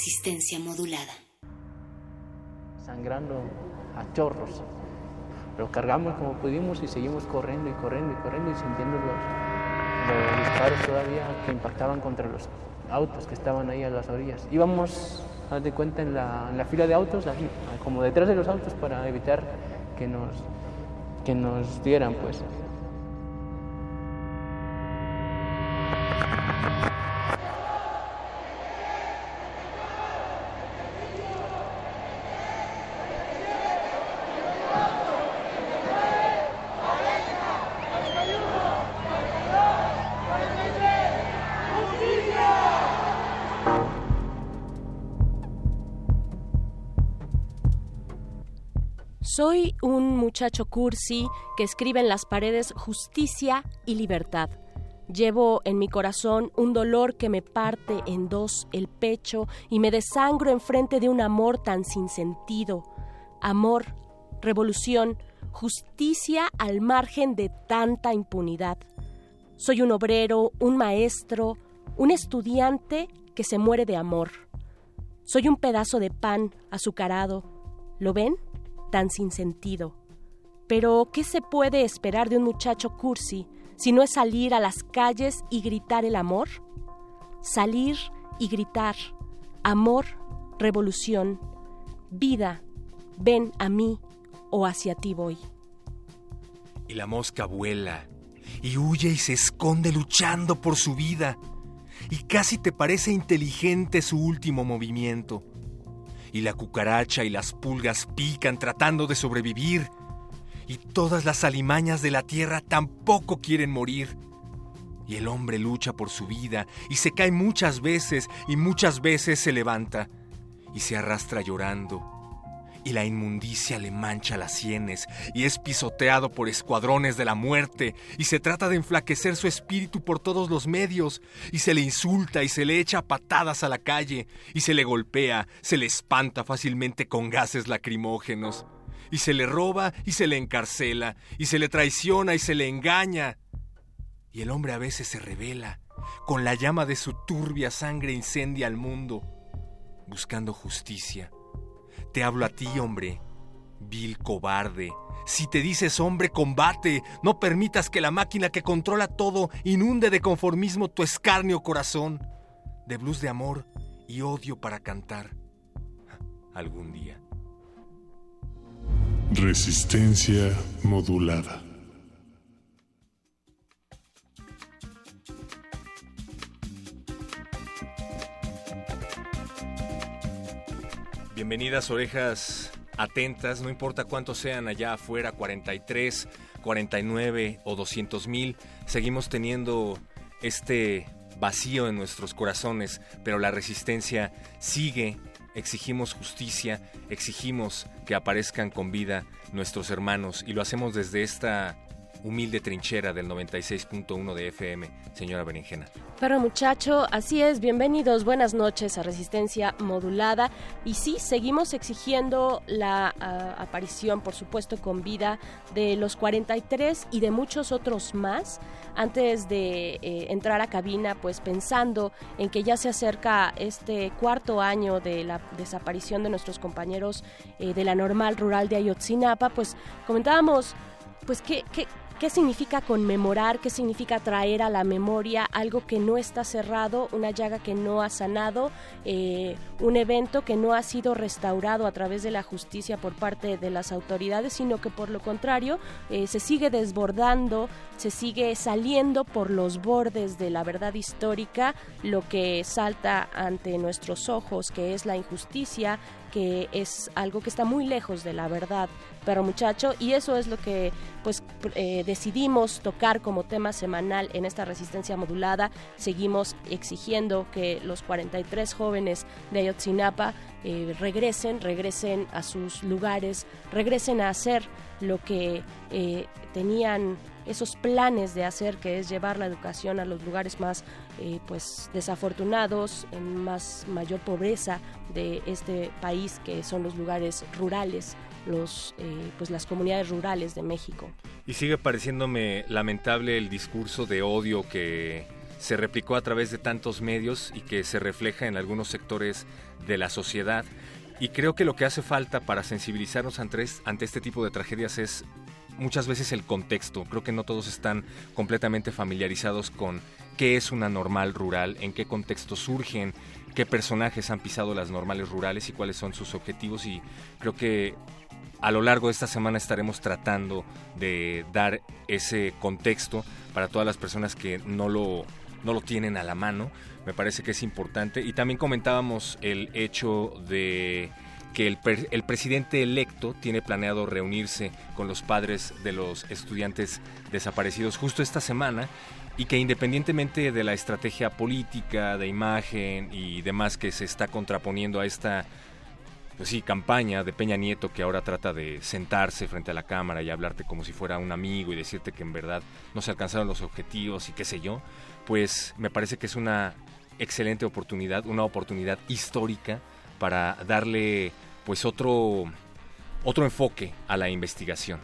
Resistencia modulada. Sangrando a chorros. Lo cargamos como pudimos y seguimos corriendo y corriendo y corriendo y sintiendo los, los disparos todavía que impactaban contra los autos que estaban ahí a las orillas. Íbamos, haz de cuenta, en la, fila de autos, así, como detrás de los autos para evitar que nos, que nos dieran, pues. Muchacho cursi que escribe en las paredes justicia y libertad. Llevo en mi corazón un dolor que me parte en dos el pecho y me desangro enfrente de un amor tan sin sentido. Amor, revolución, justicia al margen de tanta impunidad. Soy un obrero, un maestro, un estudiante que se muere de amor. Soy un pedazo de pan azucarado. ¿Lo ven? Tan sin sentido. Pero, ¿qué se puede esperar de un muchacho cursi si no es salir a las calles y gritar el amor? Salir y gritar, amor, revolución, vida, ven a mí o hacia ti voy. Y la mosca vuela, y huye y se esconde luchando por su vida, y casi te parece inteligente su último movimiento. Y la cucaracha y las pulgas pican tratando de sobrevivir, y todas las alimañas de la tierra tampoco quieren morir. Y el hombre lucha por su vida, y se cae muchas veces, y muchas veces se levanta, y se arrastra llorando y la inmundicia le mancha las sienes y es pisoteado por escuadrones de la muerte y se trata de enflaquecer su espíritu por todos los medios y se le insulta y se le echa patadas a la calle y se le golpea, se le espanta fácilmente con gases lacrimógenos y se le roba y se le encarcela y se le traiciona y se le engaña. Y el hombre a veces se revela, con la llama de su turbia sangre incendia al mundo, buscando justicia te hablo a ti, hombre. Vil cobarde. Si te dices hombre, combate. No permitas que la máquina que controla todo inunde de conformismo tu escarnio corazón. De blues de amor y odio para cantar. Algún día. Resistencia modulada. Bienvenidas orejas atentas, no importa cuántos sean allá afuera, 43, 49 o 200 mil, seguimos teniendo este vacío en nuestros corazones, pero la resistencia sigue, exigimos justicia, exigimos que aparezcan con vida nuestros hermanos y lo hacemos desde esta humilde trinchera del 96.1 de FM, señora Berenjena. Pero muchacho, así es, bienvenidos, buenas noches a Resistencia Modulada. Y sí, seguimos exigiendo la uh, aparición, por supuesto, con vida de los 43 y de muchos otros más. Antes de eh, entrar a cabina, pues pensando en que ya se acerca este cuarto año de la desaparición de nuestros compañeros eh, de la normal rural de Ayotzinapa, pues comentábamos, pues qué, qué, ¿Qué significa conmemorar? ¿Qué significa traer a la memoria algo que no está cerrado, una llaga que no ha sanado, eh, un evento que no ha sido restaurado a través de la justicia por parte de las autoridades, sino que por lo contrario eh, se sigue desbordando, se sigue saliendo por los bordes de la verdad histórica, lo que salta ante nuestros ojos, que es la injusticia, que es algo que está muy lejos de la verdad, pero muchacho, y eso es lo que pues eh, decidimos tocar como tema semanal en esta resistencia modulada. Seguimos exigiendo que los 43 jóvenes de Ayotzinapa eh, regresen, regresen a sus lugares, regresen a hacer lo que eh, tenían esos planes de hacer, que es llevar la educación a los lugares más pues desafortunados, en más mayor pobreza de este país, que son los lugares rurales, los pues las comunidades rurales de México. Y sigue pareciéndome lamentable el discurso de odio que se replicó a través de tantos medios y que se refleja en algunos sectores de la sociedad. Y creo que lo que hace falta para sensibilizarnos ante, ante este tipo de tragedias es muchas veces el contexto. Creo que no todos están completamente familiarizados con qué es una normal rural, en qué contexto surgen, qué personajes han pisado las normales rurales y cuáles son sus objetivos. Y creo que a lo largo de esta semana estaremos tratando de dar ese contexto para todas las personas que no lo, no lo tienen a la mano. Me parece que es importante. Y también comentábamos el hecho de que el, el, presidente electo tiene planeado reunirse con los padres de los estudiantes desaparecidos justo esta semana y que independientemente de la estrategia política, de imagen y demás que se está contraponiendo a esta pues sí, campaña de Peña Nieto que ahora trata de sentarse frente a la cámara y hablarte como si fuera un amigo y decirte que en verdad no se alcanzaron los objetivos y qué sé yo, pues me parece que es una excelente oportunidad, una oportunidad histórica para darle pues otro otro enfoque a la investigación.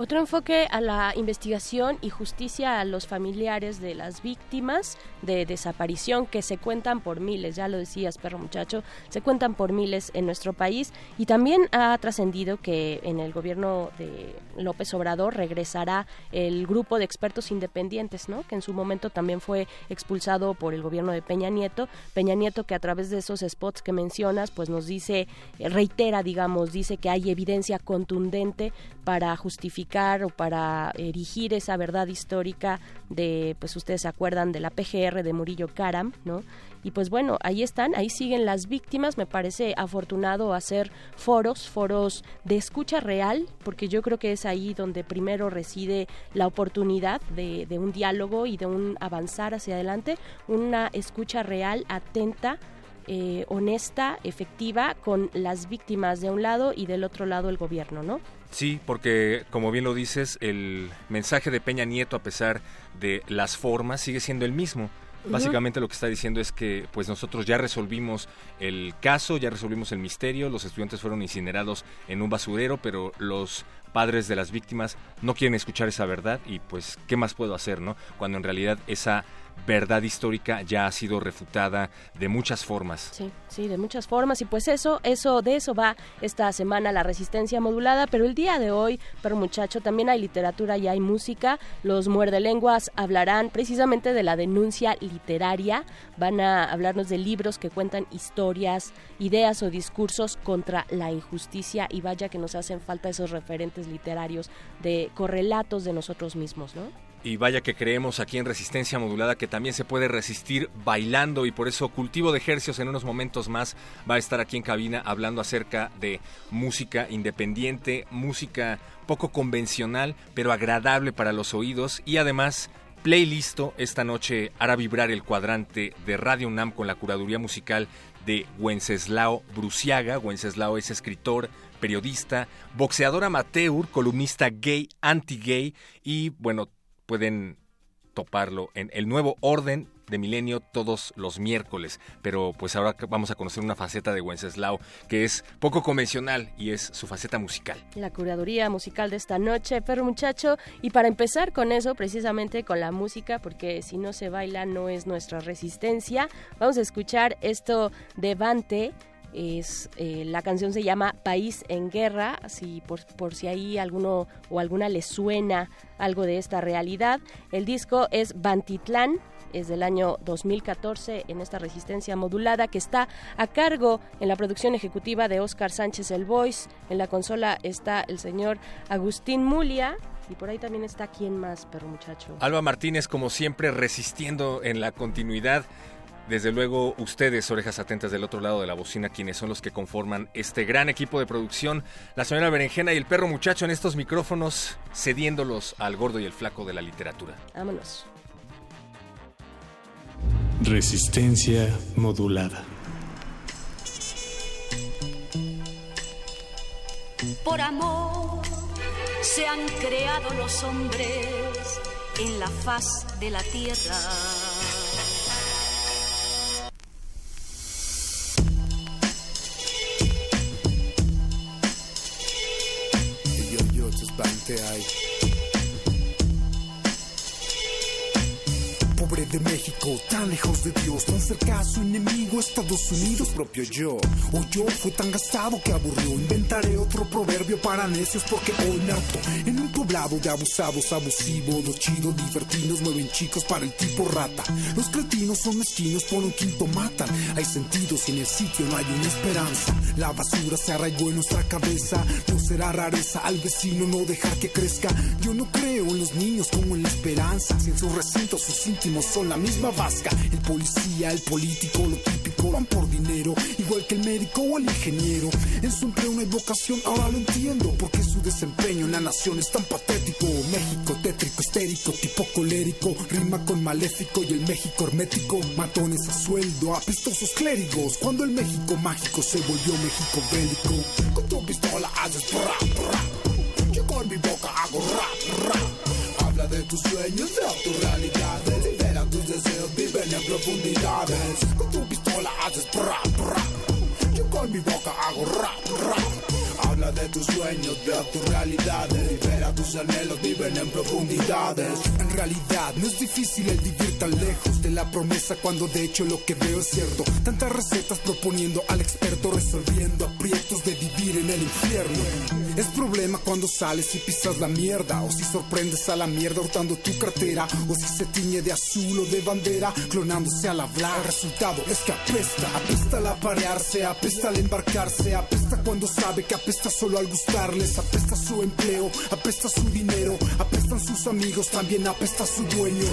Otro enfoque a la investigación y justicia a los familiares de las víctimas de desaparición que se cuentan por miles, ya lo decías, perro muchacho, se cuentan por miles en nuestro país y también ha trascendido que en el gobierno de López Obrador regresará el grupo de expertos independientes, ¿no? Que en su momento también fue expulsado por el gobierno de Peña Nieto, Peña Nieto que a través de esos spots que mencionas, pues nos dice reitera, digamos, dice que hay evidencia contundente para justificar o para erigir esa verdad histórica de, pues ustedes se acuerdan de la PGR de Murillo Karam, ¿no? Y pues bueno, ahí están, ahí siguen las víctimas. Me parece afortunado hacer foros, foros de escucha real, porque yo creo que es ahí donde primero reside la oportunidad de, un diálogo y de un avanzar hacia adelante, una escucha real, atenta eh, honesta, efectiva con las víctimas de un lado y del otro lado el gobierno, ¿no? Sí, porque como bien lo dices, el mensaje de Peña Nieto, a pesar de las formas, sigue siendo el mismo. Básicamente lo que está diciendo es que pues nosotros ya resolvimos el caso, ya resolvimos el misterio, los estudiantes fueron incinerados en un basurero, pero los padres de las víctimas no quieren escuchar esa verdad y pues qué más puedo hacer, ¿no? Cuando en realidad esa verdad histórica ya ha sido refutada de muchas formas. Sí, sí, de muchas formas y pues eso, eso de eso va esta semana la resistencia modulada, pero el día de hoy, pero muchacho, también hay literatura y hay música. Los muerdelenguas hablarán precisamente de la denuncia literaria, van a hablarnos de libros que cuentan historias, ideas o discursos contra la injusticia y vaya que nos hacen falta esos referentes literarios de correlatos de nosotros mismos, ¿no? Y vaya que creemos aquí en Resistencia Modulada que también se puede resistir bailando y por eso Cultivo de Ejercios en unos momentos más va a estar aquí en cabina hablando acerca de música independiente, música poco convencional pero agradable para los oídos y además playlisto esta noche hará vibrar el cuadrante de Radio UNAM con la curaduría musical de Wenceslao Bruciaga. Wenceslao es escritor, periodista, boxeador amateur, columnista gay, anti-gay y bueno, pueden toparlo en el nuevo orden de Milenio todos los miércoles, pero pues ahora vamos a conocer una faceta de Wenceslao que es poco convencional y es su faceta musical. La curaduría musical de esta noche, perro muchacho, y para empezar con eso, precisamente con la música, porque si no se baila no es nuestra resistencia, vamos a escuchar esto de Vante Es, eh, la canción se llama País en Guerra, así por, por si ahí alguno o alguna le suena algo de esta realidad. El disco es Bantitlán, es del año 2014 en esta resistencia modulada que está a cargo en la producción ejecutiva de Oscar Sánchez El Voice. En la consola está el señor Agustín Mulia. Y por ahí también está quién más, perro muchacho. Alba Martínez, como siempre, resistiendo en la continuidad. Desde luego, ustedes, orejas atentas del otro lado de la bocina, quienes son los que conforman este gran equipo de producción, la señora Berenjena y el perro muchacho en estos micrófonos, cediéndolos al gordo y el flaco de la literatura. Vámonos. Resistencia modulada. Por amor se han creado los hombres en la faz de la tierra. Te ahí. De México, tan lejos de Dios, tan cerca a su enemigo, Estados Unidos, propio yo. O yo fue tan gastado que aburrió. Inventaré otro proverbio para necios porque hoy harto. En un poblado de abusados, abusivos, los chidos, divertidos, mueven chicos para el tipo rata. Los cretinos son mezquinos, por un quinto matan. Hay sentidos y en el sitio no hay una esperanza. La basura se arraigó en nuestra cabeza. No será rareza al vecino no dejar que crezca. Yo no creo en los niños como en la esperanza. Si en sus recintos sus íntimos son la misma vasca. El policía, el político, lo típico van por dinero. Igual que el médico o el ingeniero. En su empleo no hay vocación, ahora lo entiendo. Porque su desempeño en la nación es tan patético. México tétrico, histérico, tipo colérico. Rima con maléfico y el México hermético. Matones a sueldo, apestosos clérigos. Cuando el México mágico se volvió México bélico. Con tu pistola haces bra, bra. Yo con mi boca hago rap, rap. Habla de tus sueños, de tu realidad. Libera tus deseos, viven en profundidades. Con tu pistola haces bra, bra. Yo con mi boca hago rap, rap. De tus sueños, de tu realidad. Libera tus anhelos, viven en profundidades. En realidad, no es difícil el vivir tan lejos de la promesa cuando de hecho lo que veo es cierto. Tantas recetas proponiendo al experto resolviendo aprietos de vivir en el infierno. Es problema cuando sales y pisas la mierda. O si sorprendes a la mierda hurtando tu cartera. O si se tiñe de azul o de bandera, clonándose al hablar. El resultado es que apesta. Apesta al aparearse, apesta al embarcarse. Apesta cuando sabe que apesta solo al gustarles. Apesta su empleo, apesta su dinero. Apestan sus amigos, también apesta su dueño.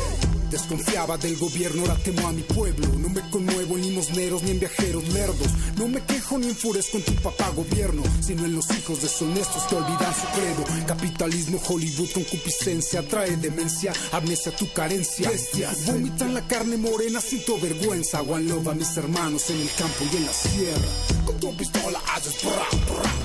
Desconfiaba del gobierno, ahora temo a mi pueblo. No me conmuevo en limosneros ni en viajeros lerdos. No me quejo ni enfurezco en tu papá gobierno, sino en los hijos deshonestos que olvidan su credo. Capitalismo, Hollywood, concupiscencia, trae demencia, amnesia tu carencia. Bestias, vomitan la carne morena, siento vergüenza. One love a mis hermanos en el campo y en la sierra. Con tu pistola haces bra, bra.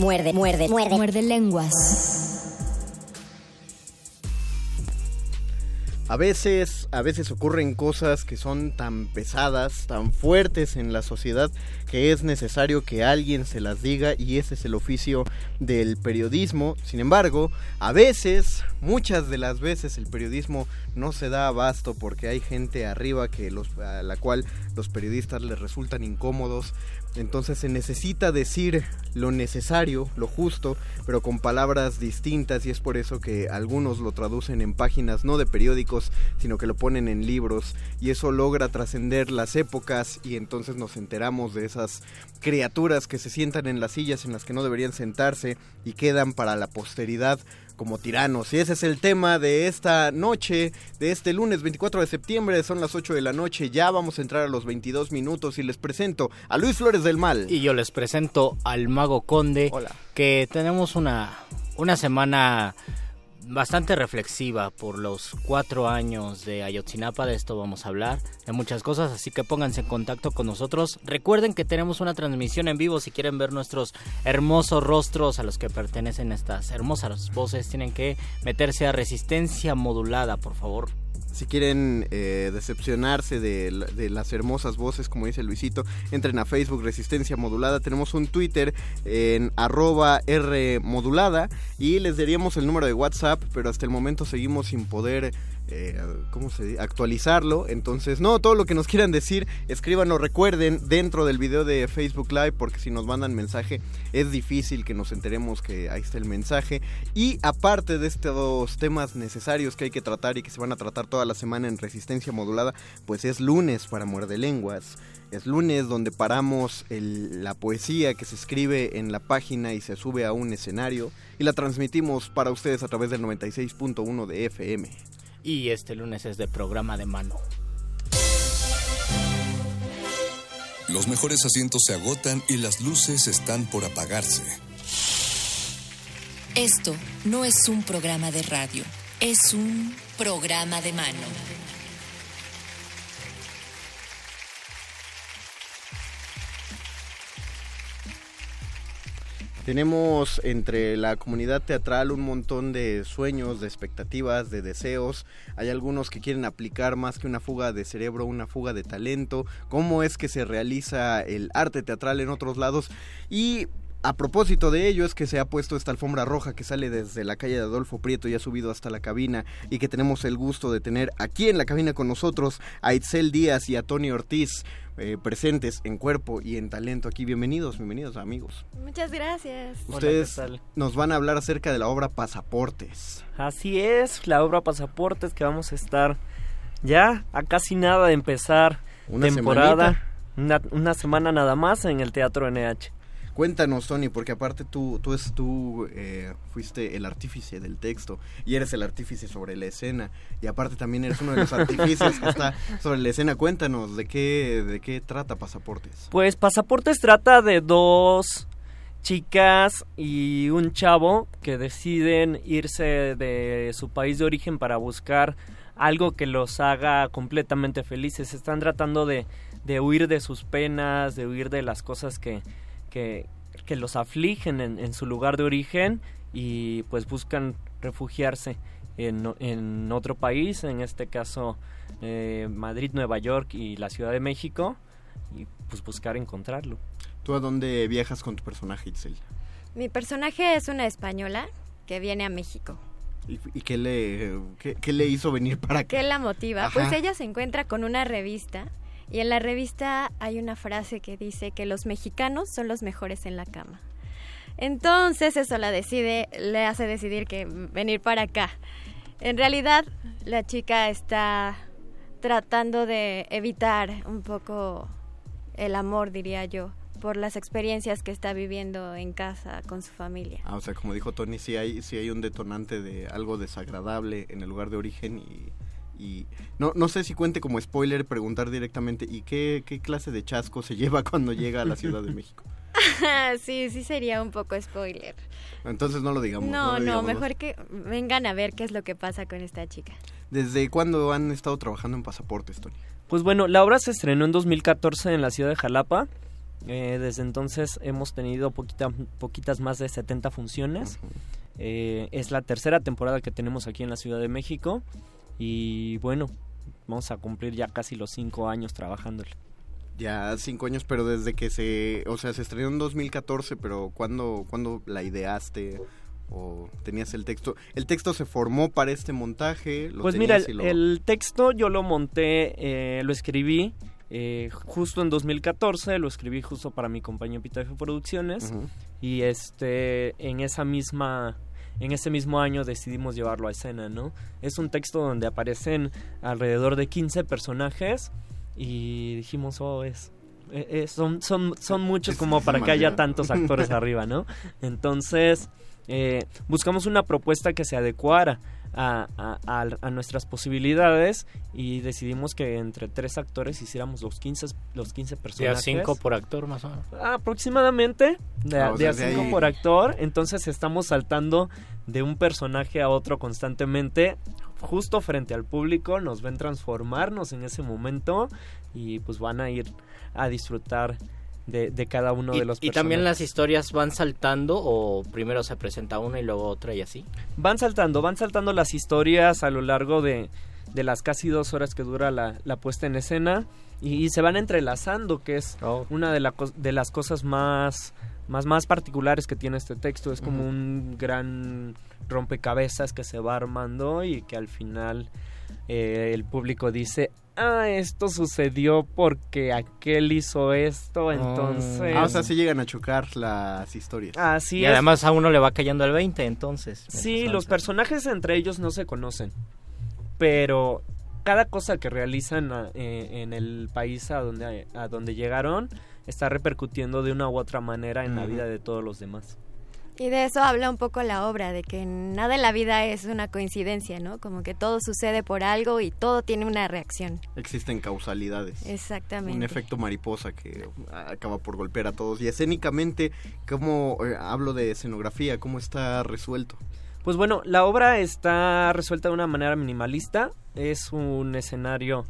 Muerde, muerde, muerde. Muerde lenguas. A veces, a veces ocurren cosas que son tan pesadas, tan fuertes en la sociedad que es necesario que alguien se las diga y ese es el oficio del periodismo. Sin embargo, a veces, muchas de las veces el periodismo no se da abasto porque hay gente arriba que los, a la cual los periodistas les resultan incómodos. Entonces se necesita decir lo necesario, lo justo, pero con palabras distintas y es por eso que algunos lo traducen en páginas no de periódicos, sino que lo ponen en libros y eso logra trascender las épocas y entonces nos enteramos de esas criaturas que se sientan en las sillas en las que no deberían sentarse y quedan para la posteridad como tiranos. Y ese es el tema de esta noche, de este lunes 24 de septiembre, son las 8 de la noche, ya vamos a entrar a los 22 minutos y les presento a Luis Flores del Mal. Y yo les presento al Mago Conde, Hola. que tenemos una, una semana bastante reflexiva por los cuatro años de Ayotzinapa, de esto vamos a hablar, de muchas cosas, así que pónganse en contacto con nosotros. Recuerden que tenemos una transmisión en vivo, si quieren ver nuestros hermosos rostros a los que pertenecen estas hermosas voces, tienen que meterse a resistencia modulada, por favor. Si quieren eh, decepcionarse de, de, las hermosas voces, como dice Luisito, entren a Facebook Resistencia Modulada. Tenemos un Twitter en arroba R modulada y les daríamos el número de WhatsApp, pero hasta el momento seguimos sin poder eh, ¿cómo se actualizarlo. Entonces, no, todo lo que nos quieran decir, escríbanlo, recuerden dentro del video de Facebook Live, porque si nos mandan mensaje es difícil que nos enteremos que ahí está el mensaje. Y aparte de estos temas necesarios que hay que tratar y que se van a tratar toda la semana en resistencia modulada, pues es lunes para muerde lenguas. Es lunes donde paramos la poesía que se escribe en la página y se sube a un escenario y la transmitimos para ustedes a través del 96.1 de FM y este lunes es de programa de mano. Los mejores asientos se agotan y las luces están por apagarse. Esto no es un programa de radio, es un programa de mano. Tenemos entre la comunidad teatral un montón de sueños, de expectativas, de deseos. Hay algunos que quieren aplicar más que una fuga de cerebro, una fuga de talento. ¿Cómo es que se realiza el arte teatral en otros lados? Y a propósito de ello es que se ha puesto esta alfombra roja que sale desde la calle de Adolfo Prieto y ha subido hasta la cabina y que tenemos el gusto de tener aquí en la cabina con nosotros a Itzel Díaz y a Tony Ortiz. Eh, presentes en cuerpo y en talento aquí. Bienvenidos, bienvenidos amigos. Muchas gracias. Ustedes nos van a hablar acerca de la obra Pasaportes. Así es, la obra Pasaportes que vamos a estar ya a casi nada de empezar una temporada. Una, una, semana nada más en el Teatro NH. Cuéntanos, Tony, porque aparte tú, tú, es, tú eh, fuiste el artífice del texto y eres el artífice sobre la escena y aparte también eres uno de los artífices que está sobre la escena. Cuéntanos, ¿de qué, de qué trata Pasaportes? Pues Pasaportes trata de dos chicas y un chavo que deciden irse de su país de origen para buscar algo que los haga completamente felices. Están tratando de, de huir de sus penas, de huir de las cosas que, que, los afligen en, su lugar de origen y pues buscan refugiarse en, en otro país, en este caso eh, Madrid, Nueva York y la Ciudad de México, y pues buscar encontrarlo. ¿Tú a dónde viajas con tu personaje, Itzel? Mi personaje es una española que viene a México. ¿Y, qué, le, qué, le hizo venir para acá? ¿Qué la motiva? Pues ella se encuentra con una revista y en la revista hay una frase que dice que los mexicanos son los mejores en la cama. Entonces eso la decide, le hace decidir que venir para acá. En realidad la chica está tratando de evitar un poco el amor, diría yo, por las experiencias que está viviendo en casa con su familia. Ah, o sea, como dijo Tony, si hay, si hay un detonante de algo desagradable en el lugar de origen y y no, no sé si cuente como spoiler preguntar directamente, ¿y qué, qué clase de chasco se lleva cuando llega a la Ciudad de México? sí, sí sería un poco spoiler. Entonces no lo digamos. No, no, mejor que vengan a ver qué es lo que pasa con esta chica. ¿Desde cuándo han estado trabajando en pasaportes, Tony? Pues bueno, la obra se estrenó en 2014 en la ciudad de Jalapa. Eh, desde entonces hemos tenido poquita, poquitas más de 70 funciones. Eh, es la tercera temporada que tenemos aquí en la Ciudad de México. Y bueno, vamos a cumplir ya casi los cinco años trabajándole. Ya cinco años, pero desde que se, o sea, se estrenó en 2014, pero ¿cuándo, ¿cuándo la ideaste? o tenías el texto. ¿El texto se formó para este montaje? pues mira, el, texto yo lo monté, eh, lo escribí eh, justo en 2014, lo escribí justo para mi compañía Epitafio Producciones y este en esa misma en ese mismo año decidimos llevarlo a escena, ¿no? Es un texto donde aparecen alrededor de 15 personajes y dijimos, oh, es, e, e, son, son, son muchos como para que haya tantos actores arriba, ¿no? Entonces, eh, buscamos una propuesta que se adecuara a, a, nuestras posibilidades y decidimos que entre tres actores hiciéramos los 15, los 15 personajes. cinco por actor más o menos. Aproximadamente, de, Ah, de a de cinco ahí- por actor, entonces estamos saltando de un personaje a otro constantemente, justo frente al público, nos ven transformarnos en ese momento y pues van a ir a disfrutar de, de cada uno de los y también personajes. las historias van saltando o primero se presenta una y luego otra y así. Van saltando, van saltando las historias a lo largo de, de las casi dos horas que dura la, la puesta en escena y, y se van entrelazando, que es Oh. una de, la de las cosas más, más, más particulares que tiene este texto. Es como un gran rompecabezas que se va armando y que al final eh, el público dice, ah, esto sucedió porque aquel hizo esto, entonces... Ah, o sea, se llegan a chocar las historias. Así y es. además a uno le va cayendo el 20, entonces. Sí, los personajes entre ellos no se conocen, pero cada cosa que realizan a- eh, en el país a donde, a donde llegaron está repercutiendo de una u otra manera en la vida de todos los demás. Y de eso habla un poco la obra, de que nada en la vida es una coincidencia, ¿no? Como que todo sucede por algo y todo tiene una reacción. Existen causalidades. Exactamente. Un efecto mariposa que acaba por golpear a todos. Y escénicamente, ¿cómo eh, hablo de escenografía? ¿Cómo está resuelto? Pues bueno, la obra está resuelta de una manera minimalista. Es un escenario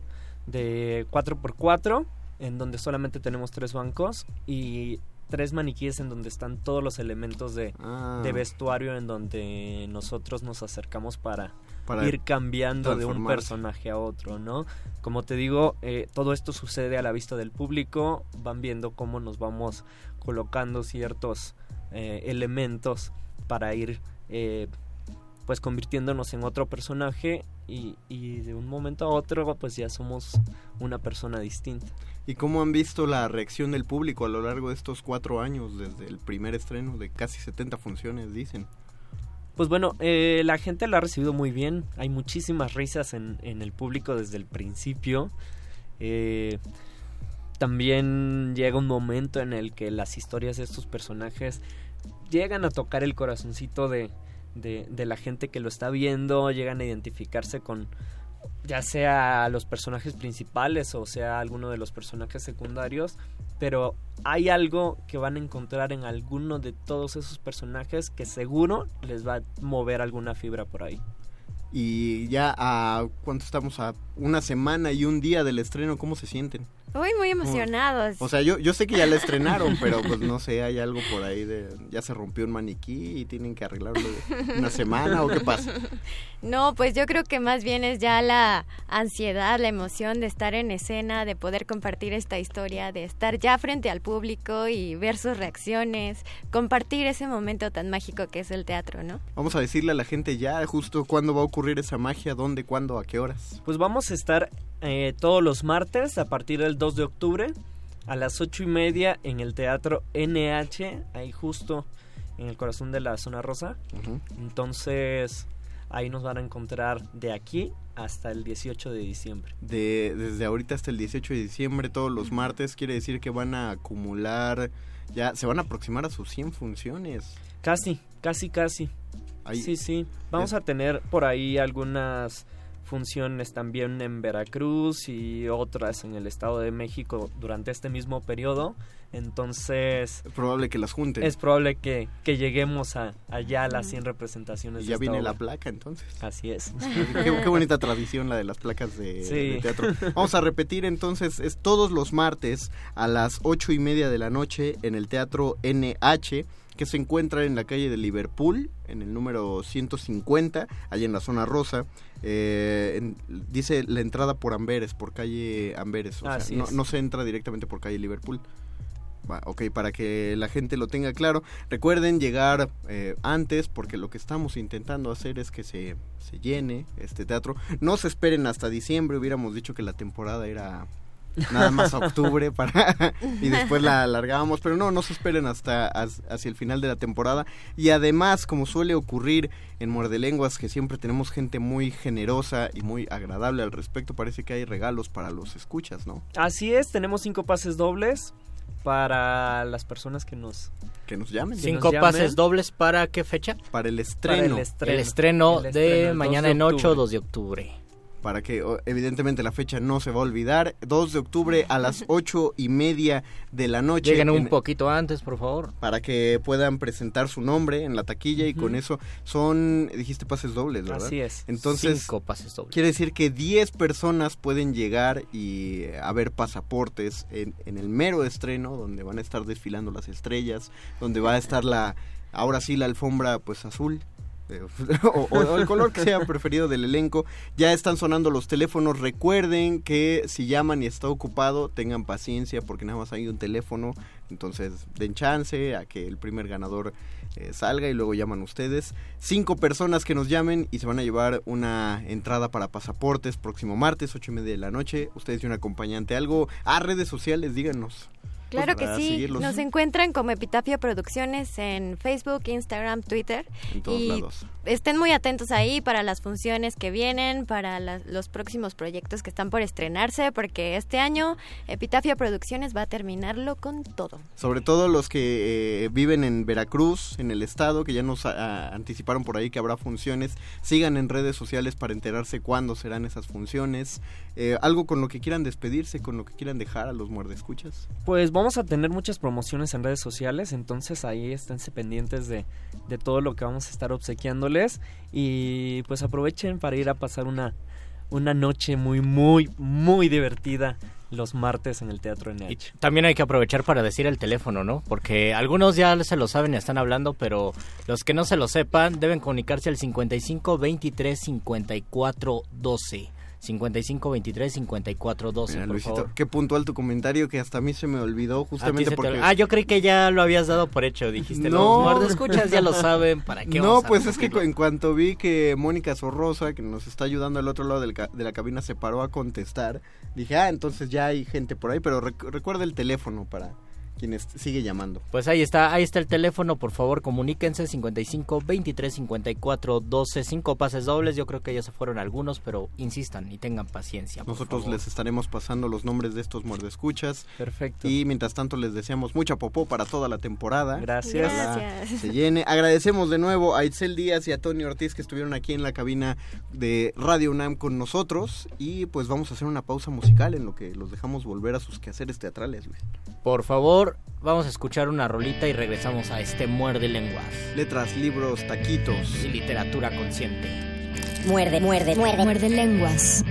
de 4x4 en donde solamente tenemos tres bancos y tres maniquíes en donde están todos los elementos de, Ah. de vestuario en donde nosotros nos acercamos para, Para ir cambiando de un personaje a otro, ¿no? Como te digo, eh, todo esto sucede a la vista del público, van viendo cómo nos vamos colocando ciertos eh, elementos para ir eh, pues convirtiéndonos en otro personaje y, y de un momento a otro pues ya somos una persona distinta. ¿Y cómo han visto la reacción del público a lo largo de estos cuatro años, desde el primer estreno de casi 70 funciones, dicen? Pues bueno, eh, la gente la ha recibido muy bien. Hay muchísimas risas en, en el público desde el principio. Eh, también llega un momento en el que las historias de estos personajes llegan a tocar el corazoncito de, de, la gente que lo está viendo, llegan a identificarse con ya sea los personajes principales o sea alguno de los personajes secundarios, pero hay algo que van a encontrar en alguno de todos esos personajes que seguro les va a mover alguna fibra por ahí. Y ya a cuánto estamos a una semana y un día del estreno, ¿cómo se sienten? Uy, muy emocionados. O sea, yo, yo sé que ya la estrenaron, pero pues no sé, hay algo por ahí de ya se rompió un maniquí y tienen que arreglarlo una semana o qué pasa. No, pues yo creo que más bien es ya la ansiedad, la emoción de estar en escena, de poder compartir esta historia, de estar ya frente al público y ver sus reacciones, compartir ese momento tan mágico que es el teatro, ¿no? Vamos a decirle a la gente ya justo cuándo va a ocurrir esa magia, dónde, cuándo, a qué horas. Pues vamos a estar eh, todos los martes a partir del 2 de octubre a las ocho y media en el Teatro NH, ahí justo en el corazón de la zona rosa. Entonces ahí nos van a encontrar de aquí hasta el 18 de diciembre. De, desde ahorita hasta el 18 de diciembre, todos los martes, quiere decir que van a acumular, ya se van a aproximar a sus 100 funciones. Casi, casi, casi. Ahí- Sí, sí. Vamos a tener por ahí algunas funciones también en Veracruz y otras en el Estado de México durante este mismo periodo. Entonces... Es probable que las junten. Es probable que, que lleguemos a, allá a las 100 representaciones. Y ya viene la placa entonces. Así es. qué, qué bonita tradición la de las placas de, Sí. de teatro. Vamos a repetir entonces, es todos los martes a las ocho y media de la noche en el Teatro NH, que se encuentra en la calle de Liverpool, en el número 150, allá en la zona rosa. Eh, en- dice la entrada por Amberes, por calle Amberes. O sea, no, no se entra directamente por calle Liverpool. Va, ok, para que la gente lo tenga claro. Recuerden llegar eh, antes porque lo que estamos intentando hacer es que se, se llene este teatro. No se esperen hasta diciembre, hubiéramos dicho que la temporada era nada más a octubre para y después la alargábamos, pero no, no se esperen hasta as- hacia el final de la temporada. Y además, como suele ocurrir en Muerde Lenguas, que siempre tenemos gente muy generosa y muy agradable al respecto, parece que hay regalos para los escuchas, ¿no? Así es, tenemos cinco pases dobles para las personas que nos... Que nos llamen. que Cinco nos llamen. pases dobles para qué fecha? Para el Para estreno. el estreno. El estreno El de el mañana 2 de en 8, octubre. 2 de octubre. Para que evidentemente la fecha no se va a olvidar. 2 de octubre a las ocho y media de la noche. Lleguen un en- poquito antes, por favor. para que puedan presentar su nombre en la taquilla y con eso son, dijiste pases dobles, ¿verdad? Así es. Entonces, Cinco pases dobles. quiere decir que 10 personas pueden llegar y eh, a ver pasaportes en, en el mero estreno, donde van a estar desfilando las estrellas, donde va a estar la, ahora sí, la alfombra pues azul. eh, o, el color que sea preferido del elenco. Ya están sonando los teléfonos. Recuerden que si llaman y está ocupado, tengan paciencia porque nada más hay un teléfono. Entonces den chance a que el primer ganador eh, salga y luego llaman ustedes. Cinco personas que nos llamen y se van a llevar una entrada para pasaportes próximo martes, ocho y media de la noche. Ustedes y un acompañante. Algo a redes sociales, díganos. Claro Pues, que para sí, seguirlos nos encuentran como Epitafio Producciones en Facebook, Instagram, Twitter. En todos y lados. Estén muy atentos ahí para las funciones que vienen, para las- los próximos proyectos que están por estrenarse, porque este año Epitafio Producciones va a terminarlo con todo. Sobre todo los que eh, viven en Veracruz, en el estado, que ya nos ah, anticiparon por ahí que habrá funciones. Sigan en redes sociales para enterarse cuándo serán esas funciones. Eh, algo con lo que quieran despedirse, con lo que quieran dejar a los muerdescuchas. Pues vamos a tener muchas promociones en redes sociales, entonces ahí esténse pendientes de, de todo lo que vamos a estar y pues aprovechen para ir a pasar una, una noche muy, muy, muy divertida los martes en el Teatro NH. También hay que aprovechar para decir el teléfono, ¿no? Porque algunos ya se lo saben y están hablando, pero los que no se lo sepan deben comunicarse al 55 23 54 12. 55 23 54 12, Mira, por Luisito, favor. qué puntual tu comentario que hasta a mí se me olvidó justamente te- porque... Ah, yo creí que ya lo habías dado por hecho, dijiste. No. Los escuchas ya lo saben, ¿para qué No, pues es que en cuanto vi que Mónica Sorrosa, que nos está ayudando al otro lado del ca- de la cabina, se paró a contestar, dije, ah, entonces ya hay gente por ahí, pero rec- recuerda el teléfono para quienes sigue llamando. Pues ahí está, ahí está el teléfono, por favor, comuníquense 55 23 54 12, cinco pases dobles, yo creo que ya se fueron algunos, pero insistan y tengan paciencia. Nosotros favor. les estaremos pasando los nombres de estos muerdescuchas. Perfecto. Y mientras tanto les deseamos mucha popó para toda la temporada. Gracias. Gracias. Se llene. Agradecemos de nuevo a Itzel Díaz y a Tony Ortiz que estuvieron aquí en la cabina de Radio UNAM con nosotros. Y pues vamos a hacer una pausa musical en lo que los dejamos volver a sus quehaceres teatrales. Luis. Por favor, vamos a escuchar una rolita y regresamos a este Muerde Lenguas. Letras, libros, taquitos. Y literatura consciente. Muerde, muerde, muerde. Muerde lenguas.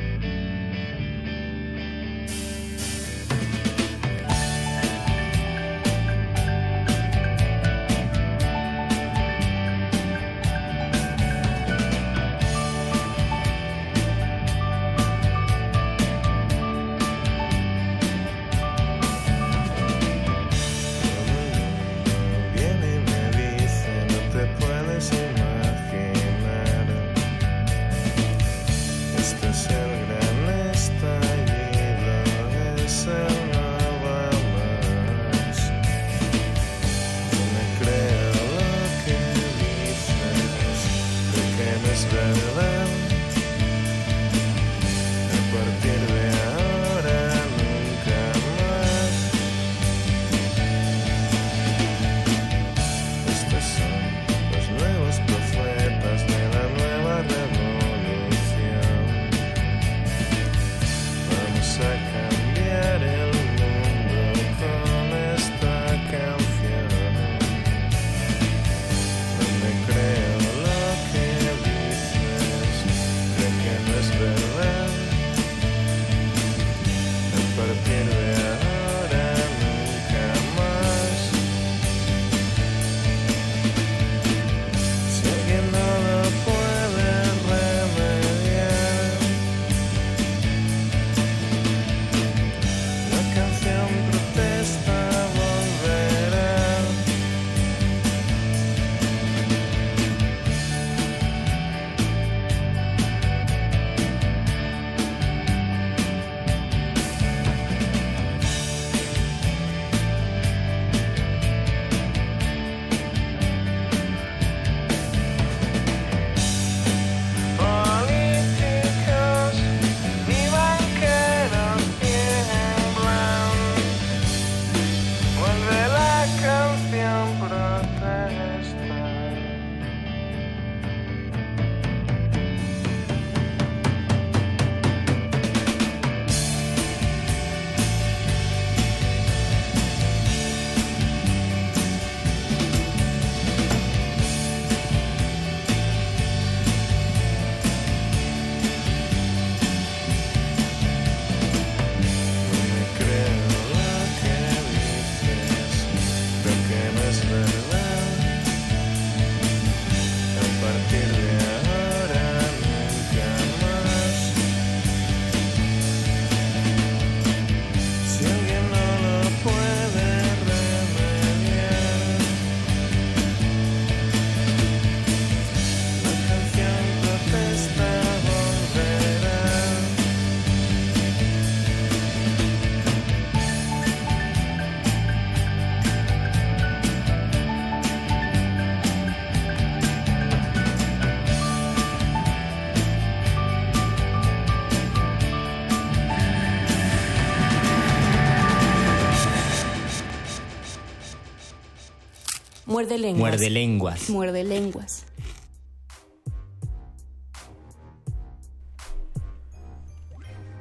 Muerde lenguas. Muerde lenguas. Muerde lenguas.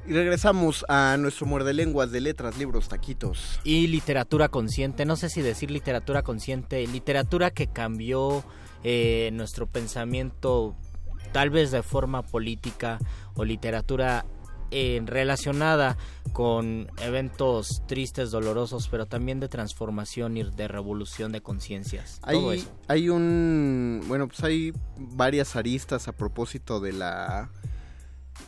Y regresamos a nuestro muerde lenguas de letras, libros, taquitos. Y literatura consciente, no sé si decir literatura consciente, literatura que cambió eh, nuestro pensamiento tal vez de forma política o literatura eh, relacionada con eventos tristes, dolorosos, pero también de transformación y de revolución de conciencias. Hay, hay un, bueno, pues hay varias aristas a propósito de la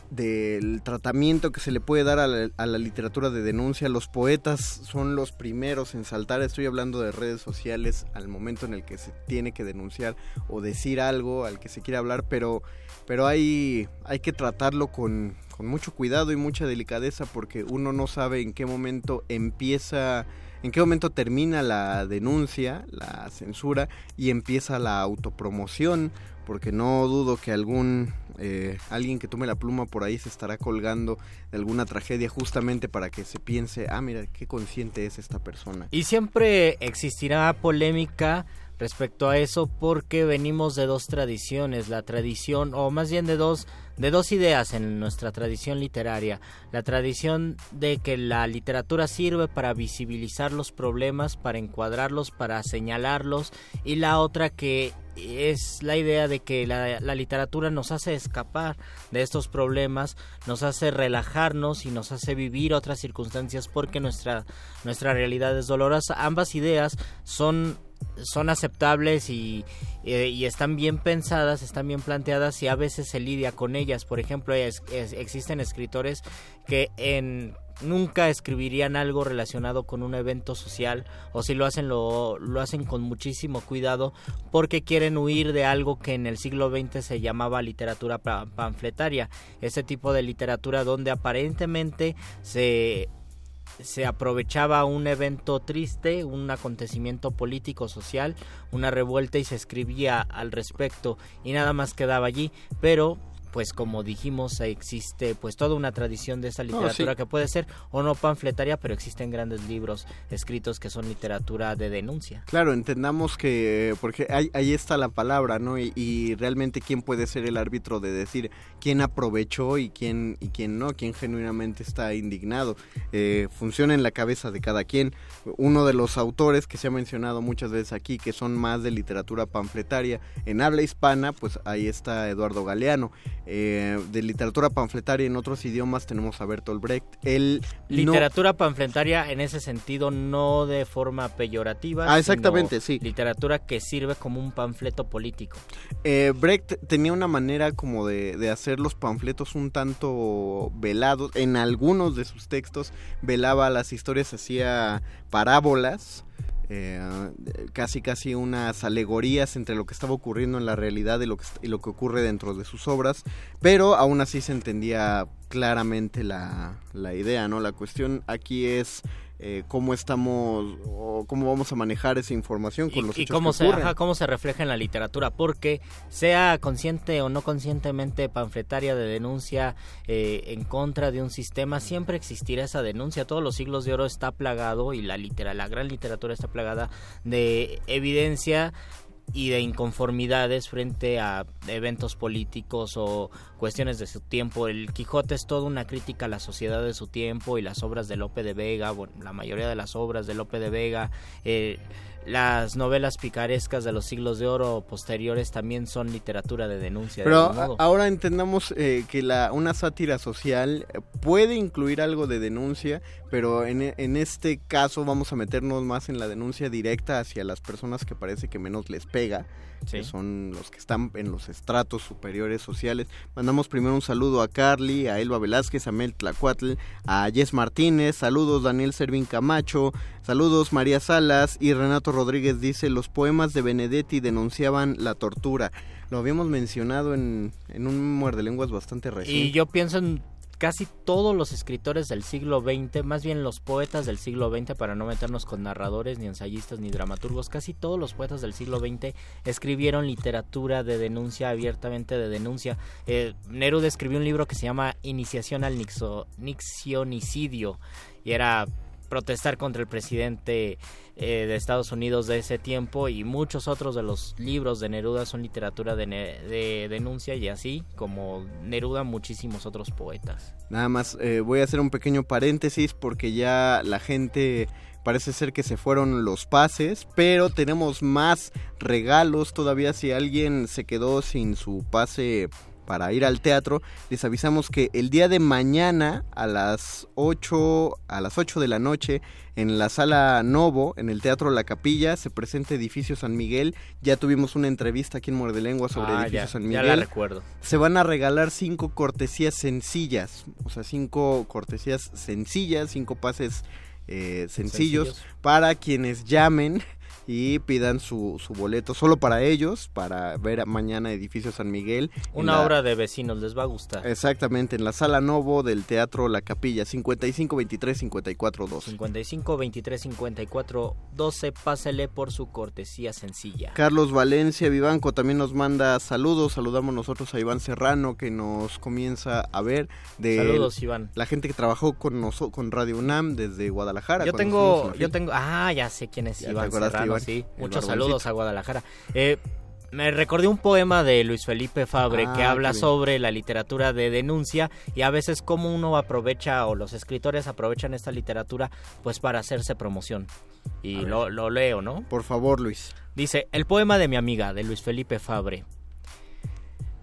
del tratamiento que se le puede dar a la, a la literatura de denuncia. Los poetas son los primeros en saltar. Estoy hablando de redes sociales al momento en el que se tiene que denunciar o decir algo al que se quiere hablar, pero, pero hay, hay que tratarlo con, con mucho cuidado y mucha delicadeza porque uno no sabe en qué momento empieza en qué momento termina la denuncia, la censura y empieza la autopromoción, porque no dudo que algún eh, alguien que tome la pluma por ahí se estará colgando de alguna tragedia justamente para que se piense, ah, mira, qué consciente es esta persona. Y siempre existirá polémica respecto a eso porque venimos de dos tradiciones, la tradición o más bien de dos de dos ideas en nuestra tradición literaria, la tradición de que la literatura sirve para visibilizar los problemas, para encuadrarlos, para señalarlos y la otra que es la idea de que la, literatura nos hace escapar de estos problemas, nos hace relajarnos y nos hace vivir otras circunstancias porque nuestra, nuestra realidad es dolorosa. Ambas ideas son son aceptables y, eh, y, están bien pensadas, están bien planteadas y a veces se lidia con ellas. Por ejemplo, existen escritores que en nunca escribirían algo relacionado con un evento social o si lo hacen lo, lo hacen con muchísimo cuidado porque quieren huir de algo que en el siglo XX se llamaba literatura panfletaria, ese tipo de literatura donde aparentemente se se aprovechaba un evento triste, un acontecimiento político social, una revuelta y se escribía al respecto y nada más quedaba allí, pero pues como dijimos existe pues toda una tradición de esa literatura sí. que puede ser o no panfletaria pero existen grandes libros escritos que son literatura de denuncia. Claro entendamos que porque ahí, ahí está la palabra no y, y, realmente quién puede ser el árbitro de decir quién aprovechó y quién y quién no quién genuinamente está indignado eh, funciona en la cabeza de cada quien. Uno de los autores que se ha mencionado muchas veces aquí que son más de literatura panfletaria en habla hispana pues ahí está Eduardo Galeano eh, de literatura panfletaria en otros idiomas tenemos a Bertolt Brecht. El literatura no... panfletaria en ese sentido no de forma peyorativa. Ah, exactamente, sí. Literatura que sirve como un panfleto político. Eh, Brecht tenía una manera como de, de, hacer los panfletos un tanto velados. En algunos de sus textos velaba las historias, hacía parábolas. Eh, casi casi unas alegorías entre lo que estaba ocurriendo en la realidad y lo que, ocurre dentro de sus obras, pero aún así se entendía claramente la, la idea, ¿no? La cuestión aquí es eh, cómo estamos o cómo vamos a manejar esa información con y, los y hechos cómo que se ajá, cómo se refleja en la literatura porque sea consciente o no conscientemente panfletaria de denuncia eh, en contra de un sistema siempre existirá esa denuncia. Todos los siglos de oro está plagado y la litera la gran literatura está plagada de evidencia y de inconformidades frente a eventos políticos o cuestiones de su tiempo. El Quijote es toda una crítica a la sociedad de su tiempo y las obras de Lope de Vega, bueno, la mayoría de las obras de Lope de Vega, eh, las novelas picarescas de los siglos de oro posteriores también son literatura de denuncia. Pero de modo. ahora entendamos eh, que la, una sátira social puede incluir algo de denuncia, pero en, en, este caso vamos a meternos más en la denuncia directa hacia las personas que parece que menos les pega, sí. que son los que están en los estratos superiores sociales. Mandamos primero un saludo a Carly, a Elba Velázquez, a Mel Tlacuatl, a Jess Martínez, saludos Daniel Servín Camacho, saludos María Salas y Renato Rodríguez dice, los poemas de Benedetti denunciaban la tortura. Lo habíamos mencionado en, en un muerde lenguas bastante reciente. Y yo pienso en casi todos los escritores del siglo XX, más bien los poetas del siglo XX, para no meternos con narradores, ni ensayistas, ni dramaturgos, casi todos los poetas del siglo XX escribieron literatura de denuncia, abiertamente de denuncia. Eh, Neruda escribió un libro que se llama Iniciación al Nixo, Nixionicidio, y era protestar contra el presidente eh, de Estados Unidos de ese tiempo y muchos otros de los libros de Neruda son literatura de, de denuncia y así como Neruda muchísimos otros poetas. Nada más eh, voy a hacer un pequeño paréntesis porque ya la gente parece ser que se fueron los pases, pero tenemos más regalos todavía si alguien se quedó sin su pase para ir al teatro, les avisamos que el día de mañana a las 8 a las 8 de la noche en la sala Novo, en el Teatro La Capilla, se presenta Edificio San Miguel. Ya tuvimos una entrevista aquí en Muerde Lengua sobre Ah, Edificio ya, San ya Miguel. la recuerdo. Se van a regalar cinco cortesías sencillas, o sea, cinco cortesías sencillas, cinco pases eh, sencillos, Sencillos. para quienes llamen y pidan su, su boleto solo para ellos, para ver mañana Edificio San Miguel. Una la- obra de vecinos, les va a gustar. Exactamente, en la sala Novo del Teatro La Capilla, 55 23 54 12. 55 23 54 12, pásele por su cortesía sencilla. Carlos Valencia Vivanco también nos manda saludos. Saludamos nosotros a Iván Serrano que nos comienza a ver. De Saludos, Iván. La gente que trabajó con noso- con Radio UNAM desde Guadalajara. Yo tengo, yo tengo, ah, ya sé quién es Iván Serrano, Iván, sí. el Muchos saludos a Guadalajara. Eh, me recordé un poema de Luis Felipe Fabre Ah, que habla sobre la literatura de denuncia y a veces cómo uno aprovecha o los escritores aprovechan esta literatura pues para hacerse promoción. Y lo, lo leo, ¿no? Por favor, Luis. Dice, el poema de mi amiga, de Luis Felipe Fabre.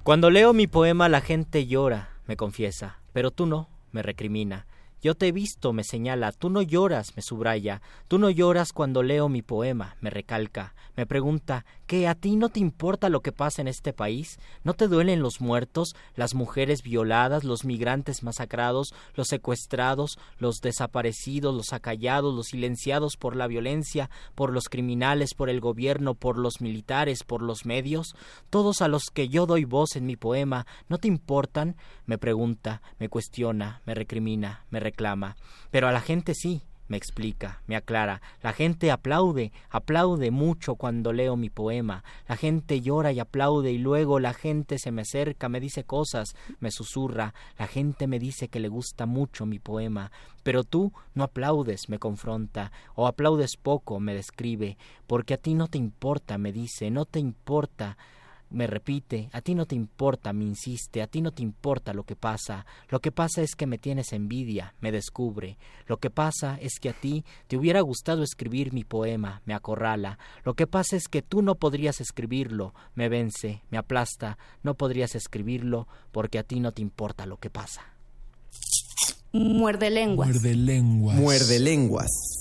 Cuando leo mi poema la gente llora, me confiesa, pero tú no, me recrimina. Yo te he visto, me señala, tú no lloras, me subraya, tú no lloras cuando leo mi poema, me recalca, me pregunta, ¿qué a ti no te importa lo que pasa en este país? ¿No te duelen los muertos, las mujeres violadas, los migrantes masacrados, los secuestrados, los desaparecidos, los acallados, los silenciados por la violencia, por los criminales, por el gobierno, por los militares, por los medios? Todos a los que yo doy voz en mi poema, ¿no te importan? Me pregunta, me cuestiona, me recrimina, me reclama. Pero a la gente sí, me explica, me aclara. La gente aplaude, aplaude mucho cuando leo mi poema. La gente llora y aplaude y luego la gente se me acerca, me dice cosas, me susurra. La gente me dice que le gusta mucho mi poema. Pero tú no aplaudes, me confronta, o aplaudes poco, me describe, porque a ti no te importa, me dice, no te importa me repite, a ti no te importa, me insiste, a ti no te importa lo que pasa, lo que pasa es que me tienes envidia, me descubre, lo que pasa es que a ti te hubiera gustado escribir mi poema, me acorrala, lo que pasa es que tú no podrías escribirlo, me vence, me aplasta, no podrías escribirlo porque a ti no te importa lo que pasa. Muerde lenguas. Muerde lenguas. Muerde lenguas.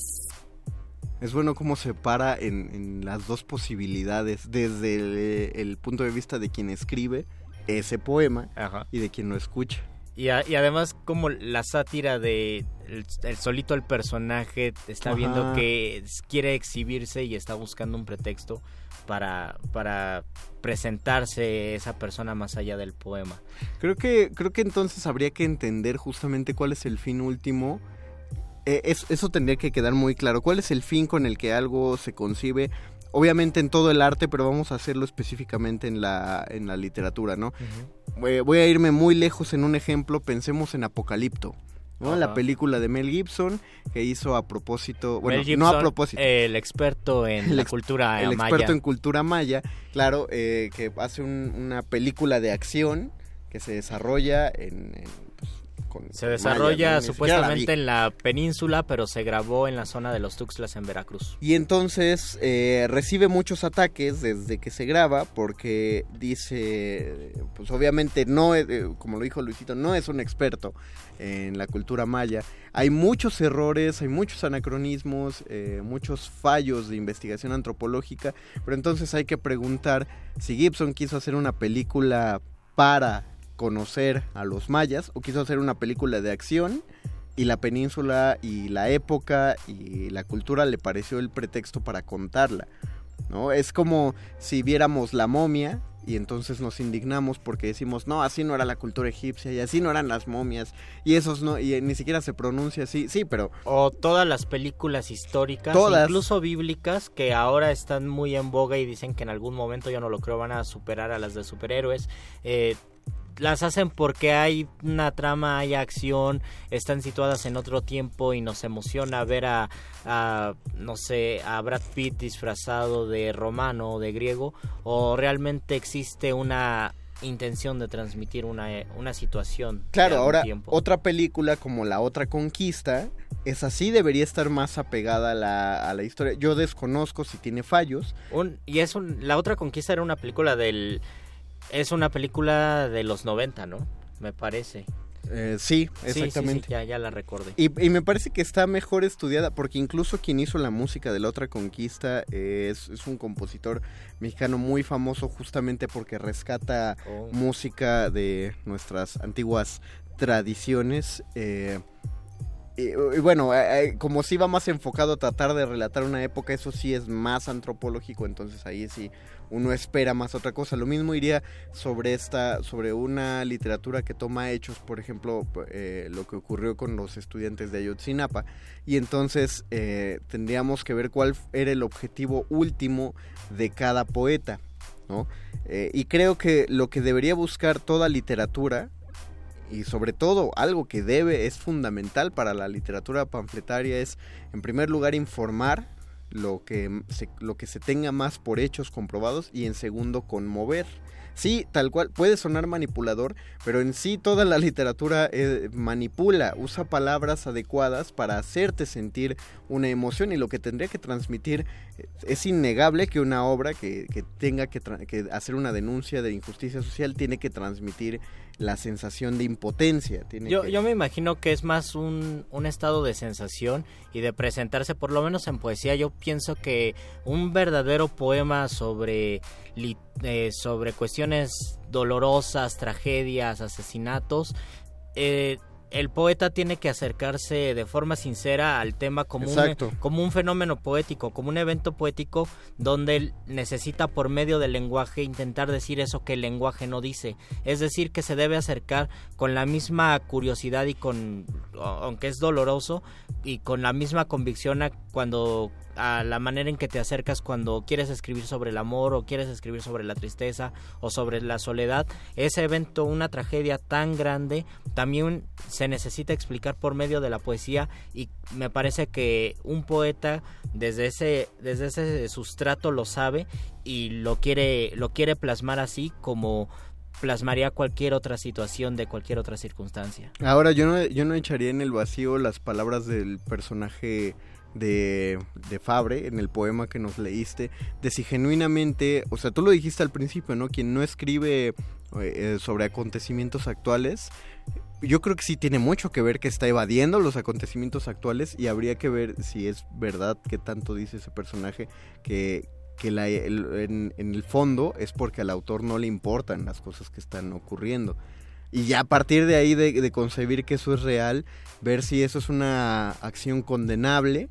Es bueno cómo se para en, en las dos posibilidades, desde el, el punto de vista de quien escribe ese poema y de quien lo escucha. Y, a- y además como la sátira de el, el solito el personaje está Ajá. viendo que quiere exhibirse y está buscando un pretexto para, para presentarse esa persona más allá del poema. Creo que, creo que entonces habría que entender justamente cuál es el fin último. Eh, es- eso tendría que quedar muy claro. ¿Cuál es el fin con el que algo se concibe? Obviamente en todo el arte, pero vamos a hacerlo específicamente en la, en la literatura, ¿no? Voy, voy a irme muy lejos en un ejemplo. Pensemos en Apocalipto. ¿no? La película de Mel Gibson que hizo a propósito, bueno, Mel no a Gibson, propósito, El experto en El la cultura el maya. experto en cultura maya, claro, eh, que hace un- una película de acción que se desarrolla en, en, con- Se con desarrolla supuestamente en la península, pero se grabó en la zona de los Tuxtlas en Veracruz. Y entonces eh, recibe muchos ataques desde que se graba porque dice, pues obviamente no, es- eh, como lo dijo Luisito, no es un experto en la cultura maya. Hay muchos errores, hay muchos anacronismos, eh, muchos fallos de investigación antropológica, pero entonces hay que preguntar si Gibson quiso hacer una película para conocer a los mayas o quiso hacer una película de acción y la península y la época y la cultura le pareció el pretexto para contarla. ¿no? Es como si viéramos la momia y entonces nos indignamos porque decimos, no, así no era la cultura egipcia y así no eran las momias y esos no, y ni siquiera se pronuncia así, sí, pero O todas las películas históricas, Todas. incluso bíblicas, que ahora están muy en boga y dicen que en algún momento, yo no lo creo, van a superar a las de superhéroes. Eh, las hacen porque hay una trama, hay acción, están situadas en otro tiempo y nos emociona ver a, a, no sé, a Brad Pitt disfrazado de romano o de griego, o realmente existe una intención de transmitir una, una situación. Claro, ahora tiempo. otra película como La Otra Conquista, es así, debería estar más apegada a la, a la historia. Yo desconozco si tiene fallos. Un- y es un, la otra conquista era una película del es una película de los 90, ¿no? Me parece. Eh, sí, Sí, sí, exactamente. sí, ya, ya la recordé. Y, y me parece que está mejor estudiada porque incluso quien hizo la música de la otra conquista eh, es, es un compositor mexicano muy famoso justamente porque rescata Oh. música de nuestras antiguas tradiciones. eh, y, y bueno, eh, eh, como sí va más enfocado a tratar de relatar una época, eso sí es más antropológico, entonces ahí sí uno espera más otra cosa. Lo mismo iría sobre esta, sobre una literatura que toma hechos, por ejemplo, eh, lo que ocurrió con los estudiantes de Ayotzinapa, y entonces eh, tendríamos que ver cuál era el objetivo último de cada poeta, ¿no? Eh, y creo que lo que debería buscar toda literatura y sobre todo algo que debe es fundamental para la literatura panfletaria es en primer lugar informar lo que se, lo que se tenga más por hechos comprobados y en segundo conmover. Sí tal cual puede sonar manipulador pero en sí toda la literatura eh, manipula usa palabras adecuadas para hacerte sentir una emoción y lo que tendría que transmitir eh, es innegable que una obra que, que tenga que, hacer una denuncia de injusticia social tiene que transmitir la sensación de impotencia. Tiene Yo, que- yo me imagino que es más un, un estado de sensación y de presentarse, por lo menos en poesía, yo pienso que un verdadero poema sobre, li- eh, sobre cuestiones dolorosas, tragedias, asesinatos, eh, el poeta tiene que acercarse de forma sincera al tema como un, como un fenómeno poético, como un evento poético donde él necesita por medio del lenguaje intentar decir eso que el lenguaje no dice. Es decir, que se debe acercar con la misma curiosidad y con, aunque es doloroso, y con la misma convicción a cuando a la manera en que te acercas cuando quieres escribir sobre el amor o quieres escribir sobre la tristeza o sobre la soledad, ese evento, una tragedia tan grande, también se necesita explicar por medio de la poesía y me parece que un poeta desde ese desde ese sustrato lo sabe y lo quiere lo quiere plasmar así como plasmaría cualquier otra situación de cualquier otra circunstancia. Ahora, yo no, yo no echaría en el vacío las palabras del personaje de, de Fabre en el poema que nos leíste, de si genuinamente, o sea, tú lo dijiste al principio, ¿no? Quien no escribe eh, sobre acontecimientos actuales, yo creo que sí tiene mucho que ver que está evadiendo los acontecimientos actuales y habría que ver si es verdad que tanto dice ese personaje que, que la- en el fondo es porque al autor no le importan las cosas que están ocurriendo. Y ya a partir de ahí de, de concebir que eso es real, ver si eso es una acción condenable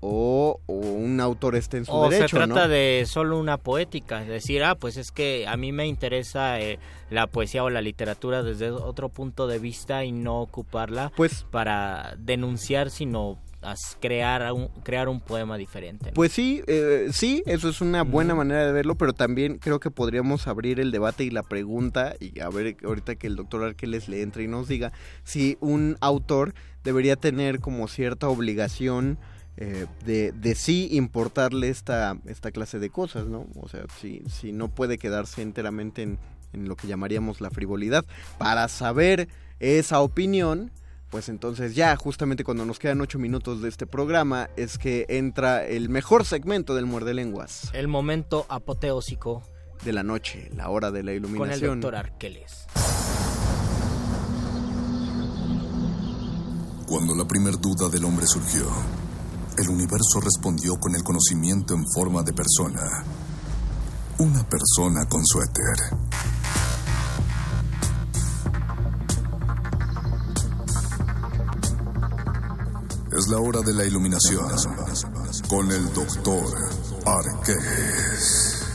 o, o un autor está en su O derecho, se trata ¿no? de solo una poética, decir, ah, pues es que a mí me interesa eh, la poesía o la literatura desde otro punto de vista y no ocuparla pues, para denunciar, sino as- crear un, crear un poema diferente. ¿no? Pues sí, eh, sí, eso es una buena manera de verlo, pero también creo que podríamos abrir el debate y la pregunta, y a ver ahorita que el doctor Arqueles le entre y nos diga si un autor debería tener como cierta obligación eh, de, de sí importarle esta, esta clase de cosas, ¿no? O sea, si, si no puede quedarse enteramente en, en lo que llamaríamos la frivolidad. Para saber esa opinión, pues entonces ya justamente cuando nos quedan ocho minutos de este programa es que entra el mejor segmento del Muerde Lenguas El momento apoteósico de la noche, la hora de la con el iluminación. doctor Arqueles. Cuando la primer duda del hombre surgió, el universo respondió con el conocimiento en forma de persona. Una persona con suéter. Es la hora de la iluminación con el doctor Arqueles.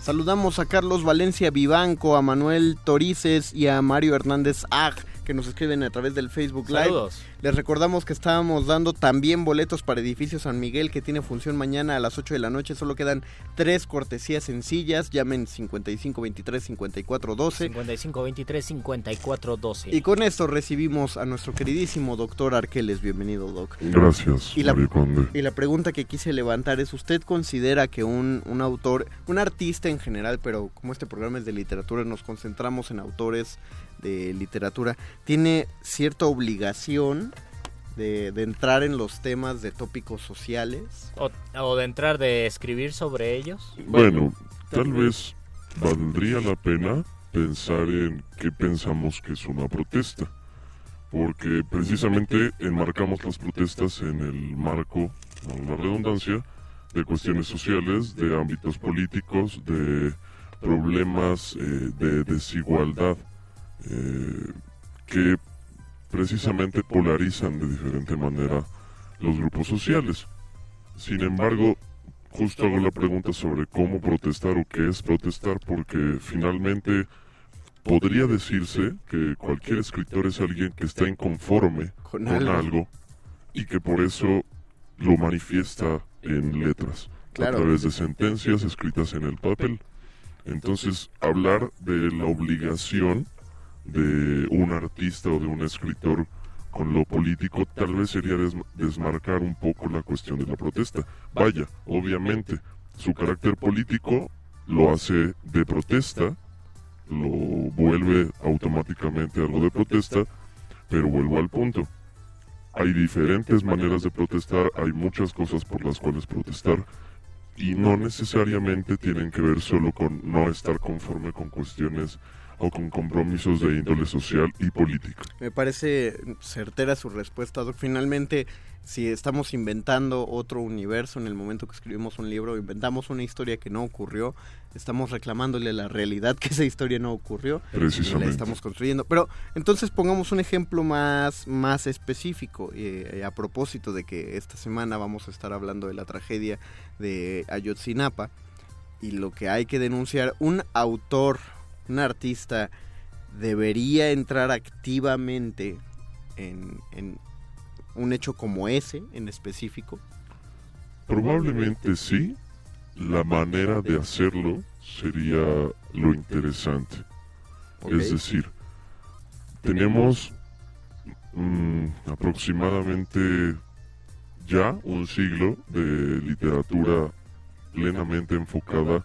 Saludamos a Carlos Valencia Vivanco, a Manuel Torices y a Mario Hernández Ag que nos escriben a través del Facebook Live. Saludos. Les recordamos que estábamos dando también boletos para Edificio San Miguel, que tiene función mañana a las 8 de la noche. Solo quedan tres cortesías sencillas. Llamen 55 23 54 12. 55 23 54 12. Y con esto recibimos a nuestro queridísimo doctor Arqueles. Bienvenido, doc. Gracias, Y la, y la pregunta que quise levantar es, ¿usted considera que un, un autor, un artista en general, pero como este programa es de literatura, nos concentramos en autores de literatura, tiene cierta obligación de, de entrar en los temas de tópicos sociales? O, o de entrar de escribir sobre ellos. Bueno, tal vez valdría la pena pensar en qué pensamos que es una protesta. Porque precisamente enmarcamos las protestas en el marco, con la redundancia, de cuestiones sociales, de ámbitos políticos, de problemas eh, de desigualdad eh, que precisamente polarizan de diferente manera los grupos sociales. Sin embargo, justo hago la pregunta sobre cómo protestar o qué es protestar, porque finalmente podría decirse que cualquier escritor es alguien que está inconforme Con con, algo. algo. y que por eso lo manifiesta en letras, Claro. a través de sentencias escritas en el papel. Entonces, hablar de la obligación de un artista o de un escritor con lo político tal vez sería des- desmarcar un poco la cuestión de la protesta. Vaya, obviamente, su carácter político lo hace de protesta, lo vuelve automáticamente algo de protesta, pero vuelvo al punto. Hay diferentes maneras de protestar, hay muchas cosas por las cuales protestar y no necesariamente tienen que ver solo con no estar conforme con cuestiones o con compromisos de índole social y política. Me parece certera su respuesta, Doc. Finalmente, si estamos inventando otro universo en el momento que escribimos un libro, inventamos una historia que no ocurrió, estamos reclamándole la realidad que esa historia no ocurrió y la Precisamente. estamos construyendo. Pero entonces pongamos un ejemplo más, más específico eh, a propósito de que esta semana vamos a estar hablando de la tragedia de Ayotzinapa y lo que hay que denunciar, un autor, un artista debería entrar activamente en, en un hecho como ese en específico. Probablemente sí. La manera de hacerlo sería lo interesante. Es decir, tenemos mm, aproximadamente ya un siglo de literatura plenamente enfocada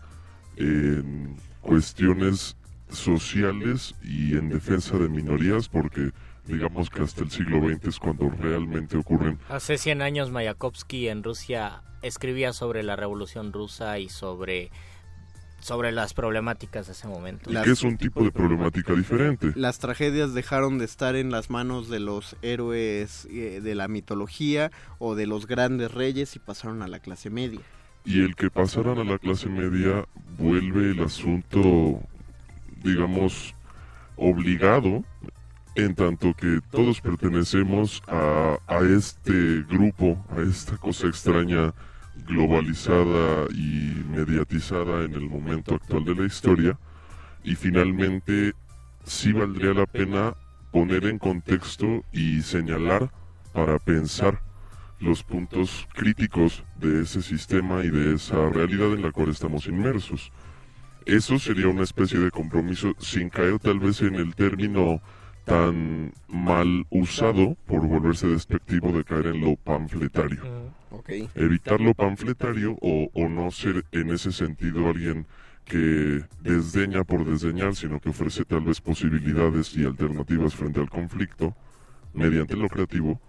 en cuestiones sociales y en defensa de minorías, porque digamos que hasta el siglo XX es cuando realmente ocurren Hace 100 años Mayakovsky en Rusia escribía sobre la revolución rusa y sobre, sobre las problemáticas de ese momento. y que es un tipo de problemática diferente. Las tragedias dejaron de estar en las manos de los héroes eh, de la mitología o de los grandes reyes y pasaron a la clase media. y el que pasaran a la clase media vuelve el asunto, digamos, obligado, en tanto que todos pertenecemos a, este grupo, a esta cosa extraña, globalizada y mediatizada en el momento actual de la historia, y finalmente sí valdría la pena poner en contexto y señalar para pensar los puntos críticos de ese sistema y de esa realidad en la cual estamos inmersos. Eso sería una especie de compromiso sin caer tal vez en el término tan mal usado por volverse despectivo de caer en lo panfletario. Evitar lo panfletario o, o no ser en ese sentido alguien que desdeña por desdeñar, sino que ofrece tal vez posibilidades y alternativas frente al conflicto mediante lo creativo,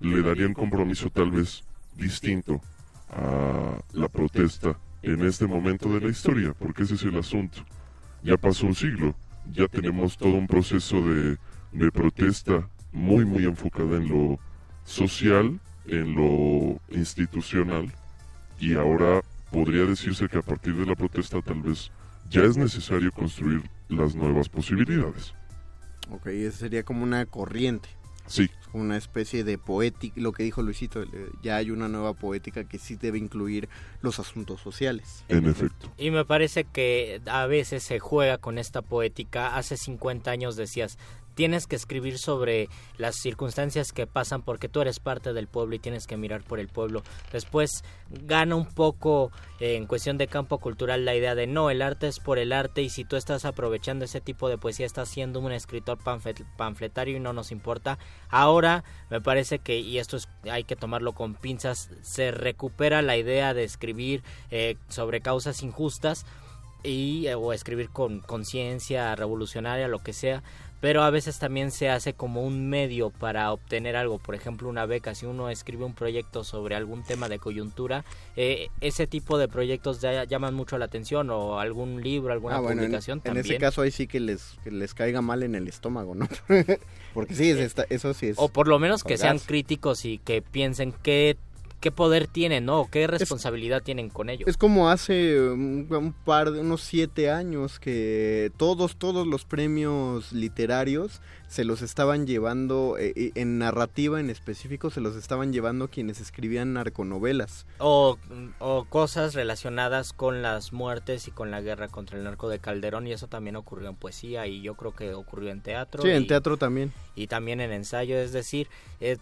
le daría un compromiso tal vez distinto a la protesta en este momento de la historia, porque ese es el asunto. Ya pasó un siglo, ya tenemos todo un proceso de, de protesta muy, muy enfocada en lo social, en lo institucional, y ahora podría decirse que a partir de la protesta tal vez ya es necesario construir las nuevas posibilidades. Ok, esa sería como una corriente. Sí. Es como una especie de poética, lo que dijo Luisito, eh, ya hay una nueva poética que sí debe incluir los asuntos sociales. En efecto. Y me parece que a veces se juega con esta poética. Hace 50 años decías, tienes que escribir sobre las circunstancias que pasan porque tú eres parte del pueblo y tienes que mirar por el pueblo. Después gana un poco eh, en cuestión de campo cultural la idea de no, el arte es por el arte y si tú estás aprovechando ese tipo de poesía estás siendo un escritor panfletario y no nos importa. Ahora me parece que, y esto es, hay que tomarlo con pinzas, se recupera la idea de escribir eh, sobre causas injustas y eh, o escribir con conciencia revolucionaria, lo que sea, pero a veces también se hace como un medio para obtener algo, por ejemplo una beca, si uno escribe un proyecto sobre algún tema de coyuntura, eh, ese tipo de proyectos ya llaman mucho la atención o algún libro, alguna Ah, bueno, en- publicación en, también. ese caso ahí sí que les, que les caiga mal en el estómago, ¿no? Porque sí, es esta- eso sí es... o por lo menos que sean críticos y que piensen qué, qué poder tienen, ¿no? ¿Qué responsabilidad tienen con ello? Es como hace un, un par de unos siete años que todos, todos los premios literarios se los estaban llevando, eh, eh, en narrativa en específico, se los estaban llevando quienes escribían narconovelas. O, o cosas relacionadas con las muertes y con la guerra contra el narco de Calderón y eso también ocurrió en poesía y yo creo que ocurrió en teatro. Sí, en teatro también. y también en ensayo, es decir, eh,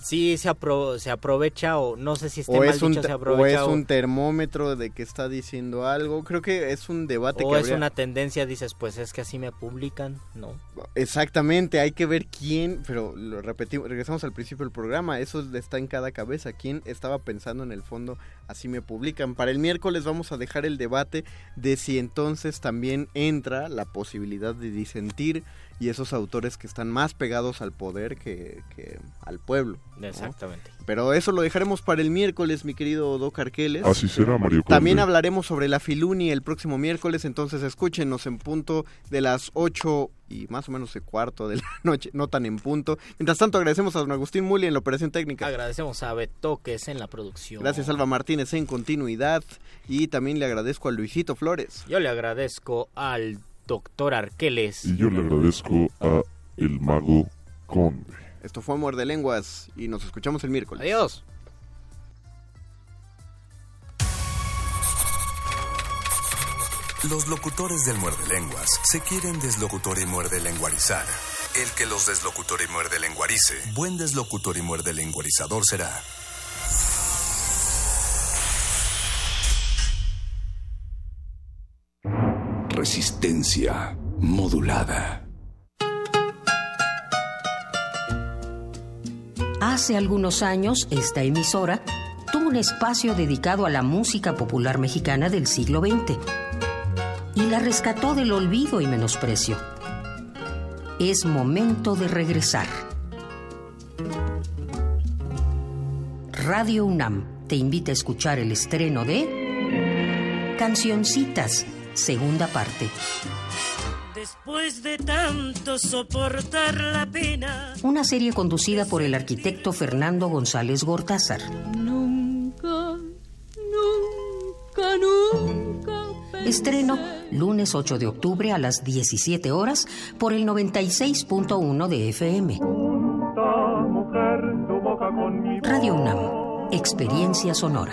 sí se, apro- se aprovecha o no sé si esté O mal es, dicho, se o aprovecha es o- un termómetro de que está diciendo algo. Creo que es un debate o que es habría- una tendencia, dices, pues es que así me publican, ¿no? Exactamente, hay que ver quién, pero lo repetimos, regresamos al principio del programa, eso está en cada cabeza, quién estaba pensando en el fondo, así me publican. Para el miércoles vamos a dejar el debate de si entonces también entra la posibilidad de disentir y esos autores que están más pegados al poder que, que al pueblo. ¿no? Exactamente. Pero eso lo dejaremos para el miércoles, mi querido Doc Arqueles. Así será, Mario Conde. También hablaremos sobre la Filuni el próximo miércoles, entonces escúchenos en punto de las 8 y más o menos de cuarto de la noche, no tan en punto. Mientras tanto, agradecemos a don Agustín Muli en la operación técnica. Agradecemos a Betoques en la producción. Gracias, Alba Martínez, en continuidad. Y también le agradezco a Luisito Flores. Yo le agradezco al doctor Arqueles. Y yo le agradezco a el mago Conde. Esto fue Muerde Lenguas y nos escuchamos el miércoles. Adiós. Los locutores del muerde lenguas se quieren deslocutor y muerde lenguarizar. El que los deslocutor y muerde lenguarice, buen deslocutor y muerde lenguarizador será. Resistencia modulada. Hace algunos años, esta emisora tuvo un espacio dedicado a la música popular mexicana del siglo XX y la rescató del olvido y menosprecio. Es momento de regresar. Radio UNAM te invita a escuchar el estreno de Cancioncitas, segunda parte. Después de tanto soportar la pena, Una serie conducida por el arquitecto Fernando González Gortázar. nunca, nunca, nunca. Estreno lunes 8 de octubre a las 17 horas por el 96.1 de FM. Radio UNAM, experiencia sonora.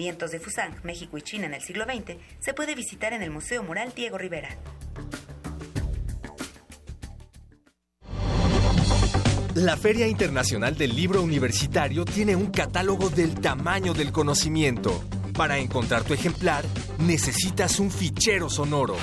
Vientos de Fusang, México y China en el siglo XX se puede visitar en el Museo Moral Diego Rivera. La Feria Internacional del Libro Universitario tiene un catálogo del tamaño del conocimiento. Para encontrar tu ejemplar, necesitas un fichero sonoro.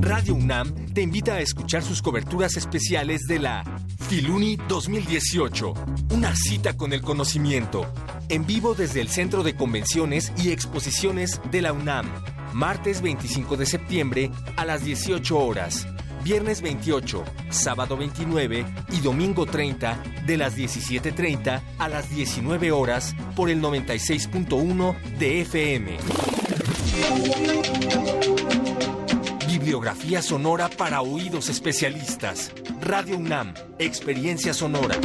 Radio UNAM te invita a escuchar sus coberturas especiales de la Filuni 2018, una cita con el conocimiento, en vivo desde el Centro de Convenciones y Exposiciones de la UNAM, martes 25 de septiembre a las 18 horas, viernes 28, sábado 29 y domingo 30 de las 17.30 a las 19 horas por el 96.1 de FM. bibliografía sonora para oídos especialistas. Radio UNAM, experiencia sonora.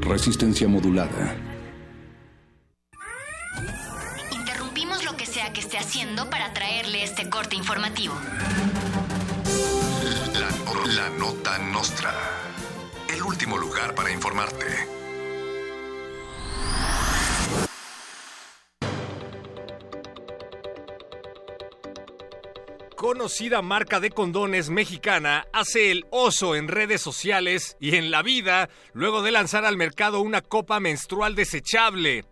Resistencia modulada. Haciendo para traerle este corte informativo. La, la nota nostra. El último lugar para informarte. Conocida marca de condones mexicana hace el oso en redes sociales y en la vida luego de lanzar al mercado una copa menstrual desechable.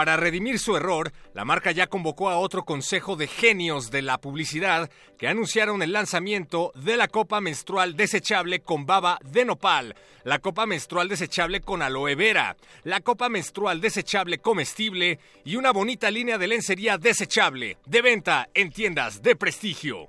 Para redimir su error, la marca ya convocó a otro consejo de genios de la publicidad que anunciaron el lanzamiento de la copa menstrual desechable con baba de nopal, la copa menstrual desechable con aloe vera, la copa menstrual desechable comestible y una bonita línea de lencería desechable, de venta en tiendas de prestigio.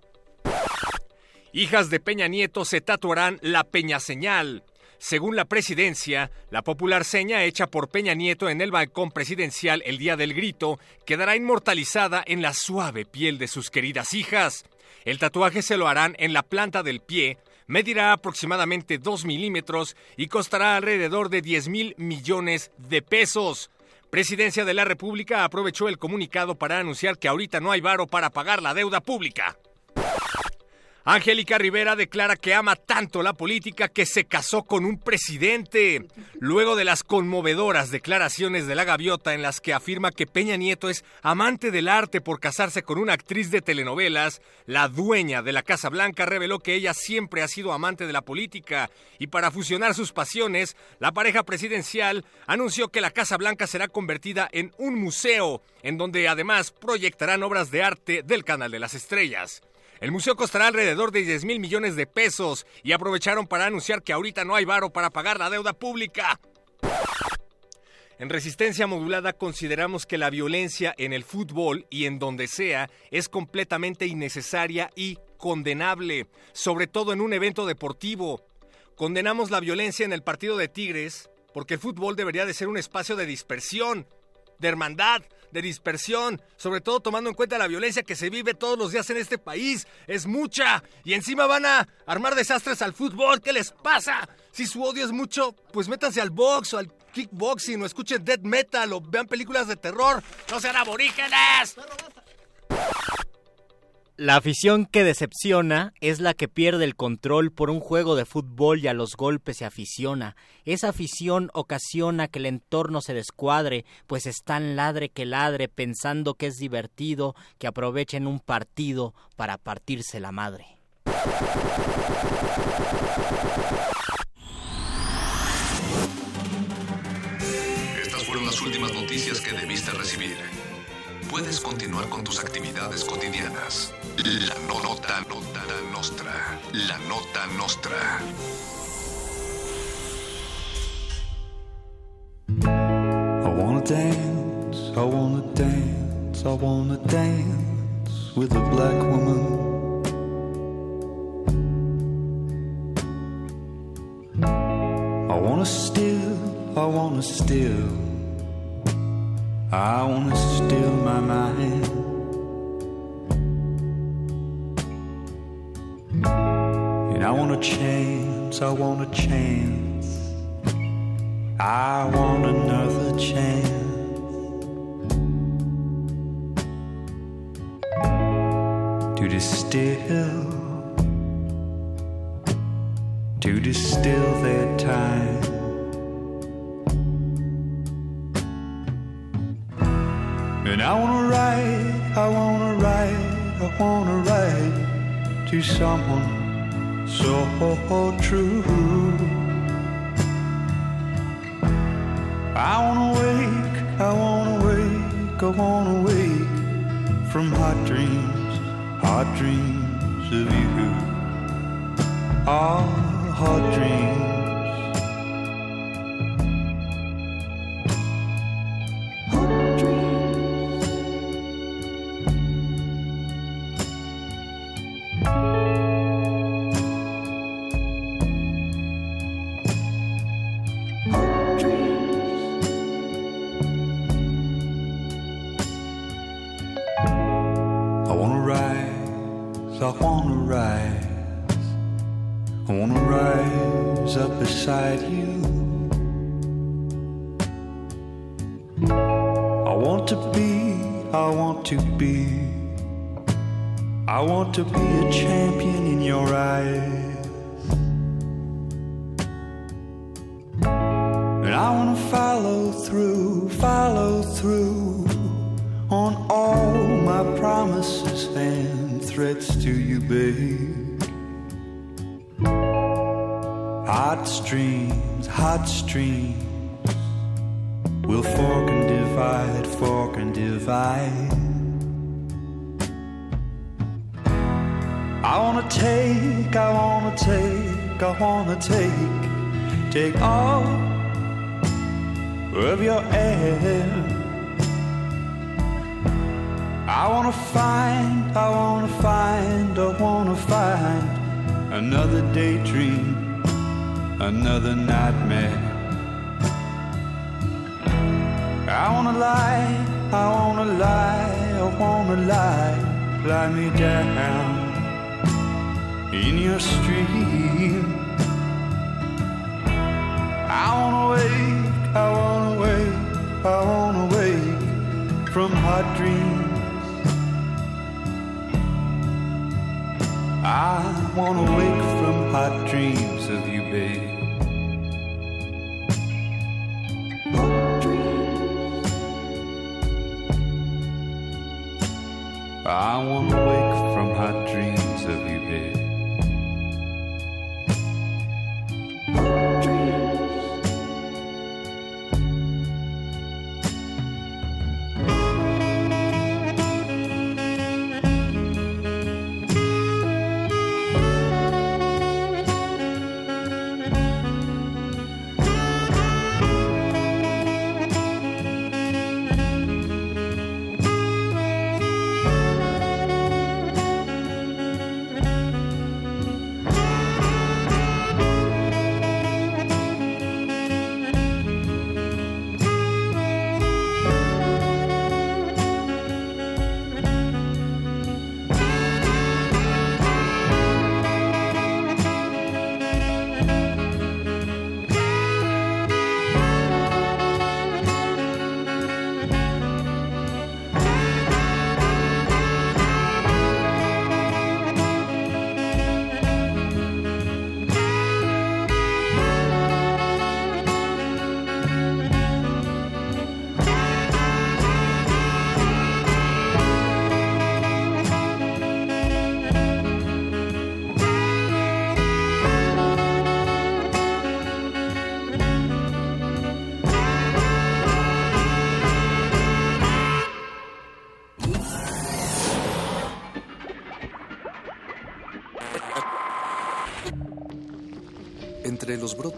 Hijas de Peña Nieto se tatuarán la Peña Señal. Según la presidencia, la popular seña hecha por Peña Nieto en el balcón presidencial el día del grito quedará inmortalizada en la suave piel de sus queridas hijas. El tatuaje se lo harán en la planta del pie, medirá aproximadamente 2 milímetros y costará alrededor de 10 mil millones de pesos. Presidencia de la República aprovechó el comunicado para anunciar que ahorita no hay varo para pagar la deuda pública. Angélica Rivera declara que ama tanto la política que se casó con un presidente. Luego de las conmovedoras declaraciones de la gaviota en las que afirma que Peña Nieto es amante del arte por casarse con una actriz de telenovelas, la dueña de la Casa Blanca reveló que ella siempre ha sido amante de la política y para fusionar sus pasiones, la pareja presidencial anunció que la Casa Blanca será convertida en un museo, en donde además proyectarán obras de arte del Canal de las Estrellas. El museo costará alrededor de 10 mil millones de pesos y aprovecharon para anunciar que ahorita no hay varo para pagar la deuda pública. En resistencia modulada consideramos que la violencia en el fútbol y en donde sea es completamente innecesaria y condenable, sobre todo en un evento deportivo. Condenamos la violencia en el partido de Tigres porque el fútbol debería de ser un espacio de dispersión, de hermandad, de dispersión, sobre todo tomando en cuenta la violencia que se vive todos los días en este país. Es mucha. Y encima van a armar desastres al fútbol. ¿Qué les pasa? Si su odio es mucho, pues métanse al box o al kickboxing o escuchen death metal o vean películas de terror. ¡No sean aborígenes! La afición que decepciona es la que pierde el control por un juego de fútbol y a los golpes se aficiona. Esa afición ocasiona que el entorno se descuadre, pues es tan ladre que ladre pensando que es divertido que aprovechen un partido para partirse la madre. Estas fueron las últimas noticias que debiste recibir. Puedes continuar con tus actividades cotidianas. La no- nota, nota nostra. La nota nostra. I wanna dance, I wanna dance, I wanna dance with a black woman. I wanna steal, I wanna steal, I wanna steal my mind. And I want a chance, I want a chance. I want another chance to distill, to distill their time. And I wanna write, I wanna write, I wanna write to someone so true. I wanna wake, I wanna wake, I wanna wake from hot dreams, hot dreams of you. Ah, hot dreams.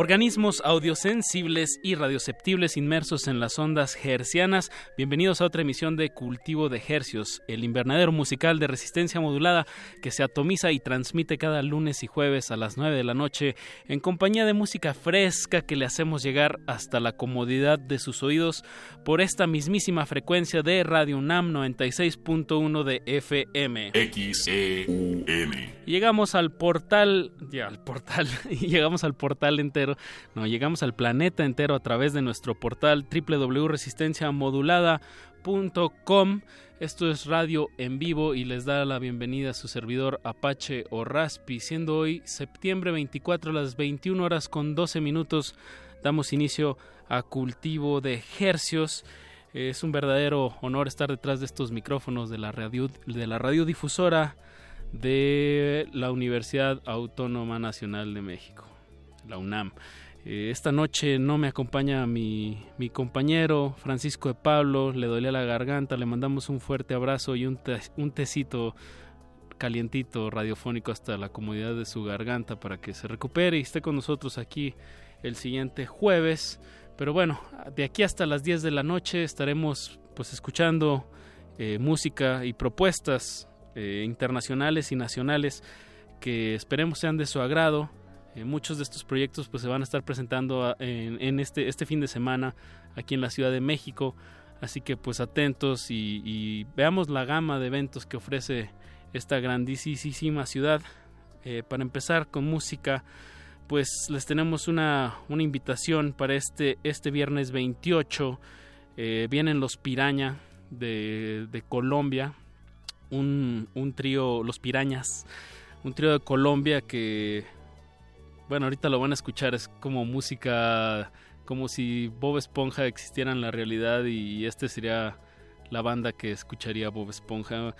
Organismos audiosensibles y radioceptibles inmersos en las ondas hercianas. Bienvenidos a otra emisión de Cultivo de Hercios, el invernadero musical de resistencia modulada que se atomiza y transmite cada lunes y jueves a las 9 de la noche en compañía de música fresca que le hacemos llegar hasta la comodidad de sus oídos por esta mismísima frecuencia de Radio UNAM 96.1 de FM. XEUN. Llegamos al portal, ya al portal, llegamos al portal entero no, llegamos al planeta entero a través de nuestro portal www.resistenciamodulada.com. Esto es radio en vivo y les da la bienvenida a su servidor Apache o Raspi, siendo hoy septiembre 24 a las 21 horas con 12 minutos. Damos inicio a cultivo de hercios. Es un verdadero honor estar detrás de estos micrófonos de la radio, de la radiodifusora de la Universidad Autónoma Nacional de México, la UNAM. Eh, esta noche no me acompaña mi, compañero Francisco de Pablo, le dolía la garganta, le mandamos un fuerte abrazo y un, un tecito calientito radiofónico hasta la comodidad de su garganta para que se recupere y esté con nosotros aquí el siguiente jueves. Pero bueno, de aquí hasta las 10 de la noche estaremos pues escuchando eh, música y propuestas eh, internacionales y nacionales que esperemos sean de su agrado. Eh, muchos de estos proyectos pues se van a estar presentando en, este, este fin de semana aquí en la Ciudad de México. Así que pues atentos y, veamos la gama de eventos que ofrece esta grandísima ciudad. para empezar con música, pues les tenemos una, una invitación para este, este viernes 28. Eh, vienen los Piraña de, de Colombia, un, un, trío, los Pirañas, un trío de Colombia que, bueno, ahorita lo van a escuchar, es como música, como si Bob Esponja existiera en la realidad y este sería la banda que escucharía Bob Esponja.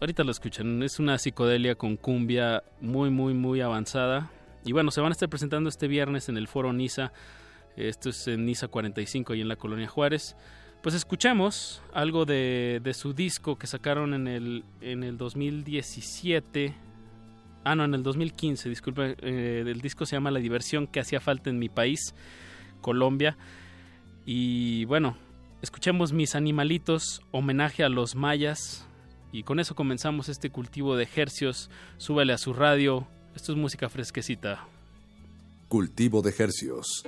Ahorita lo escuchan, es una psicodelia con cumbia muy, muy, muy avanzada. Y bueno, se van a estar presentando este viernes en el foro NISA. Esto es en NISA 45 y en la Colonia Juárez. Pues escuchamos algo de, de su disco que sacaron en el, en el 2017. Ah, no, en el 2015, disculpe. Eh, el disco se llama La diversión que hacía falta en mi país, Colombia. Y bueno, escuchemos Mis Animalitos, homenaje a los mayas. Y con eso comenzamos este cultivo de hercios. Súbale a su radio. Esto es música fresquecita. Cultivo de hercios.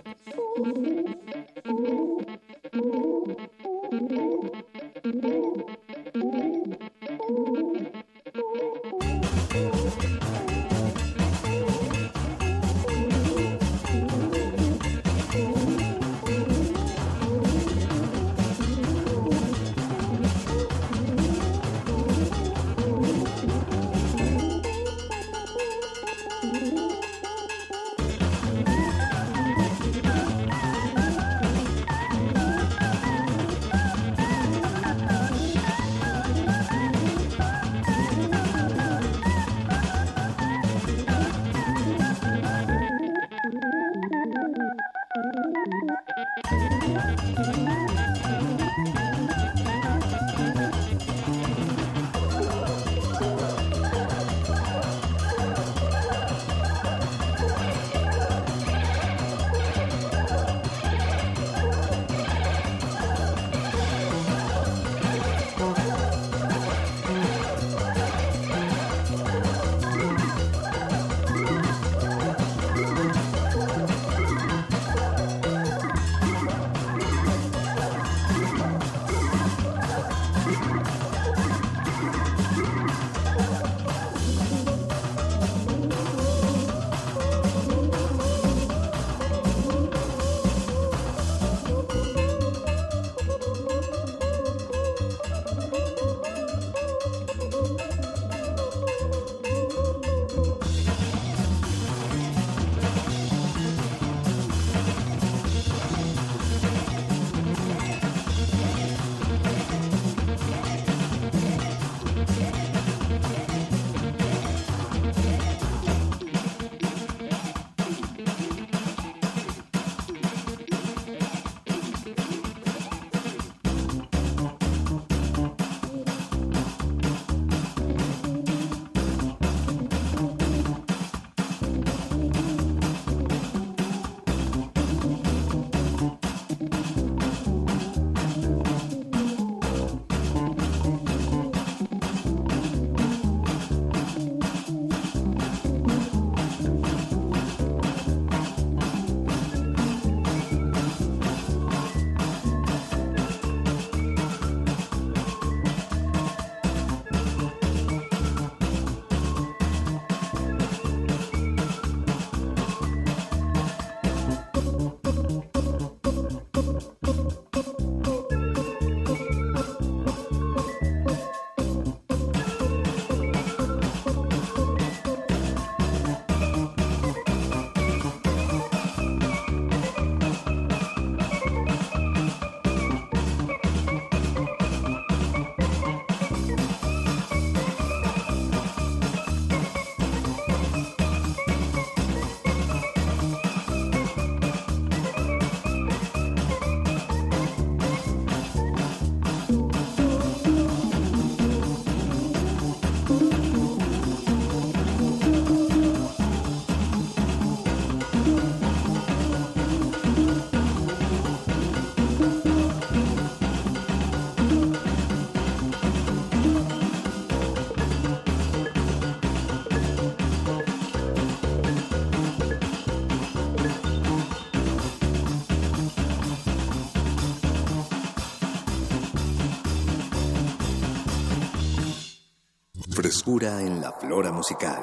Frescura en la flora musical.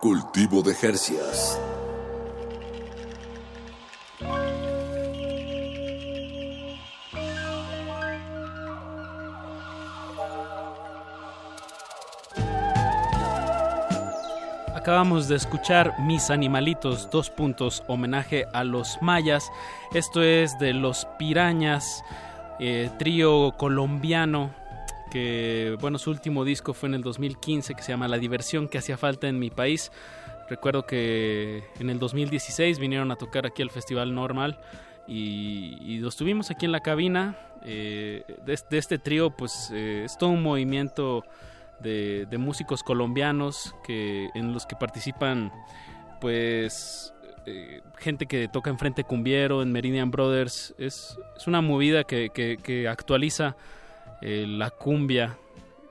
Cultivo de Jercias. Acabamos de escuchar Mis Animalitos, dos puntos, homenaje a los mayas. Esto es de los Pirañas, eh, trío colombiano que, bueno, su último disco fue en el 2015 que se llama La diversión que hacía falta en mi país. Recuerdo que en el 2016 vinieron a tocar aquí al Festival Normal y, y los tuvimos aquí en la cabina. Eh, de, de este trío, pues eh, es todo un movimiento de, de músicos colombianos que en los que participan pues eh, gente que toca en Frente Cumbiero, en Meridian Brothers. Es, es una movida que, que, que actualiza eh, la cumbia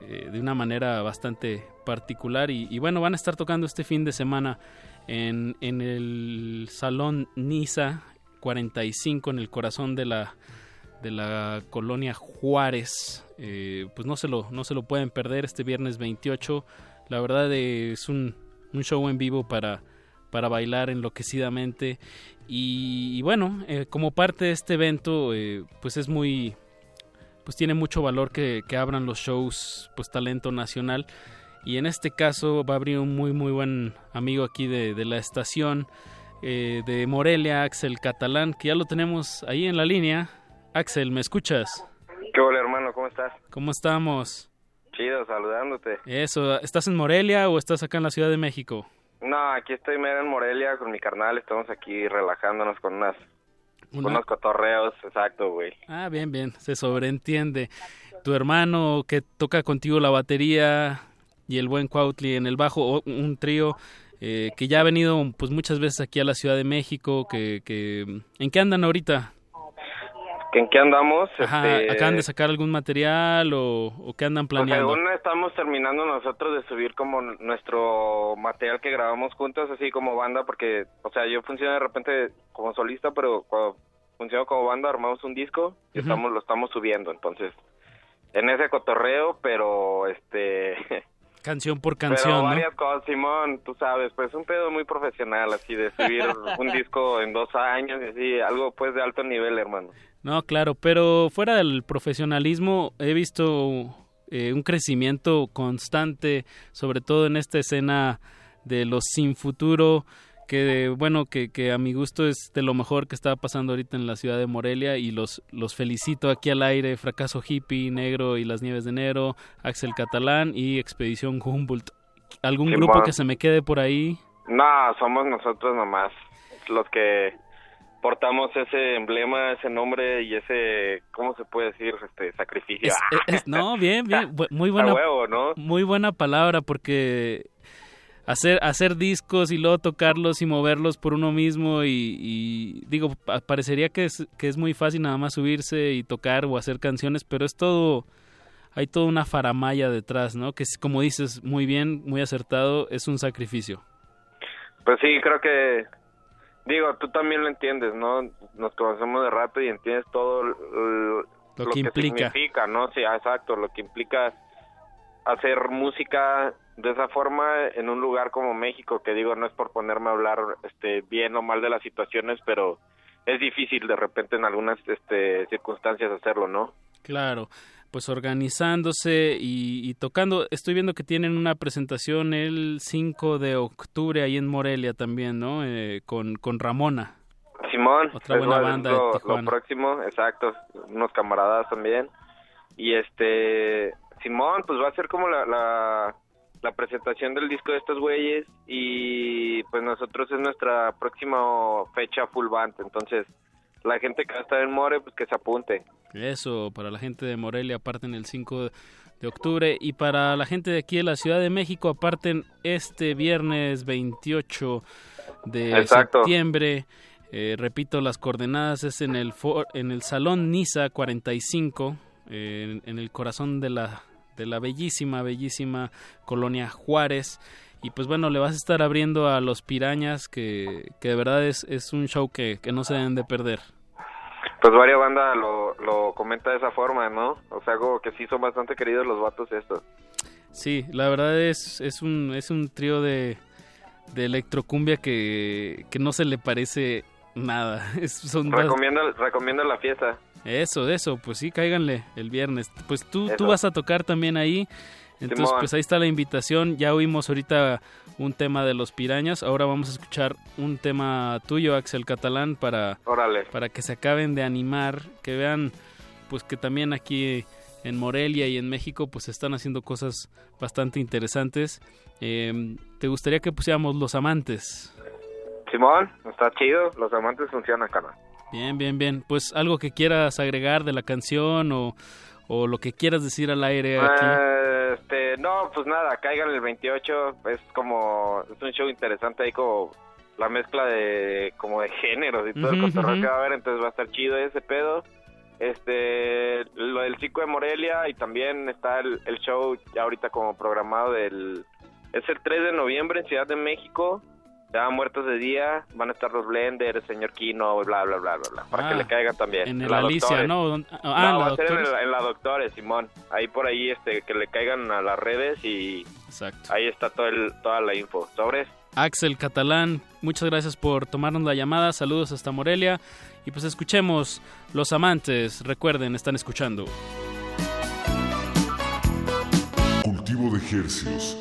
eh, de una manera bastante particular. Y, bueno, van a estar tocando este fin de semana en, en el Salón Niza 45, en el corazón de la, de la colonia Juárez. Eh, pues no se, lo, no se lo pueden perder este viernes 28. La verdad es un, un show en vivo para, para bailar enloquecidamente. Y, bueno, como parte de este evento, pues es muy, pues tiene mucho valor que, que, abran los shows, pues talento nacional. Y en este caso va a abrir un muy, muy buen amigo aquí de, de la estación eh, de Morelia, Axel Catalán, que ya lo tenemos ahí en la línea. Axel, ¿me escuchas? ¿Qué hola, hermano? ¿Cómo estás? ¿Cómo estamos? Chido, saludándote. Eso, ¿estás en Morelia o estás acá en la Ciudad de México? No, aquí estoy mero en Morelia con mi carnal, estamos aquí relajándonos con unas Una... unos cotorreos, exacto, güey. Ah, bien, bien, se sobreentiende. Tu hermano que toca contigo la batería y el buen Cuautli en el bajo, un trío eh, que ya ha venido pues muchas veces aquí a la Ciudad de México, que, que ¿en qué andan ahorita? ¿En qué andamos? Ajá, este... ¿Acaban de sacar algún material o, o qué andan planeando? Pues según estamos terminando nosotros de subir como nuestro material que grabamos juntos, así como banda, porque, o sea, yo funciono de repente como solista, pero cuando funciono como banda armamos un disco y uh -huh. estamos lo estamos subiendo, entonces, en ese cotorreo, pero, este... canción por canción. Pero varias ¿no? cosas, Simón, tú sabes, pues un pedo muy profesional, así de subir un disco en dos años, y así, algo pues de alto nivel, hermano. No, claro, pero fuera del profesionalismo he visto eh, un crecimiento constante, sobre todo en esta escena de los sin futuro, que bueno, que, que a mi gusto es de lo mejor que está pasando ahorita en la ciudad de Morelia y los, los felicito aquí al aire, Fracaso Hippie, Negro y las Nieves de Enero, Axel Catalán y Expedición Humboldt. ¿Algún sí, grupo que se me quede por ahí? No, somos nosotros nomás los que portamos ese emblema, ese nombre y ese, ¿cómo se puede decir? Este sacrificio. Es, es, no, bien, bien, muy buena, huevo, ¿no? muy buena palabra porque hacer hacer discos y luego tocarlos y moverlos por uno mismo y, y, digo parecería que es que es muy fácil nada más subirse y tocar o hacer canciones pero es todo hay toda una faramaya detrás no que es, como dices muy bien muy acertado es un sacrificio pues sí creo que digo tú también lo entiendes no nos conocemos de rato y entiendes todo lo, que, que implica. significa no sí exacto lo que implica hacer música de esa forma en un lugar como México, que digo, no es por ponerme a hablar este bien o mal de las situaciones, pero es difícil de repente en algunas este, circunstancias hacerlo, ¿no? Claro, pues organizándose y, y, tocando, estoy viendo que tienen una presentación el 5 de octubre ahí en Morelia también, ¿no? Eh, con, con Ramona. Simón, otra buena banda lo, de Tijuana. lo próximo, exacto, unos camaradas también. Y este, Simón, pues va a ser como la, la la presentación del disco de estos güeyes y pues nosotros es nuestra próxima fecha full band, entonces la gente que va a estar en More pues que se apunte. Eso, para la gente de Morelia aparten el 5 de octubre y para la gente de aquí de la Ciudad de México aparten este viernes 28 de Exacto. septiembre. Eh, repito, las coordenadas es en el for, en el Salón Niza 45 eh, en, en el corazón de la de la bellísima, bellísima colonia Juárez. Y pues bueno, le vas a estar abriendo a los pirañas, que, que de verdad es, es un show que, que no se deben de perder. Pues varias bandas lo, lo comenta de esa forma, ¿no? O sea, como que sí son bastante queridos los vatos estos. Sí, la verdad es, es un, es un trío de, de electrocumbia que, que no se le parece nada. Es, son bas- Recomiendo, la fiesta. Eso, eso, pues sí, cáiganle el viernes. Pues tú, tú vas a tocar también ahí. Entonces, pues ahí está la invitación. Ya oímos ahorita un tema de los pirañas. Ahora vamos a escuchar un tema tuyo, Axel Catalán, para, Órale. para que se acaben de animar, que vean, pues que también aquí en Morelia y en México, pues se están haciendo cosas bastante interesantes. Eh, ¿Te gustaría que pusiéramos Los Amantes? Simón, está chido. Los amantes funcionan, carnal. Bien, bien, bien. Pues algo que quieras agregar de la canción o, o lo que quieras decir al aire aquí. Eh, este, no, pues nada, caigan el 28. Es como, es un show interesante ahí como la mezcla de, como de géneros y todo el Ujú, cotorreo que va a haber, entonces va a estar chido ese pedo. Este, lo del 5 de Morelia y también está el, el show ya ahorita como programado del, es el 3 de noviembre en Ciudad de México. Ya muertos de día, van a estar los Blender, el señor Kino, bla, bla, bla, bla, bla, para Ah, que le caigan también. En el La Alicia, Doctores. ¿no? ¿Dónde- Ah, no, en la va a ser en, Doctores. el- en la Doctores, Simón. Ahí por ahí, este, que le caigan a las redes y Exacto. ahí está todo el, toda la info. ¿Sobres? Axel Catalán, muchas gracias por tomarnos la llamada. Saludos hasta Morelia. Y pues escuchemos Los Amantes. Recuerden, están escuchando. Cultivo de ejercicios.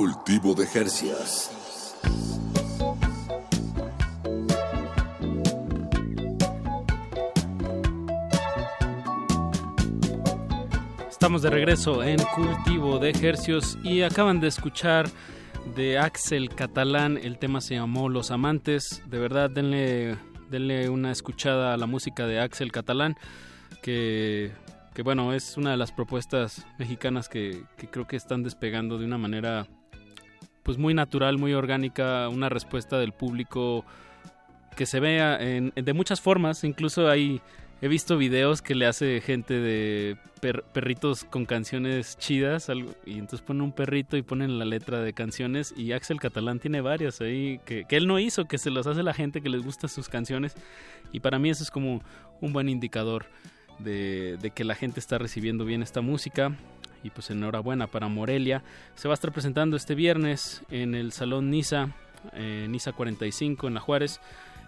Cultivo de Jercias. Estamos de regreso en Cultivo de Ejercios y acaban de escuchar de Axel Catalán. El tema se llamó Los Amantes. De verdad, denle, denle una escuchada a la música de Axel Catalán, que, que bueno, es una de las propuestas mexicanas que, que creo que están despegando de una manera pues muy natural, muy orgánica, una respuesta del público que se vea en, de muchas formas. Incluso hay he visto videos que le hace gente de per- perritos con canciones chidas algo- y entonces ponen un perrito y ponen la letra de canciones y Axel Catalán tiene varias ahí que, que él no hizo, que se los hace la gente que les gusta sus canciones y para mí eso es como un buen indicador de que la gente está recibiendo bien esta música y pues enhorabuena para Morelia. Se va a estar presentando este viernes en el Salón Nisa, eh, Nisa 45 en La Juárez.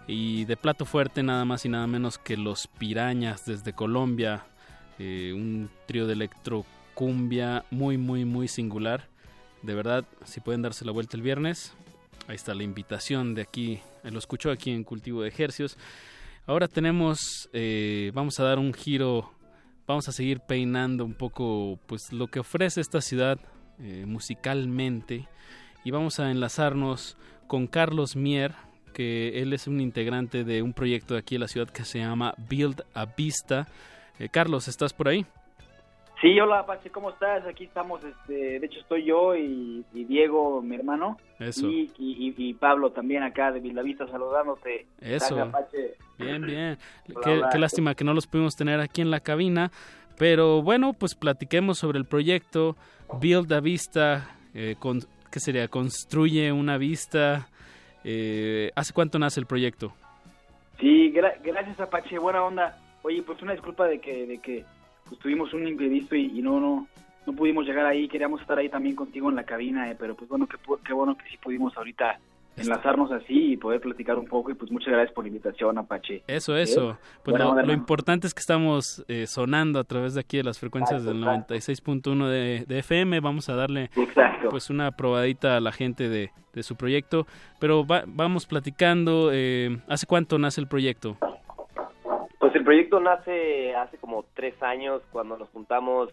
Y de plato fuerte nada más y nada menos que los Pirañas desde Colombia, eh, un trío de electrocumbia muy muy muy singular. De verdad, si pueden darse la vuelta el viernes, ahí está la invitación de aquí, lo escucho aquí en Cultivo de Ejercios. Ahora tenemos, eh, vamos a dar un giro, vamos a seguir peinando un poco pues lo que ofrece esta ciudad eh, musicalmente y vamos a enlazarnos con Carlos Mier, que él es un integrante de un proyecto de aquí en la ciudad que se llama Build a Vista. Eh, Carlos, ¿estás por ahí? Sí, hola Apache, ¿cómo estás? Aquí estamos, este, de hecho estoy yo y, y Diego, mi hermano, Eso. Y, y, y Pablo también acá de Vista saludándote. Eso. Taca. Bien, bien. Hola, Qué, hola. qué lástima que no los pudimos tener aquí en la cabina. Pero bueno, pues platiquemos sobre el proyecto Build a Vista. Eh, con, ¿Qué sería? Construye una vista. Eh, ¿Hace cuánto nace el proyecto? Sí, gra- gracias Apache, buena onda. Oye, pues una disculpa de que, de que pues, tuvimos un imprevisto y, y no, no, no pudimos llegar ahí. Queríamos estar ahí también contigo en la cabina, eh, pero pues bueno, qué, qué bueno que sí pudimos ahorita enlazarnos así y poder platicar un poco. Y pues muchas gracias por la invitación, Apache. Eso, eso. ¿Eh? Pues Buena lo, importante es que estamos eh, sonando a través de aquí de las frecuencias del 96.1 de, de FM. Vamos a darle pues una probadita a la gente de, de su proyecto. Pero va- vamos platicando. eh, ¿Hace cuánto nace el proyecto? Pues el proyecto nace hace como tres años cuando nos juntamos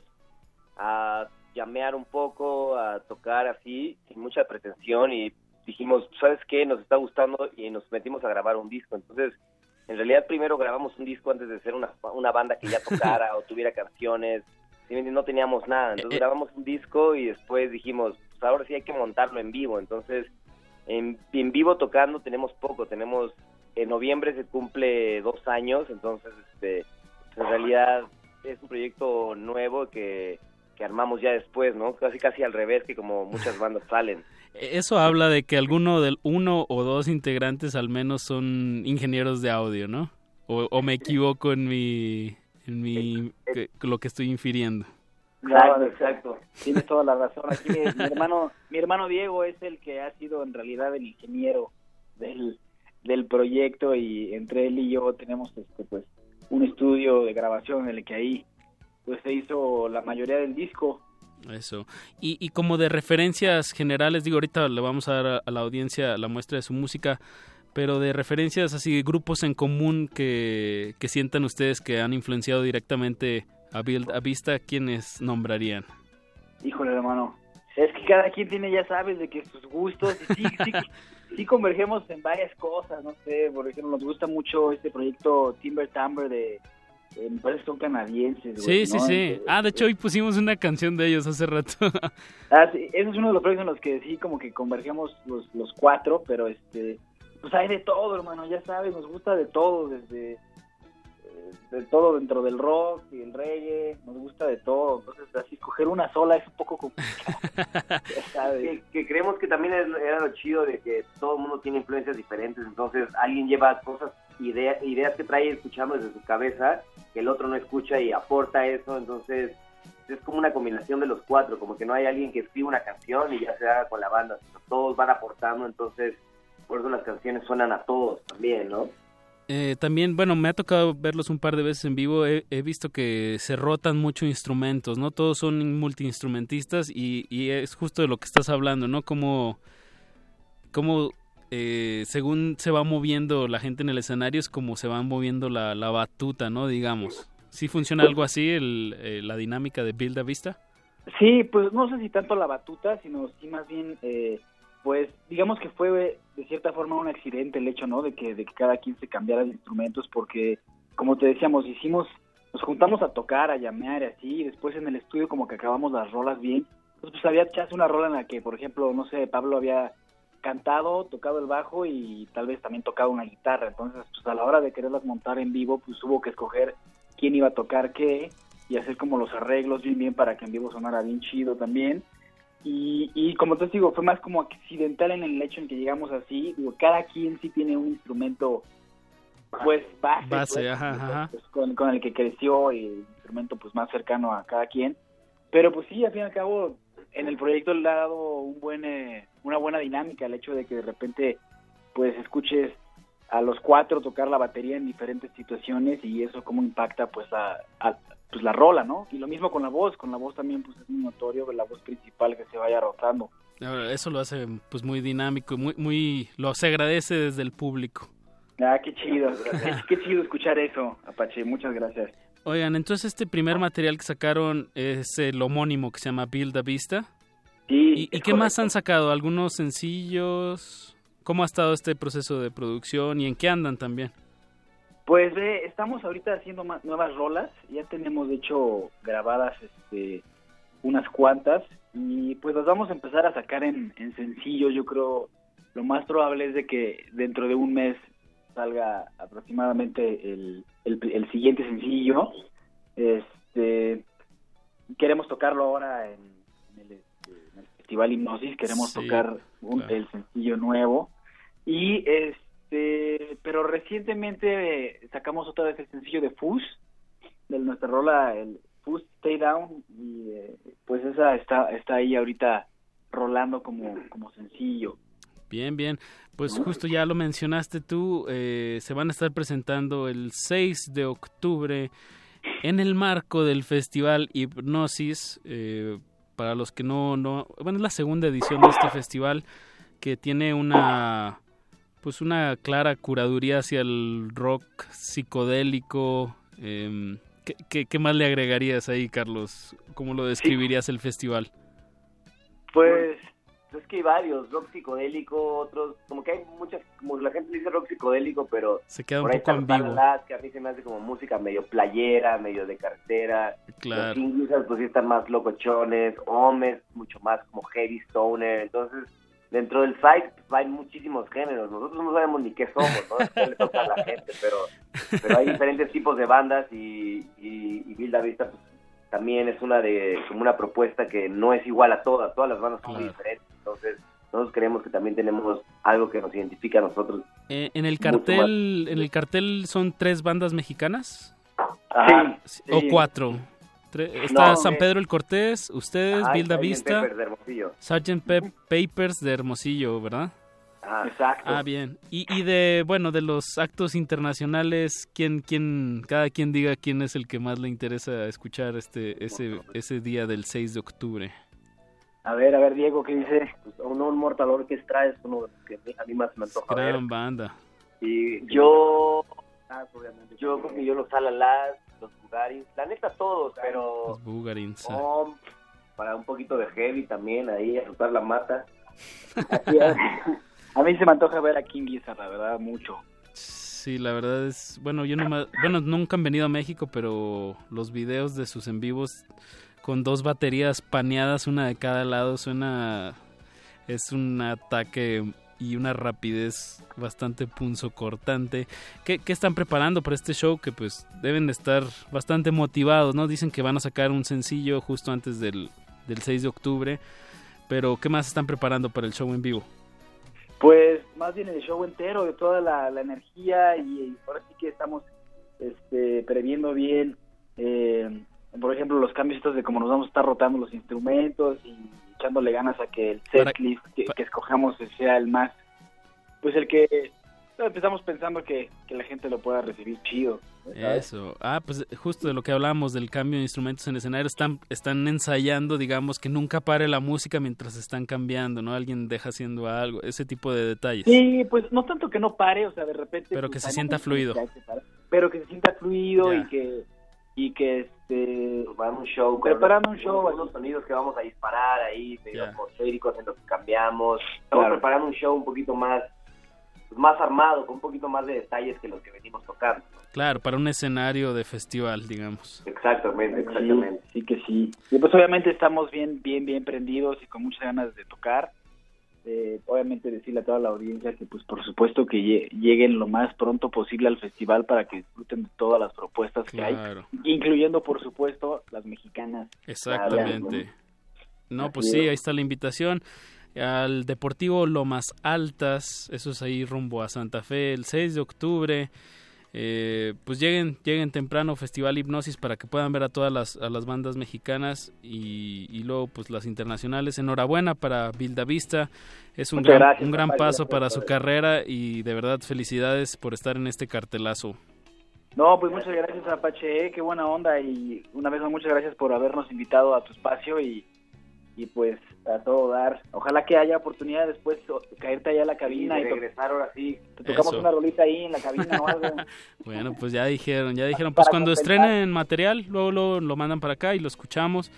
a llamear un poco, a tocar así, sin mucha pretensión y dijimos, ¿sabes qué? Nos está gustando y nos metimos a grabar un disco. Entonces, en realidad primero grabamos un disco antes de ser una, una banda que ya tocara o tuviera canciones. No teníamos nada. Entonces grabamos un disco y después dijimos, pues ahora sí hay que montarlo en vivo. Entonces, en, en vivo tocando tenemos poco. Tenemos, en noviembre se cumple dos años. Entonces, este, en realidad es un proyecto nuevo que, que armamos ya después, ¿no? Casi casi al revés que como muchas bandas salen. Eso habla de que alguno del uno o dos integrantes al menos son ingenieros de audio, ¿no? O, o me equivoco en mi, en mi que- lo que estoy infiriendo. Exacto, exacto. Tienes toda la razón. Aquí mi hermano, mi hermano Diego es el que ha sido en realidad el ingeniero del, del proyecto y entre él y yo tenemos este pues un estudio de grabación en el que ahí pues se hizo la mayoría del disco. Eso. Y, y como de referencias generales, digo, ahorita le vamos a dar a, a la audiencia la muestra de su música, pero de referencias así, grupos en común que, que sientan ustedes que han influenciado directamente a a Vista, ¿quiénes nombrarían? Híjole, hermano. Es que cada quien tiene, ya sabes, de que sus gustos. y Sí, sí, sí convergemos en varias cosas, no sé. Por ejemplo, nos gusta mucho este proyecto Timber Timber de. eh, me parece que son canadienses. Sí, güey, sí, ¿no? sí. Eh, Ah, de hecho hoy pusimos una canción de ellos hace rato. Ah, sí, ese es uno de los proyectos en los que sí, como que convergemos los, los cuatro, pero este. Pues hay de todo, hermano, ya sabes, nos gusta de todo, desde. De todo dentro del rock y el reggae, nos gusta de todo. Entonces, así, escoger una sola es un poco complicado. que, creemos que también era lo chido de que todo el mundo tiene influencias diferentes, entonces alguien lleva cosas, idea- ideas que trae escuchando desde su cabeza, que el otro no escucha y aporta eso, entonces es como una combinación de los cuatro, como que no hay alguien que escriba una canción y ya se haga con la banda, sino todos van aportando, entonces por eso las canciones suenan a todos también, ¿no? Eh, también, bueno, me ha tocado verlos un par de veces en vivo. He, he visto que se rotan mucho instrumentos, ¿no? Todos son multiinstrumentistas y, y es justo de lo que estás hablando, ¿no? Como, como eh, según se va moviendo la gente en el escenario es como se va moviendo la, la batuta, ¿no? Digamos. ¿Sí funciona algo así el, eh, la dinámica de Build a Vista? Sí, pues no sé si tanto la batuta, sino sí más bien, eh, pues digamos que fue de cierta forma un accidente el hecho, ¿no? De que, de que cada quien se cambiara de instrumentos porque, como te decíamos, hicimos, nos juntamos a tocar, a llamear y así, y después en el estudio como que acabamos las rolas bien. Entonces pues había chance una rola en la que, por ejemplo, no sé, Pablo había cantado, tocado el bajo y tal vez también tocado una guitarra. Entonces, pues a la hora de quererlas montar en vivo, pues hubo que escoger quién iba a tocar qué y hacer como los arreglos bien bien para que en vivo sonara bien chido también. Y, y como te digo, fue más como accidental en el hecho en que llegamos así. Digo, cada quien sí tiene un instrumento, pues base, Base, pues, ajá, ajá. pues, con, con el que creció y el instrumento pues más cercano a cada quien. Pero pues sí, al fin y al cabo, en el proyecto le ha dado un buen, eh, una buena dinámica el hecho de que de repente pues escuches a los cuatro tocar la batería en diferentes situaciones y eso cómo impacta pues a, a- pues la rola, ¿no? Y lo mismo con la voz, con la voz también pues es muy notorio la voz principal que se vaya rotando. Eso lo hace pues muy dinámico y muy, muy lo se agradece desde el público. Ah, qué chido, qué, qué chido escuchar eso, Apache, muchas gracias. Oigan, entonces este primer material que sacaron es el homónimo que se llama Build a Vista. ¿Y, y qué más han sacado? ¿Algunos sencillos? ¿Cómo ha estado este proceso de producción y en qué andan también? Pues ve, estamos ahorita haciendo nuevas rolas, ya tenemos de hecho grabadas este, unas cuantas y pues las vamos a empezar a sacar en, en sencillo, yo creo lo más probable es de que dentro de un mes salga aproximadamente el, el, el siguiente sencillo. Este queremos tocarlo ahora en, en el, este, en el Festival Hipnosis, queremos Sí, tocar un- claro. el sencillo nuevo y este pero recientemente eh, sacamos otra vez el sencillo de Fuzz de nuestra rola el Fuzz Stay Down y eh, pues esa está está ahí ahorita rolando como como sencillo. Bien, bien. Pues justo ya lo mencionaste tú, eh, se van a estar presentando el 6 de octubre en el marco del festival Hipnosis. eh, para los que no, no, bueno, es la segunda edición de este festival que tiene una, pues una clara curaduría hacia el rock psicodélico. em, ¿qué, qué, qué más le agregarías ahí, Carlos? ¿Cómo lo describirías el festival? Pues es que hay varios, rock psicodélico, otros, como que hay muchas, como la gente dice rock psicodélico, pero Se queda un poco ambiguo. Que a mí se me hace como música medio playera, medio de cartera. Claro. Los pues sí están más locochones, Homes mucho más como heavy stoner, entonces dentro del site hay muchísimos géneros, nosotros no sabemos ni qué somos, ¿no? Le toca a la gente, pero, pero hay diferentes tipos de bandas y, y, y Build a Vista pues, también es una de como una propuesta que no es igual a todas, todas las bandas son muy diferentes, entonces nosotros creemos que también tenemos algo que nos identifica a nosotros. Eh, en el cartel, en el cartel son tres bandas mexicanas Ajá, Sí, sí. o cuatro. Está No, San. Pedro el Cortés, ustedes, Sgt. Vista, Pepper de Hermosillo. Sgt. Pep- Papers de Hermosillo, ¿verdad? Exacto. Ah, bien. Y, y de, bueno, de los actos internacionales, ¿quién, quién, cada quien diga quién es el que más le interesa escuchar este, ese, ese día del 6 de octubre? A ver, a ver Diego, ¿qué dice? Pues, un, un Mortal Orchestra es uno de los que a mí más me antoja ver. Gran banda. Y yo, yo creo que yo los Alalas, los Bugarins, la neta todos, pero Los Bugarins. para un poquito de heavy también, ahí a soltar la mata. A mí se me antoja ver a King Gizzard, la verdad, mucho. Sí, la verdad es, bueno, yo no me- bueno, nunca han venido a México, pero los videos de sus en vivos con dos baterías paneadas, una de cada lado, suena, es un ataque y una rapidez bastante punzocortante. ¿Qué, ¿Qué están preparando para este show? Que pues deben de estar bastante motivados, ¿no? Dicen que van a sacar un sencillo justo antes del, del 6 de octubre, pero ¿qué más están preparando para el show en vivo? Pues más bien el show entero, de toda la, la energía y, y ahora sí que estamos este, previendo bien, eh, por ejemplo, los cambios estos de cómo nos vamos a estar rotando los instrumentos y echándole ganas a que el setlist que, que escojamos sea el más, pues el que empezamos pensando que, que la gente lo pueda recibir chido. ¿sabes? Eso. Ah, pues justo de lo que hablábamos del cambio de instrumentos en escenario, están, están ensayando, digamos, que nunca pare la música mientras están cambiando, ¿no? Alguien deja haciendo algo, ese tipo de detalles. Sí, pues no tanto que no pare, o sea, de repente... Pero pues, que se sienta fluido. pero que se sienta fluido Ya. y que y que este preparando un show, con preparando un unos- show unos sonidos que vamos a disparar ahí, Ya. atmosféricos en los que cambiamos. Estamos Claro. preparando un show un poquito más pues, más armado, con un poquito más de detalles que los que venimos tocando. Claro, para un escenario de festival, digamos. Exactamente, exactamente. Sí, sí que sí. Y pues obviamente estamos bien, bien, bien prendidos y con muchas ganas de tocar. Eh, obviamente decirle a toda la audiencia que pues por supuesto que lle- lleguen lo más pronto posible al festival para que disfruten de todas las propuestas que hay, incluyendo por supuesto las mexicanas. Exactamente. No, pues sí, ahí está la invitación al Deportivo Lomas Altas, eso es ahí rumbo a Santa Fe, el 6 de octubre. Eh, pues lleguen, lleguen temprano Festival Hipnosis para que puedan ver a todas las, a las bandas mexicanas y, y luego pues las internacionales. Enhorabuena para Bilda Vista, es un Muchas gran, gracias, un gran paso gracias para su carrera y de verdad felicidades por estar en este cartelazo. No, pues muchas gracias Apache, eh, qué buena onda y una vez más muchas gracias por habernos invitado a tu espacio y, y pues a todo dar. Ojalá que haya oportunidad después o- caerte allá a la cabina Y de regresar ahora sí. te tocamos Eso. una rolita ahí en la cabina o algo. Bueno, pues ya dijeron, ya dijeron, pues Para cuando compensar. estrenen material, luego, luego lo mandan para acá y lo escuchamos.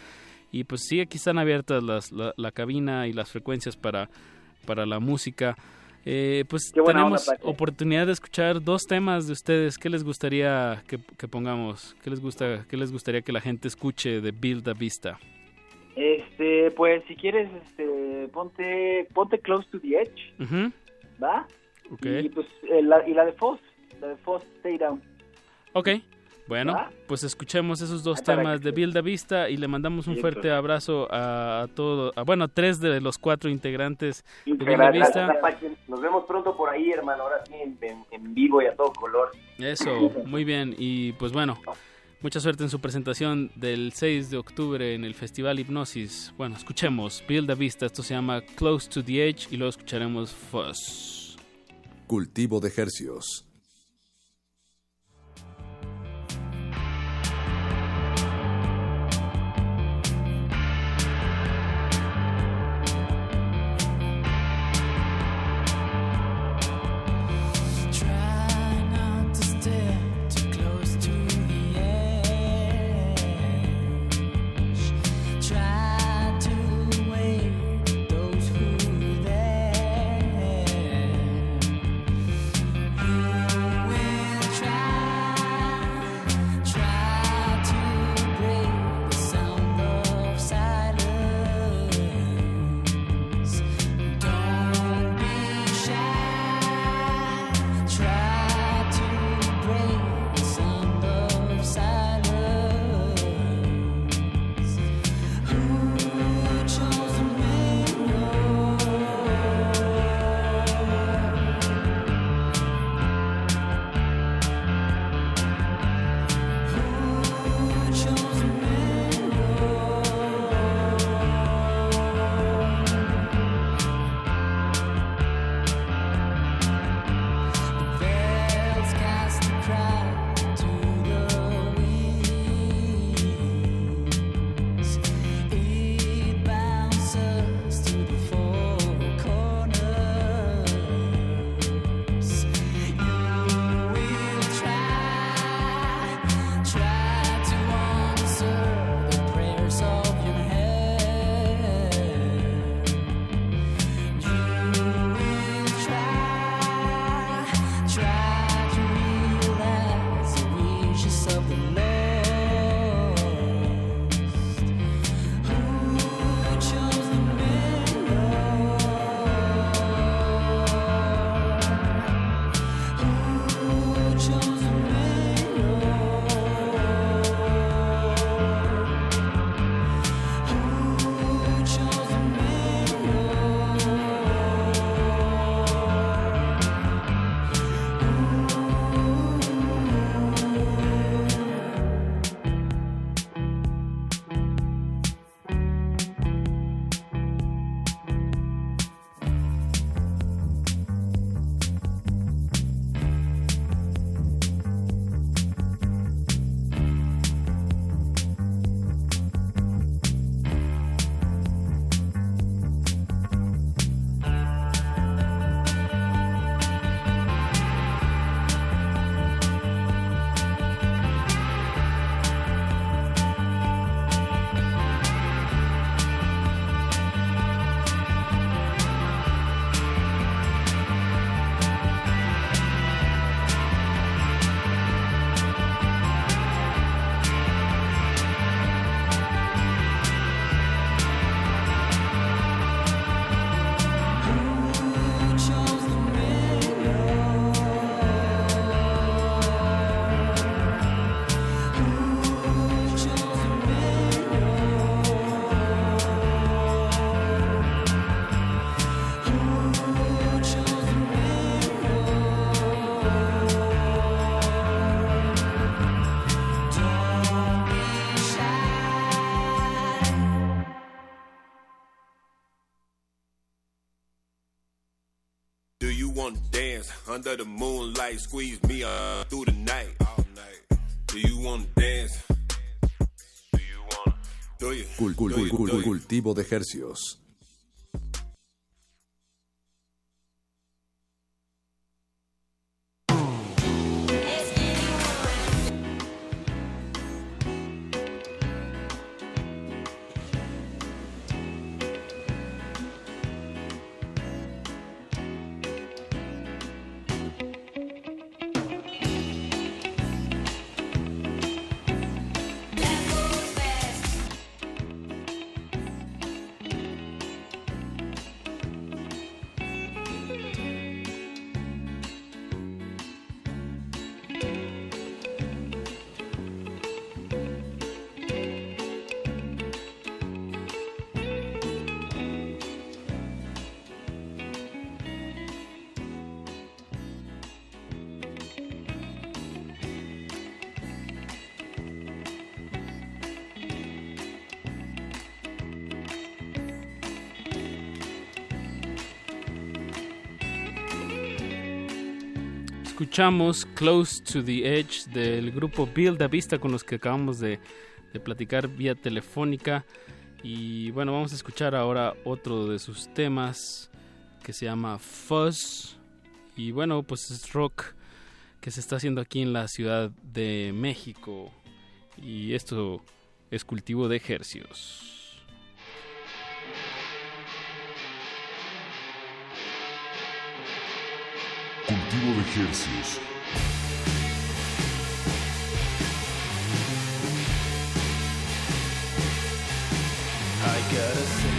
Y pues sí, aquí están abiertas las, la, la cabina y las frecuencias para, para la música. Eh, pues tenemos onda, oportunidad de escuchar dos temas de ustedes. ¿Qué les gustaría que, que pongamos? ¿Qué les gusta, qué les gustaría que la gente escuche de Build a Vista? Este, pues si quieres, este, ponte, ponte close to the edge, Ujú, ¿va? ok. Y pues eh, la, y la de Foss, la de Foss Stay Down. Ok, bueno, ¿Va? pues escuchemos esos dos temas de Build a Vista y le mandamos un fuerte abrazo a, a todo, a, bueno, a tres de los cuatro integrantes de Gracias. Vista. Nos vemos pronto por ahí, hermano. Ahora sí, en, en- en vivo y a todo color. Eso, muy bien. Y pues bueno, mucha suerte en su presentación del 6 de octubre en el Festival Hipnosis. Bueno, escuchemos Build a Vista, esto se llama Close to the Edge y luego escucharemos Fuss. Cultivo de Hercios. Under the moonlight. Squeeze me uh, through the night. All night. Do you wanna dance? Do you wanna? Do you? Cul- cul- Do you? cul- Do you? cultivo de hercios. Escuchamos Close to the Edge del grupo Build a Vista con los que acabamos de, de platicar vía telefónica. Y bueno, vamos a escuchar ahora otro de sus temas que se llama Fuzz. Y bueno, pues es rock que se está haciendo aquí en la Ciudad de México. Y esto es cultivo de ejercios. Cultivo de ejercios. I gotta say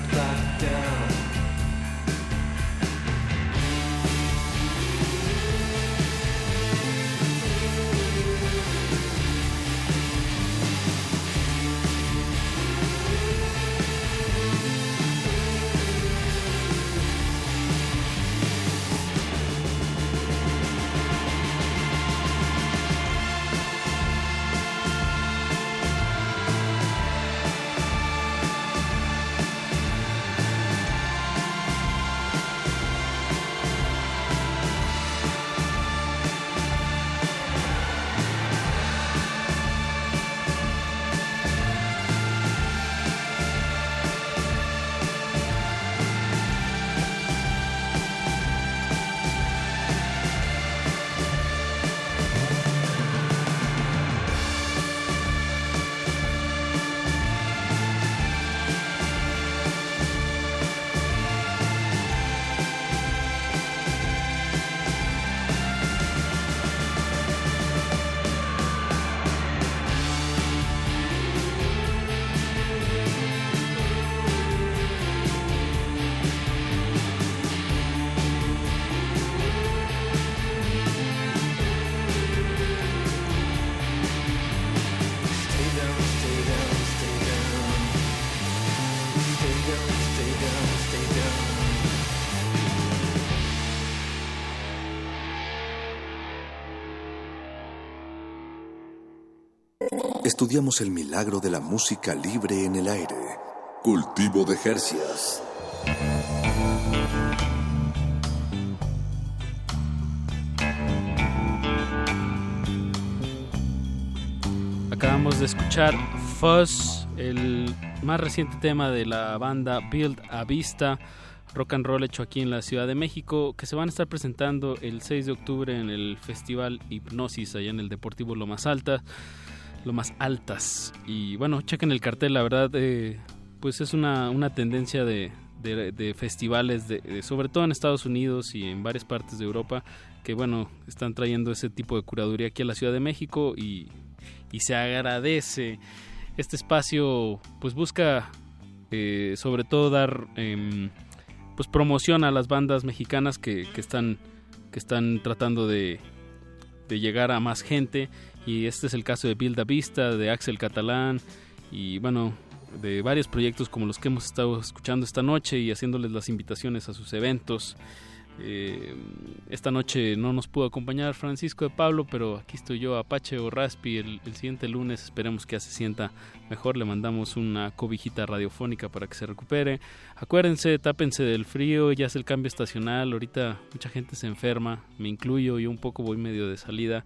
estudiamos el milagro de la música libre en el aire. Cultivo de Jercias. Acabamos de escuchar Fuzz, el más reciente tema de la banda Build a Vista, rock and roll hecho aquí en la Ciudad de México, que se van a estar presentando el 6 de octubre en el Festival Hipnosis, allá en el Deportivo Lo Más Alta. Lo Más Altas. Y bueno, chequen el cartel, la verdad, eh, pues es una, una tendencia de, de, festivales, de, de- sobre todo en Estados Unidos y en varias partes de Europa, que bueno, están trayendo ese tipo de curaduría aquí a la Ciudad de México y, y se agradece. Este espacio pues busca eh, sobre todo dar em, pues promoción a las bandas mexicanas que, que están que están tratando de, de llegar a más gente y este es el caso de Build Vista, de Axel Catalán y bueno, de varios proyectos como los que hemos estado escuchando esta noche y haciéndoles las invitaciones a sus eventos. Eh, esta noche no nos pudo acompañar Francisco de Pablo, pero aquí estoy yo, Apache o Raspi, el, el siguiente lunes esperemos que ya se sienta mejor, le mandamos una cobijita radiofónica para que se recupere. Acuérdense, tápense del frío, ya es el cambio estacional, ahorita mucha gente se enferma, me incluyo, yo un poco voy medio de salida,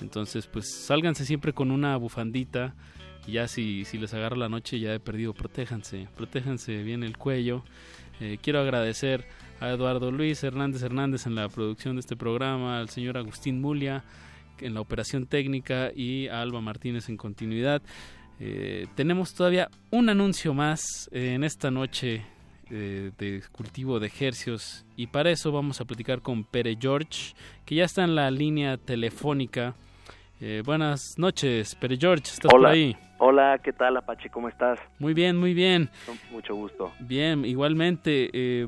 entonces pues sálganse siempre con una bufandita y ya si, si les agarra la noche ya he perdido, protéjanse, protéjanse bien el cuello. Eh, quiero agradecer a Eduardo Luis Hernández Hernández en la producción de este programa, al señor Agustín Mulia en la operación técnica y a Alba Martínez en continuidad. Eh, tenemos todavía un anuncio más eh, en esta noche de cultivo de ejercios y para eso vamos a platicar con Pere George que ya está en la línea telefónica. Eh, buenas noches, Pere George, ¿estás Hola. por ahí? Hola, ¿qué tal Apache? ¿Cómo estás? Muy bien, muy bien. Mucho gusto. Bien, igualmente, eh,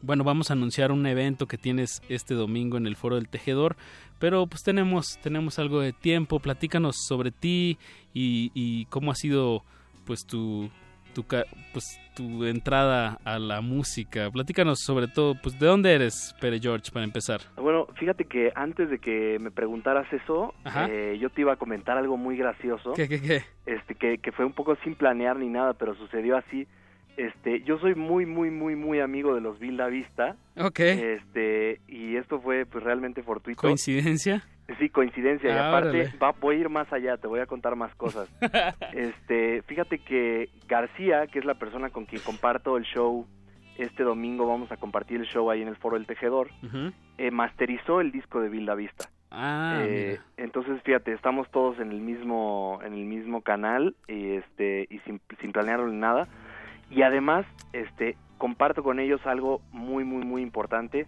bueno, vamos a anunciar un evento que tienes este domingo en el Foro del Tejedor, pero pues tenemos, tenemos algo de tiempo, platícanos sobre ti y, y cómo ha sido pues tu, tu, ca- pues, tu entrada a la música, platícanos sobre todo, pues de dónde eres, Pere George, para empezar. Bueno, fíjate que antes de que me preguntaras eso, eh, yo te iba a comentar algo muy gracioso. ¿Qué, qué, qué? Este, que, que fue un poco sin planear ni nada, pero sucedió así. Este, yo soy muy, muy, muy, muy amigo de los Vilda Vista. Ok. Este, y esto fue pues realmente fortuito. ¿Coincidencia? Sí, coincidencia. y Ah, aparte, órale. va, voy a ir más allá, te voy a contar más cosas. este, fíjate que García, que es la persona con quien comparto el show, este domingo vamos a compartir el show ahí en el Foro del Tejedor, eh, masterizó el disco de Vilda Vista. Ah, Eh, entonces fíjate estamos todos en el mismo en el mismo canal y este y sin, sin planearlo ni nada y además este comparto con ellos algo muy muy muy importante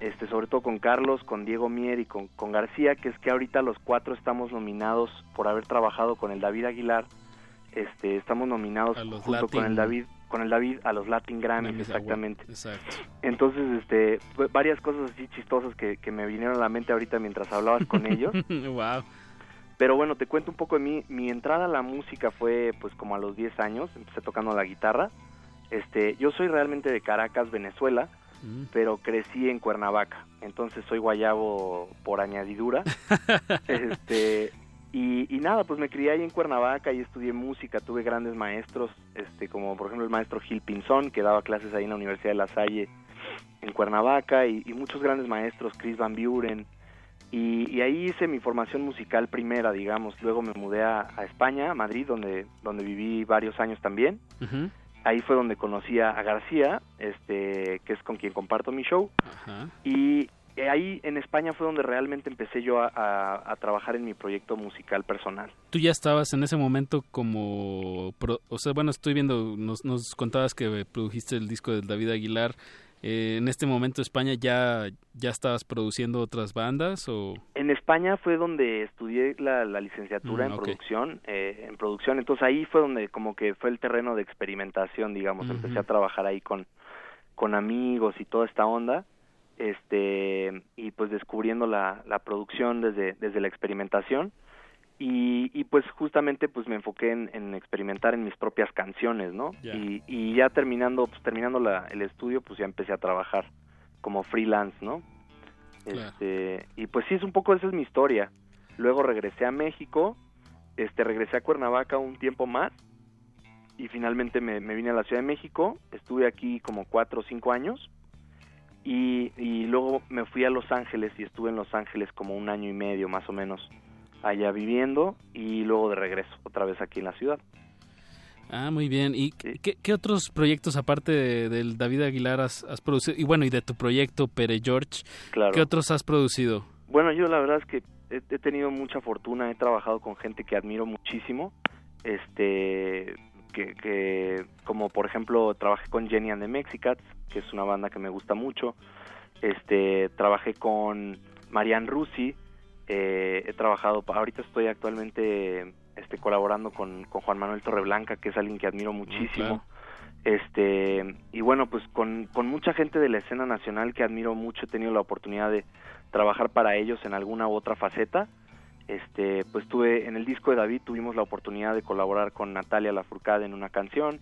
este sobre todo con Carlos con Diego Mier y con, con García que es que ahorita los cuatro estamos nominados por haber trabajado con el David Aguilar este estamos nominados junto con el David con el David a los Latin Grammys exactamente Exacto. entonces, este, varias cosas así chistosas que, que me vinieron a la mente ahorita mientras hablabas con ellos. wow. Pero bueno, te cuento un poco de mí. Mi entrada a la música fue pues como a los 10 años, empecé tocando la guitarra. Este, yo soy realmente de Caracas, Venezuela, Mm. pero crecí en Cuernavaca. Entonces soy guayabo por añadidura. este, y, y nada, pues me crié ahí en Cuernavaca y estudié música, tuve grandes maestros, este, como por ejemplo el maestro Gil Pinzón, que daba clases ahí en la Universidad de La Salle en Cuernavaca, y, y muchos grandes maestros, Chris Van Buren, y, y ahí hice mi formación musical primera, digamos, luego me mudé a, a España, a Madrid, donde, donde viví varios años también. Ahí fue donde conocí a, García, este, que es con quien comparto mi show, Ajá. y eh, ahí en España fue donde realmente empecé yo a, a- a trabajar en mi proyecto musical personal. Tú ya estabas en ese momento como, pro- o sea, bueno, estoy viendo, nos, nos contabas que produjiste el disco del David Aguilar. Eh, en este momento España ya ya estabas produciendo otras bandas o En España fue donde estudié la, la licenciatura Mm, en producción, eh, en producción. Entonces ahí fue donde como que fue el terreno de experimentación, digamos. Empecé a trabajar ahí con, con amigos y toda esta onda. Este, y pues descubriendo la, la producción desde, desde la experimentación. Y, y pues justamente pues me enfoqué en, en experimentar en mis propias canciones, ¿no? Y, y ya terminando, pues terminando la, el estudio, pues ya empecé a trabajar como freelance, ¿no? Claro. Este, y pues sí, es un poco esa es mi historia. Luego regresé a México, este, regresé a Cuernavaca un tiempo más y finalmente me, me vine a la Ciudad de México. Estuve aquí como cuatro o cinco años y, y luego me fui a Los Ángeles y estuve en Los Ángeles como un año y medio más o menos. Allá viviendo y luego de regreso otra vez aquí en la ciudad. Ah, muy bien. ¿Y qué, qué otros proyectos aparte de- del David Aguilar has, has producido? Y bueno, y de tu proyecto Pere George, Claro. ¿qué otros has producido? Bueno, yo la verdad es que he, he tenido mucha fortuna, he trabajado con gente que admiro muchísimo, este, que, que como por ejemplo trabajé con Jenny and the Mexicats, que es una banda que me gusta mucho, este, trabajé con Marianne Rusi, eh, he trabajado, ahorita estoy actualmente este, colaborando con, con Juan Manuel Torreblanca, que es alguien que admiro muchísimo. Este, y bueno, pues con, con mucha gente de la escena nacional que admiro mucho, he tenido la oportunidad de trabajar para ellos en alguna u otra faceta. Este, pues tuve, en el disco de David tuvimos la oportunidad de colaborar con Natalia Lafourcade en una canción.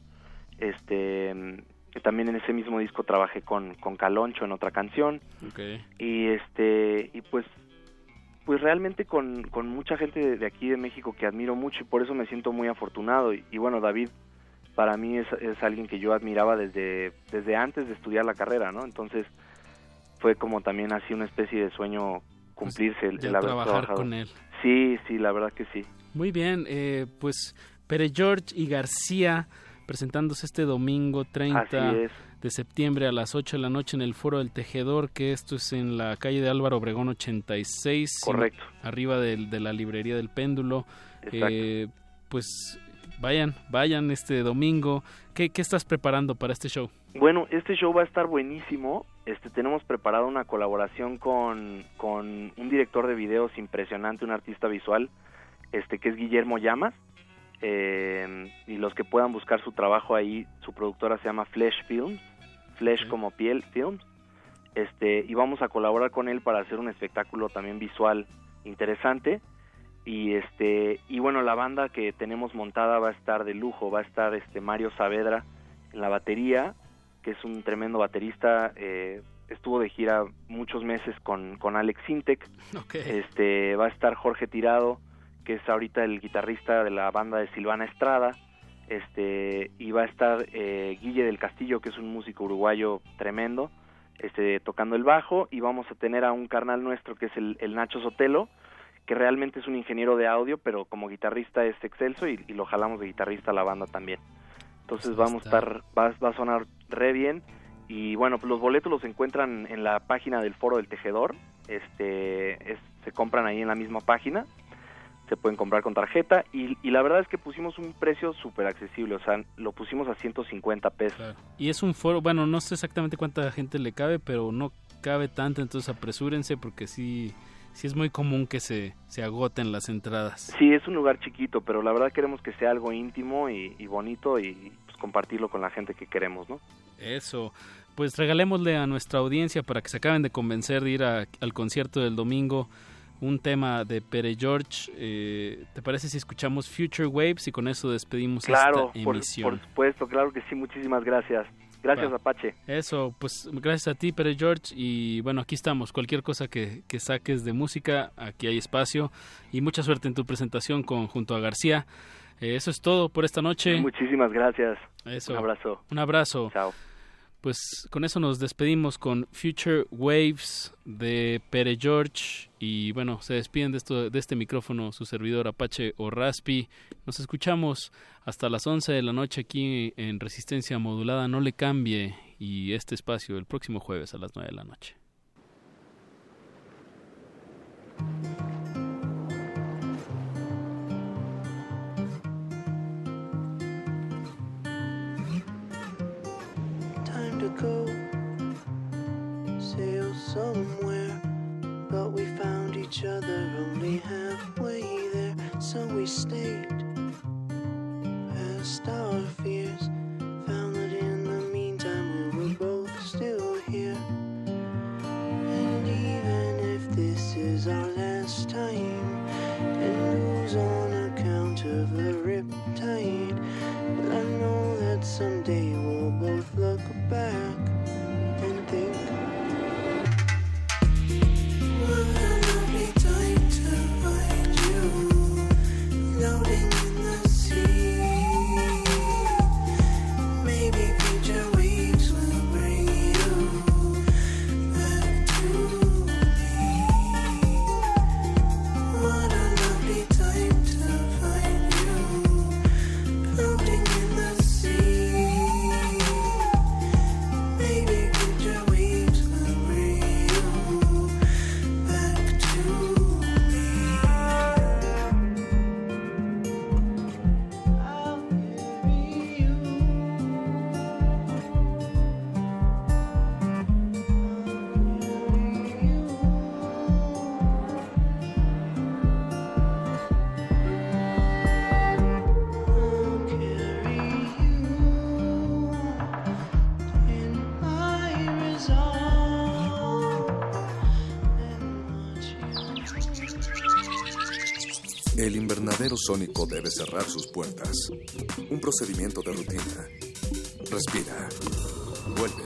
Este, también en ese mismo disco trabajé con, con Caloncho en otra canción. Y este, y pues pues realmente con, con mucha gente de, de aquí de México que admiro mucho y por eso me siento muy afortunado. Y, y bueno, David para mí es, es alguien que yo admiraba desde, desde antes de estudiar la carrera, ¿no? Entonces fue como también así una especie de sueño cumplirse el, ya el haber trabajar trabajado. con él. Sí, sí, la verdad que sí. Muy bien, eh, pues Pere George y García presentándose este domingo 30 Así es. De septiembre a las 8 de la noche en el Foro del Tejedor, que esto es en la calle de Álvaro Obregón 86. si no- Correcto. arriba de la librería del péndulo. Eh, pues vayan, vayan este domingo. ¿Qué, ¿Qué estás preparando para este show? Bueno, este show va a estar buenísimo. Este, tenemos preparado una colaboración con, con un director de videos impresionante, un artista visual, este, que es Guillermo Llamas. Eh, y los que puedan buscar su trabajo ahí, su productora se llama Flesh Films, Flesh como piel Films. Este, y vamos a colaborar con él para hacer un espectáculo también visual interesante. Y este, y bueno, la banda que tenemos montada va a estar de lujo, va a estar este Mario Saavedra en la batería, que es un tremendo baterista, eh, estuvo de gira muchos meses con, con Alex Sintek. Este, va a estar Jorge Tirado, que es ahorita el guitarrista de la banda de Silvana Estrada. Este, y va a estar eh, Guille del Castillo, que es un músico uruguayo tremendo, este, tocando el bajo. Y vamos a tener a un carnal nuestro, que es el, el Nacho Sotelo, que realmente es un ingeniero de audio, pero como guitarrista es excelso y, y lo jalamos de guitarrista a la banda también. Entonces vamos a estar, va, va a sonar re bien. Y bueno, pues los boletos los encuentran en la página del Foro del Tejedor. Este, es- se compran ahí en la misma página. Se pueden comprar con tarjeta. Y, y la verdad es que pusimos un precio súper accesible. O sea, lo pusimos a 150 pesos. Y es un foro, bueno, no sé exactamente cuánta gente le cabe, pero no cabe tanto, entonces apresúrense porque sí, sí es muy común que se, se agoten las entradas. Sí, es un lugar chiquito, pero la verdad queremos que sea algo íntimo y, y bonito y pues, compartirlo con la gente que queremos, ¿no? Eso. Pues regalémosle a nuestra audiencia para que se acaben de convencer de ir a- al concierto del domingo un tema de Pere George. Eh, ¿Te parece si escuchamos Future Waves y con eso despedimos Claro, esta por, emisión? por supuesto, claro que sí, muchísimas gracias. Gracias. Apache. Eso, pues gracias a ti, Pere George. Y bueno, aquí estamos. Cualquier cosa que, que saques de música, aquí hay espacio. Y mucha suerte en tu presentación con, junto a García. Eh, eso es todo por esta noche. Muchísimas gracias. Eso. Un abrazo. Un abrazo. Chao. Pues con eso nos despedimos con Future Waves de Pere George. Y bueno, se despiden de, esto, de este micrófono su servidor Apache o Raspi. Nos escuchamos hasta las 11 de la noche aquí en Resistencia Modulada. No le cambie. Y este espacio el próximo jueves a las 9 de la noche. To go sail somewhere but we found each other only halfway there. So we stayed past our fears found that in the meantime we were both still here. And even if this is our last time and lose on account of the riptide? But I know that someday back sónico debe cerrar sus puertas. Un procedimiento de rutina. Respira. Vuelve.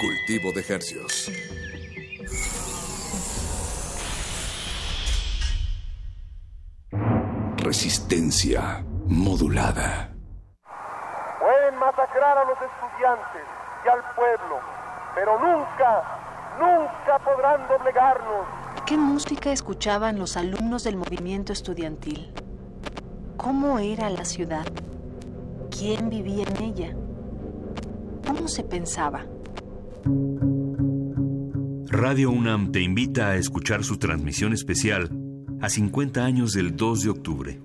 Cultivo de hercios. Resistencia modulada. Pueden masacrar a los estudiantes y al pueblo, pero nunca, nunca podrán doblegarnos. ¿Qué música escuchaban los alumnos del movimiento estudiantil? ¿Cómo era la ciudad? ¿Quién vivía en ella? ¿Cómo se pensaba? Radio UNAM te invita a escuchar su transmisión especial a 50 años del 2 de octubre.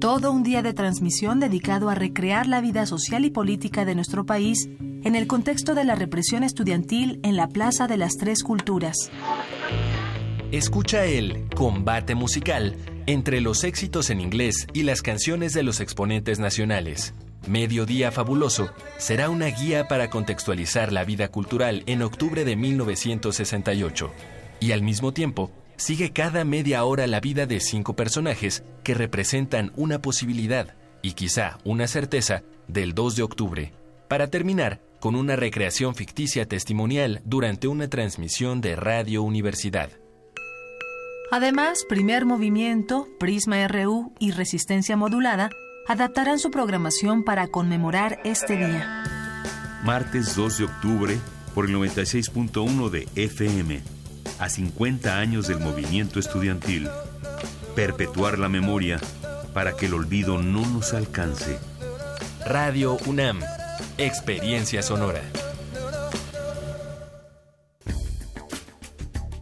Todo un día de transmisión dedicado a recrear la vida social y política de nuestro país en el contexto de la represión estudiantil en la Plaza de las Tres Culturas. Escucha el combate musical entre los éxitos en inglés y las canciones de los exponentes nacionales. Mediodía Fabuloso será una guía para contextualizar la vida cultural en octubre de 1968 y al mismo tiempo sigue cada media hora la vida de cinco personajes que representan una posibilidad y quizá una certeza del 2 de octubre, para terminar con una recreación ficticia testimonial durante una transmisión de Radio Universidad. Además, Primer Movimiento, Prisma RU y Resistencia Modulada adaptarán su programación para conmemorar este día. Martes 2 de octubre por el 96.1 de FM. A 50 años del movimiento estudiantil. Perpetuar la memoria para que el olvido no nos alcance. Radio UNAM. Experiencia sonora.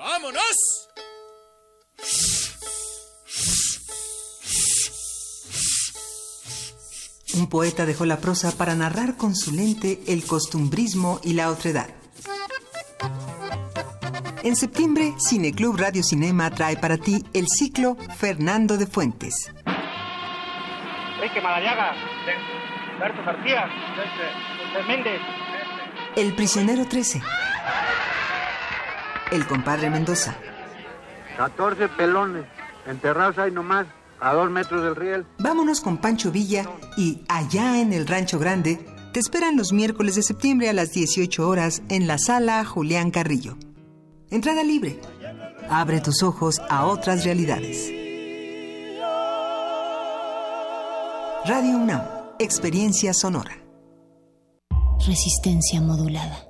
¡Vámonos! Un poeta dejó la prosa para narrar con su lente el costumbrismo y la otredad. En septiembre, Cineclub Radio Cinema trae para ti el ciclo Fernando de Fuentes. Enrique Madariaga, Berto García, José Méndez. El prisionero 13. El compadre Mendoza. 14 pelones, enterrados ahí nomás, a dos metros del riel. Vámonos con Pancho Villa y allá en el Rancho Grande te esperan los miércoles de septiembre a las 18 horas en la sala Julián Carrillo. Entrada libre. Abre tus ojos a otras realidades. Radio UNAM, experiencia sonora. Resistencia modulada.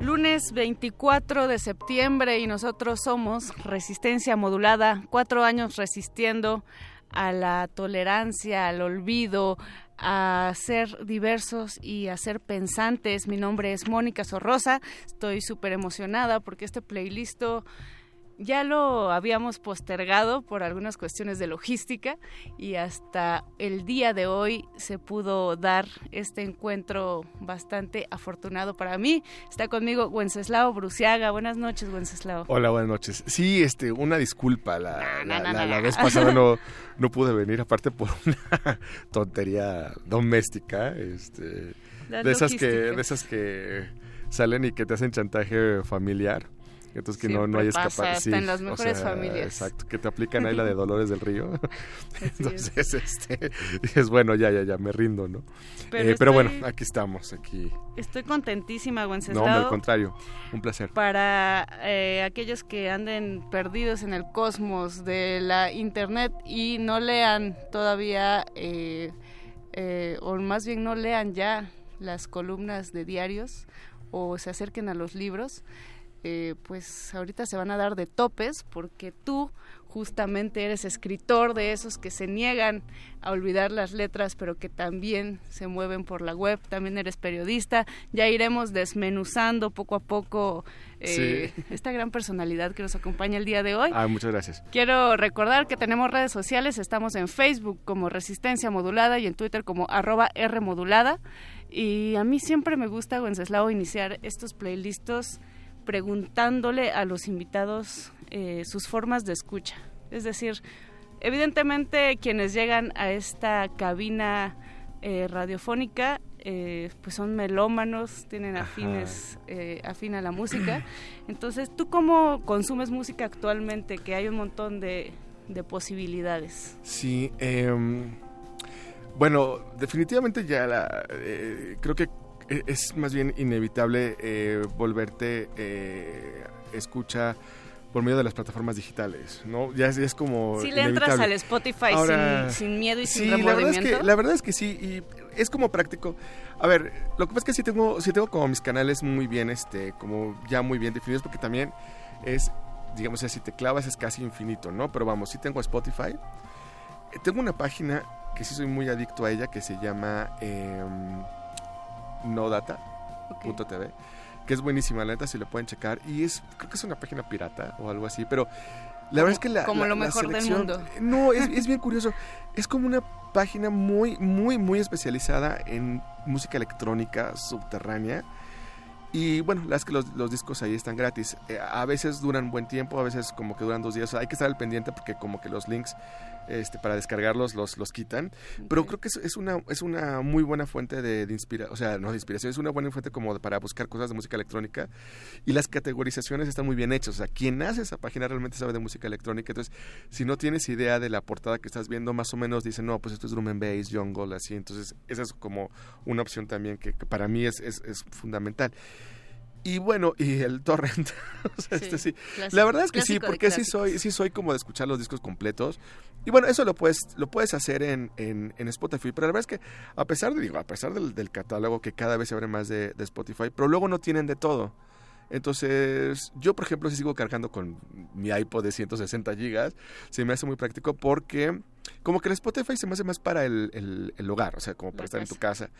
Lunes 24 de septiembre y nosotros somos Resistencia Modulada, cuatro años resistiendo a la tolerancia, al olvido, a ser diversos y a ser pensantes. Mi nombre es Mónica Sorrosa, estoy súper emocionada porque este playlist ya lo habíamos postergado por algunas cuestiones de logística y hasta el día de hoy se pudo dar este encuentro bastante afortunado para mí. Está conmigo Wenceslao Bruciaga. Buenas noches, Wenceslao. Hola, buenas noches. Sí, este, una disculpa. La, No, la- no, la- no. la vez pasada no, no pude venir, aparte por una tontería doméstica. Este, de esas que, de esas que salen y que te hacen chantaje familiar. Entonces que no, no Siempre hay pasa, escapar. hasta en las mejores familias. Exacto, que te aplican ahí la de Dolores del Río. Entonces, este, dices, bueno, ya, ya, ya, me rindo, ¿no? Pero Eh, pero bueno, estoy- aquí estamos, aquí. Estoy contentísima, No, Wenceslao. hombre, al contrario, un placer. para eh, aquellos que anden perdidos en el cosmos de la internet y no lean todavía, eh, eh, o más bien no lean ya las columnas de diarios o se acerquen a los libros, eh, pues ahorita se van a dar de topes porque tú justamente eres escritor de esos que se niegan a olvidar las letras pero que también se mueven por la web, también eres periodista, ya iremos desmenuzando poco a poco eh, Sí. esta gran personalidad que nos acompaña el día de hoy. Ah, muchas gracias. Quiero recordar que tenemos redes sociales, estamos en Facebook como Resistencia Modulada y en Twitter como arroba R Modulada. Y a mí siempre me gusta, Wenceslao, iniciar estos playlists preguntándole a los invitados eh, sus formas de escucha. Es decir, evidentemente quienes llegan a esta cabina eh, radiofónica eh, pues son melómanos, tienen afines, eh, afín a la música. Entonces, ¿tú cómo consumes música actualmente? Que hay un montón de, de posibilidades. Sí, em, bueno, definitivamente ya la, eh, creo que es más bien inevitable eh, volverte eh, escucha por medio de las plataformas digitales, ¿no? Ya es, ya es como Si le entras al Spotify Ahora, sin, sin miedo y sí, sin la verdad, es remordimiento. que, la verdad es que sí, y es como práctico. A ver, lo que pasa es que sí tengo, sí tengo como mis canales muy bien, este, como ya muy bien definidos, porque también es, digamos, si te clavas es casi infinito, ¿no? Pero vamos, sí tengo Spotify. Tengo una página que sí soy muy adicto a ella, que se llama em, nodata.tv, que es buenísima, la neta, si lo pueden checar. Y es, creo que es una página pirata o algo así, pero la verdad es que la... como la- lo mejor del mundo. No, es, es bien curioso. Es como una página muy, muy, muy especializada en música electrónica subterránea. Y bueno, la verdad es que los, los discos ahí están gratis. Eh, a veces duran buen tiempo, a veces como que duran dos días. O sea, hay que estar al pendiente porque como que los links este, para descargarlos los, los quitan. Pero creo que es, es una, es una muy buena fuente de, inspiración, o sea, no de inspiración, es una buena fuente como de- para buscar cosas de música electrónica. Y las categorizaciones están muy bien hechas. O sea, quien hace esa página realmente sabe de música electrónica. Entonces, si no tienes idea de la portada que estás viendo, más o menos dice, no, pues esto es drum and bass, jungle, así. Entonces, esa es como una opción también que, que para mí es, es, es fundamental. Y bueno, y el torrent. o sea, Sí, este sí. clásico- la verdad es que sí, porque sí soy, sí soy como de escuchar los discos completos. Y bueno, eso lo puedes, lo puedes hacer en, en, en Spotify. Pero la verdad es que a pesar de, digo, a pesar del, del catálogo que cada vez se abre más de, de Spotify, pero luego no tienen de todo. Entonces, yo por ejemplo, si sigo cargando con mi iPod de 160 gigas, se me hace muy práctico porque como que el Spotify se me hace más para el, el- el hogar, o sea, como para La estar en tu casa.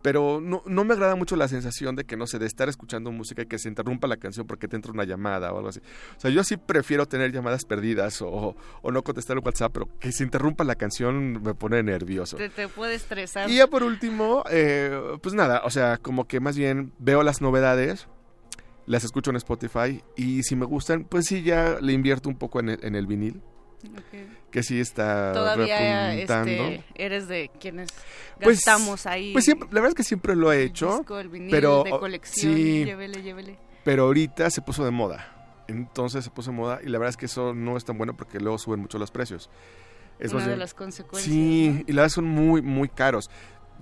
Pero no, no me agrada mucho la sensación de que, no sé, de estar escuchando música y que se interrumpa la canción porque te entra una llamada o algo así. O sea, yo sí prefiero tener llamadas perdidas o, o no contestar el WhatsApp, pero que se interrumpa la canción me pone nervioso. Te, te puede estresar. Y ya por último, eh, pues nada, o sea, como que más bien veo las novedades, las escucho en Spotify y si me gustan, pues sí, ya le invierto un poco en el, en el vinil, que sí está Todavía repuntando. este, eres de quienes Pues- gastamos ahí. Pues siempre, la verdad es que siempre lo he hecho, disco, el vinil pero de colección. sí, Llévele, llévele. pero ahorita se puso de moda. Entonces se puso de moda y la verdad es que eso no es tan bueno porque luego suben mucho los precios. Es Una de bien- las consecuencias, Sí, y la verdad son muy, muy caros.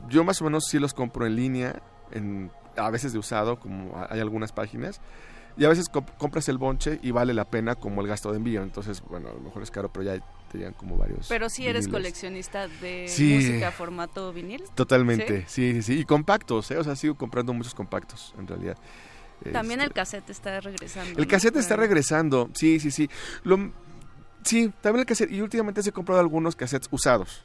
Yo más o menos sí los compro en línea, en, a veces de usado, como hay algunas páginas. Y a veces comp- compras el bonche y vale la pena como el gasto de envío. Entonces, bueno, a lo mejor es caro, pero ya te llegan como varios. Pero sí eres coleccionista de Sí. música formato vinil. Totalmente, ¿Sí? sí, sí, sí. Y compactos, ¿eh? O sea, sigo comprando muchos compactos, en realidad. También Este, el cassette está regresando. El ¿no? cassette está regresando, sí, sí, sí. Lo, sí, también el cassette. Y últimamente sí he comprado algunos cassettes usados.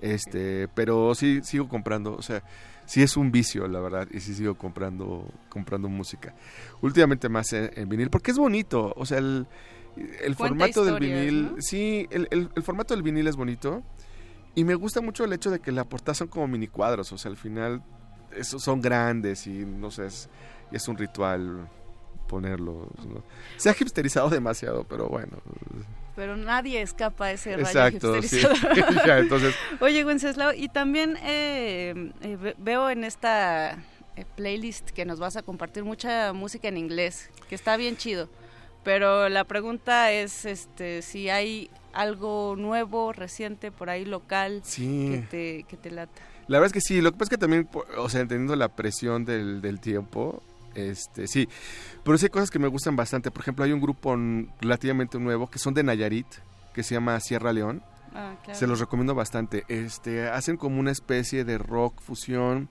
Este, pero sí sigo comprando, o sea, sí es un vicio, la verdad, y sí sigo comprando, comprando música. Últimamente más en, en vinil, porque es bonito, o sea, el, el formato del vinil, ¿no? sí, el, el- el formato del vinil es bonito. Y me gusta mucho el hecho de que la portada son como mini cuadros, o sea, al final esos son grandes y no sé, es, es un ritual ponerlos. ¿no? Se ha hipsterizado demasiado, pero bueno. Pero nadie escapa a ese rayo Exacto, sí. hipsterizador. Ya, entonces- Oye, Wenceslao, y también eh, eh, ve- veo en esta eh, playlist que nos vas a compartir mucha música en inglés, que está bien chido. Pero la pregunta es este si hay algo nuevo, reciente, por ahí local Sí. que, te, que te lata. La verdad es que sí, lo que pasa es que también, o sea, entendiendo la presión del, del tiempo, este, sí. Pero sí hay cosas que me gustan bastante. Por ejemplo, hay un grupo relativamente nuevo que son de Nayarit, que se llama Sierra León. Ah, claro. Se los recomiendo bastante. Este, hacen como una especie de rock fusión,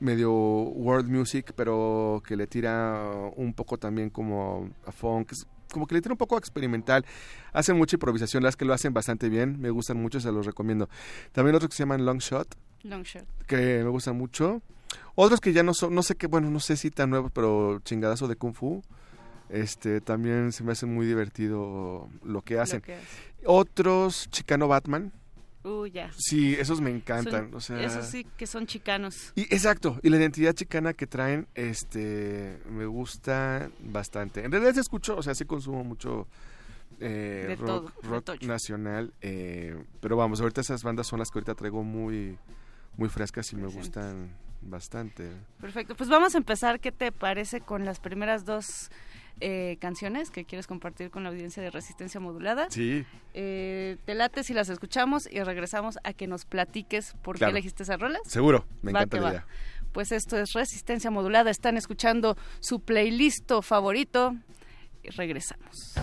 medio world music, pero que le tira un poco también como a funk, como que le tira un poco experimental. Hacen mucha improvisación, las que lo hacen bastante bien, me gustan mucho, se los recomiendo. También otros que se llaman Long Shot, Long shot. que me gustan mucho. Otros que ya no son, no sé qué, bueno, no sé si tan nuevos, pero chingadazo de Kung Fu. Este, también se me hace muy divertido lo que hacen. que. Otros, Chicano Batman. Uh, ya. Sí, esos me encantan. Son- o sea, Esos sí que son chicanos. y, exacto, y la identidad chicana que traen, este, me gusta bastante. En realidad se escucho, o sea, sí consumo mucho eh, De rock, todo, rock nacional, eh, pero vamos, ahorita esas bandas son las que ahorita traigo muy, muy frescas y me gustan bastante. Perfecto. Pues vamos a empezar, ¿qué te parece con las primeras dos eh, canciones que quieres compartir con la audiencia de Resistencia Modulada? Sí. Eh, te late si las escuchamos y regresamos a que nos platiques por Claro. qué elegiste esas rolas. Seguro, me Va encanta la idea. Pues esto es Resistencia Modulada. Están escuchando su playlist favorito. Y regresamos.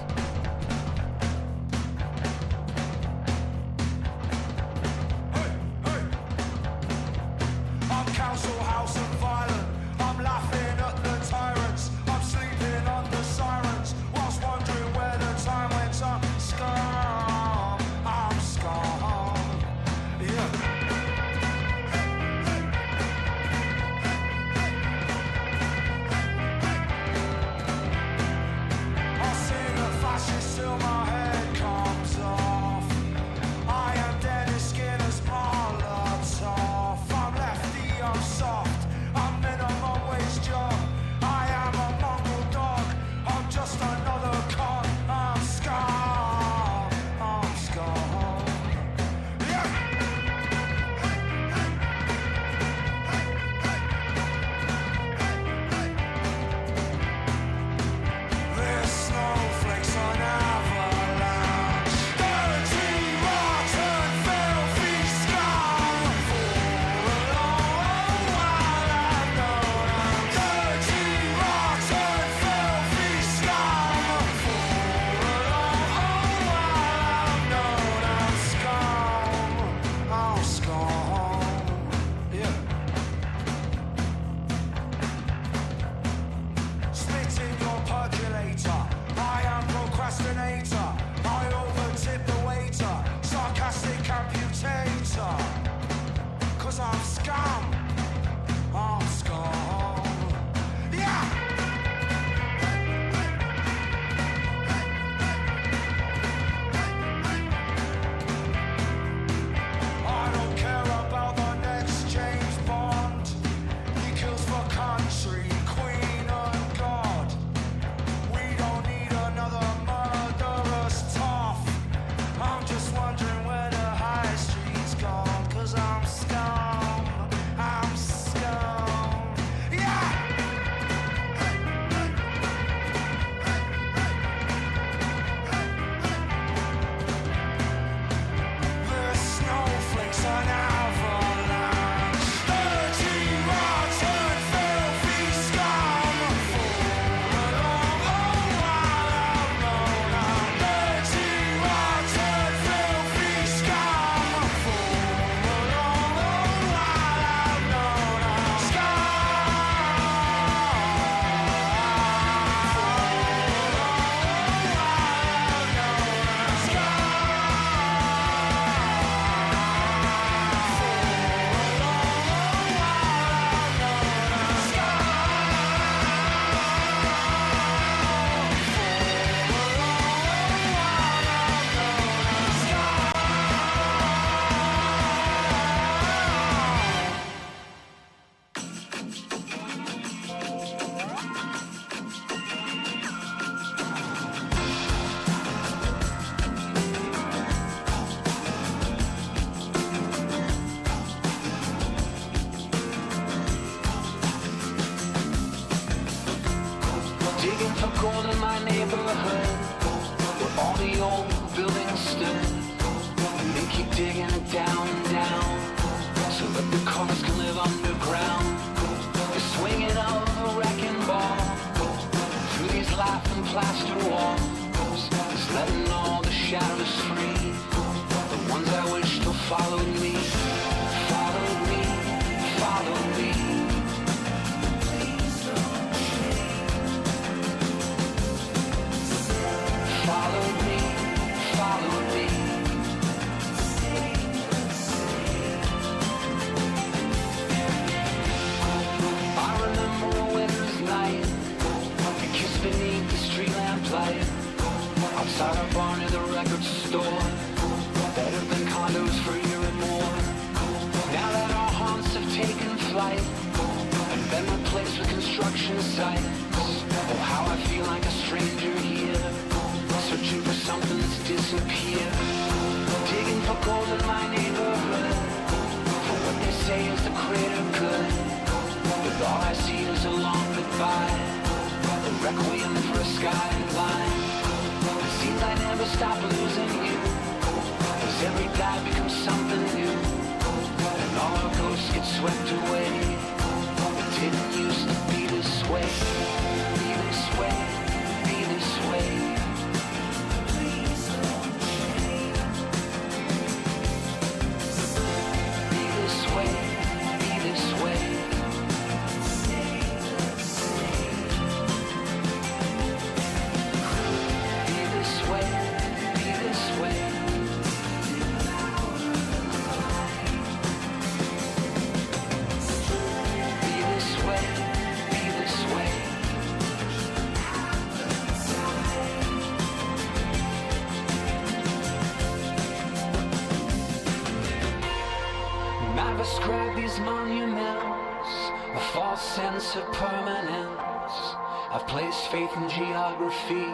Geography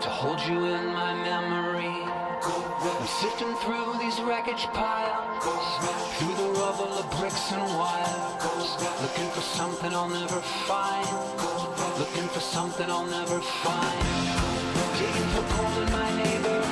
to hold you in my memory. I'm sifting through these wreckage piles, through the rubble of bricks and wires, looking for something I'll never find, looking for something I'll never find. Digging for gold in my neighborhood,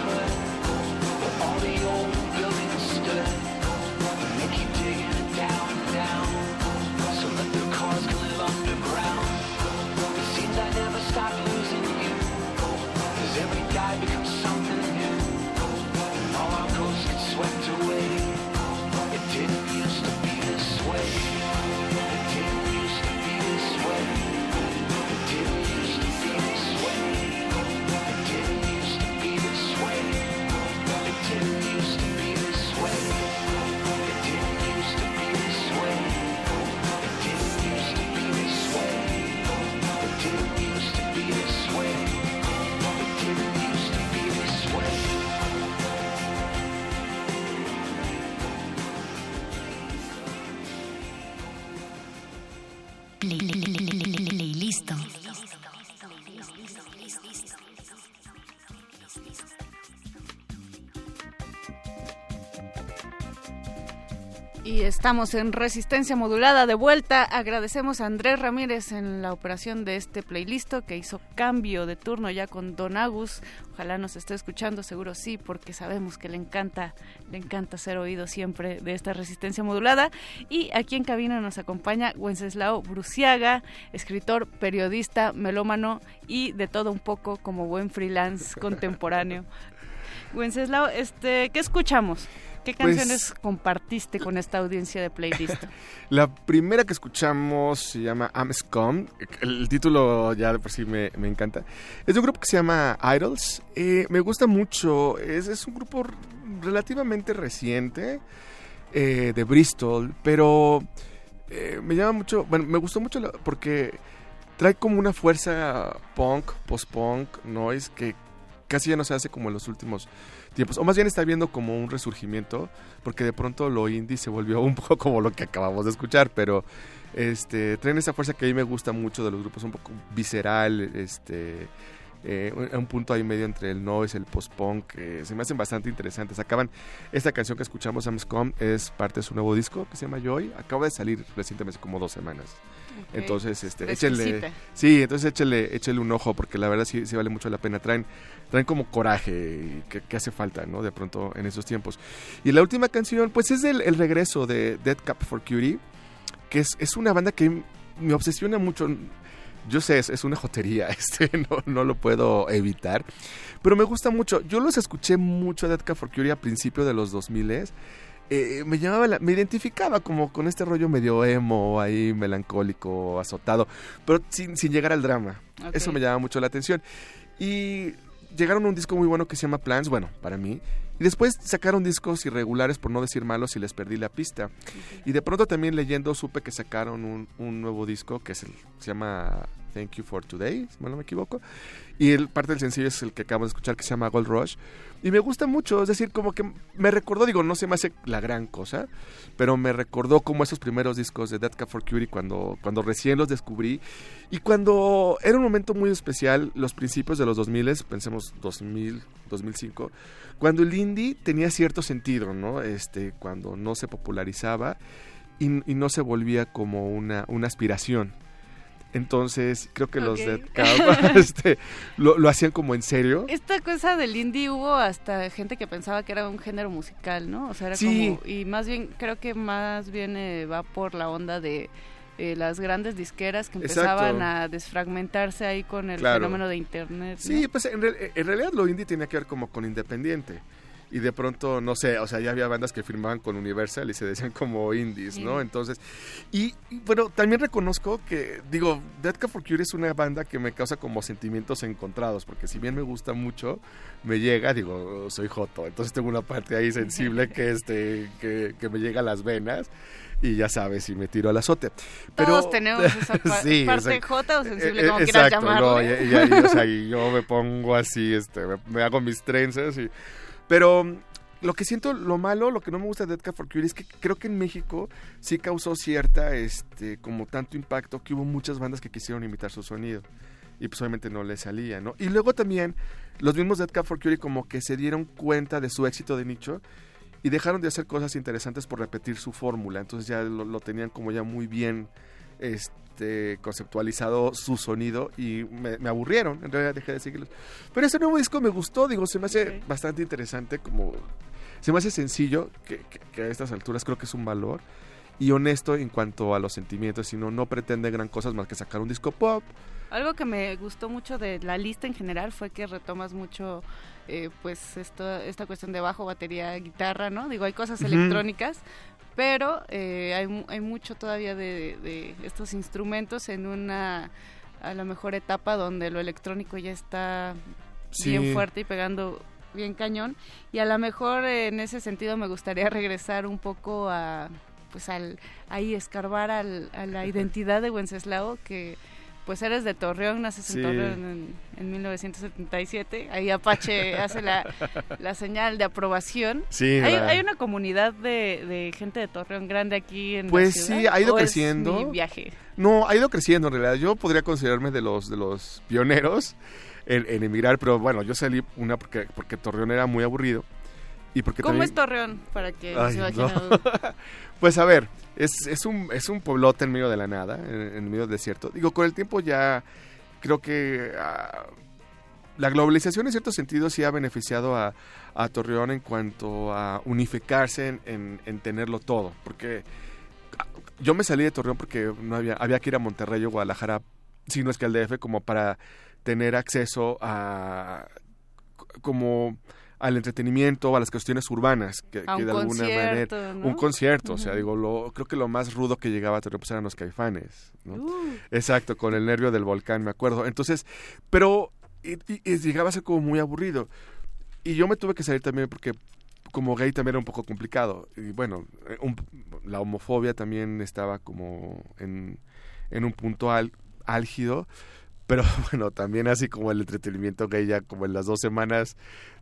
estamos en resistencia modulada de vuelta. Agradecemos a Andrés Ramírez en la operación de este playlist que hizo cambio de turno ya con Don Agus. Ojalá nos esté escuchando, seguro sí, porque sabemos que le encanta, le encanta ser oído siempre de esta resistencia modulada. Y aquí en cabina nos acompaña Wenceslao Bruciaga, escritor, periodista, melómano y de todo un poco como buen freelance contemporáneo. Wenceslao, este, ¿qué escuchamos? ¿Qué Pues- canciones compartiste con esta audiencia de playlist? La primera que escuchamos se llama I'm Scum. El título ya de por sí me, me encanta. Es de un grupo que se llama Idols. Eh, me gusta mucho. Es, es un grupo relativamente reciente eh, de Bristol, pero eh, me llama mucho. Bueno, me gustó mucho la- porque trae como una fuerza punk, post-punk, noise que casi ya no se hace como en los últimos tiempos. O más bien está viendo como un resurgimiento, porque de pronto lo indie se volvió un poco como lo que acabamos de escuchar, pero este traen esa fuerza que a mí me gusta mucho de los grupos, un poco visceral, este eh, un, un punto ahí medio entre el noise, el post-punk, que se me hacen bastante interesantes. Acaban, esta canción que escuchamos, Amscom, es parte de su nuevo disco que se llama Joy. Acaba de salir recientemente, como dos semanas. Entonces, este, échenle, sí, entonces échele, échele un ojo porque la verdad sí, sí vale mucho la pena. Traen, traen como coraje que, que hace falta, ¿no? De pronto en esos tiempos. Y la última canción, pues es el, el regreso de Dead Cap for Cutie, que es, es una banda que me obsesiona mucho. Yo sé, es, es una jotería, este, no, no lo puedo evitar. Pero me gusta mucho. Yo los escuché mucho a Dead Cap for Cutie a principios de los 2000 eh, me llamaba la- me identificaba como con este rollo medio emo ahí melancólico azotado pero sin, sin llegar al drama. Eso me llama mucho la atención. Y llegaron a un disco muy bueno que se llama Plans bueno para mí. Y después sacaron discos irregulares por no decir malos y les perdí la pista. Y de pronto también leyendo supe que sacaron un, un nuevo disco que es el, se llama Thank You for Today si no me equivoco y el parte del sencillo es el que acabamos de escuchar que se llama Gold Rush y me gusta mucho, es decir, como que me recordó, digo, no se me hace la gran cosa, pero me recordó como esos primeros discos de Dead Cat for Cutie cuando, cuando recién los descubrí y cuando era un momento muy especial, los principios de los 2000, pensemos 2000, 2005, cuando el indie tenía cierto sentido, ¿no? Este, cuando no se popularizaba y, y no se volvía como una, una aspiración. Entonces, creo que los. Dead Cab este, lo, lo hacían como en serio. Esta cosa del indie hubo hasta gente que pensaba que era un género musical, ¿no? O sea, era Sí. como... Y más bien, creo que más bien eh, va por la onda de eh, las grandes disqueras que Exacto. empezaban a desfragmentarse ahí con el Claro. fenómeno de internet. ¿no? Sí, pues en, en realidad lo indie tenía que ver como con independiente. Y de pronto, no sé, o sea, ya había bandas que firmaban con Universal y se decían como indies, ¿no? Entonces, y, y, bueno, también reconozco que, digo, Dead Cat for Cutie es una banda que me causa como sentimientos encontrados, porque si bien me gusta mucho, me llega, digo, soy joto, entonces tengo una parte ahí sensible que, este, que, que me llega a las venas y ya sabes, y me tiro al azote. Pero, Todos tenemos esa pa- Sí, parte exacto. jota o sensible, Eh, como eh, quieras llamarlo. no, y, y- y- o sea, y yo me pongo así, este, me, me hago mis trenzas y... Pero lo que siento, lo malo, lo que no me gusta de Dead Cat for Cutie es que creo que en México sí causó cierta, este, como tanto impacto que hubo muchas bandas que quisieron imitar su sonido. Y pues obviamente no le salía, ¿no? Y luego también los mismos Dead Cat for Cutie como que se dieron cuenta de su éxito de nicho y dejaron de hacer cosas interesantes por repetir su fórmula. Entonces ya lo tenían como ya muy bien este, conceptualizado su sonido y me, me aburrieron. En realidad dejé de seguirlos. Pero ese nuevo disco me gustó, digo, se me hace bastante interesante, como se me hace sencillo, que, que- que a estas alturas creo que es un valor. Y honesto en cuanto a los sentimientos, sino no pretende gran cosas más que sacar un disco pop. Algo que me gustó mucho de la lista en general fue que retomas mucho, eh, pues, esto, esta cuestión de bajo, batería, guitarra, ¿no? Digo, hay cosas electrónicas, pero eh, hay, hay mucho todavía de, de estos instrumentos en una, a lo mejor, etapa donde lo electrónico ya está Sí. bien fuerte y pegando bien cañón. Y a lo mejor eh, en ese sentido me gustaría regresar un poco a, pues, al, ahí escarbar al- a la identidad de Wenceslao, que pues eres de Torreón, naces Sí. en Torreón en, en 1977. Ahí Apache hace la, la señal de aprobación. Sí, hay, hay una comunidad de, de gente de Torreón grande aquí en Pues la ciudad. sí, ha ido ¿O es creciendo. mi viaje. No, ha ido creciendo en realidad. Yo podría considerarme de los de los pioneros en, en emigrar, pero bueno, yo salí una porque porque Torreón era muy aburrido y porque ¿Cómo también- es Torreón? Para que Ay, se no. pues a ver, es, es un es un pueblote en medio de la nada, en, medio del desierto. Digo, con el tiempo ya creo que ah, la globalización en cierto sentido sí ha beneficiado a, a Torreón en cuanto a unificarse en, en- en tenerlo todo, porque ah, yo me salí de Torreón porque no había, había que ir a Monterrey o Guadalajara, si no es que al DF, como para tener acceso a como al entretenimiento, a las cuestiones urbanas, que, que un de alguna manera ¿no? un concierto, o sea, digo, lo, creo que lo más rudo que llegaba a Torreón pues, eran los caifanes, ¿no? Uh. Exacto, con el nervio del volcán, me acuerdo. Entonces, pero y, y- llegaba a ser como muy aburrido. Y yo me tuve que salir también porque como gay también era un poco complicado. Y bueno, eh, un- la homofobia también estaba como en, en un punto al- álgido. Pero bueno, también así como el entretenimiento gay ya como en las dos semanas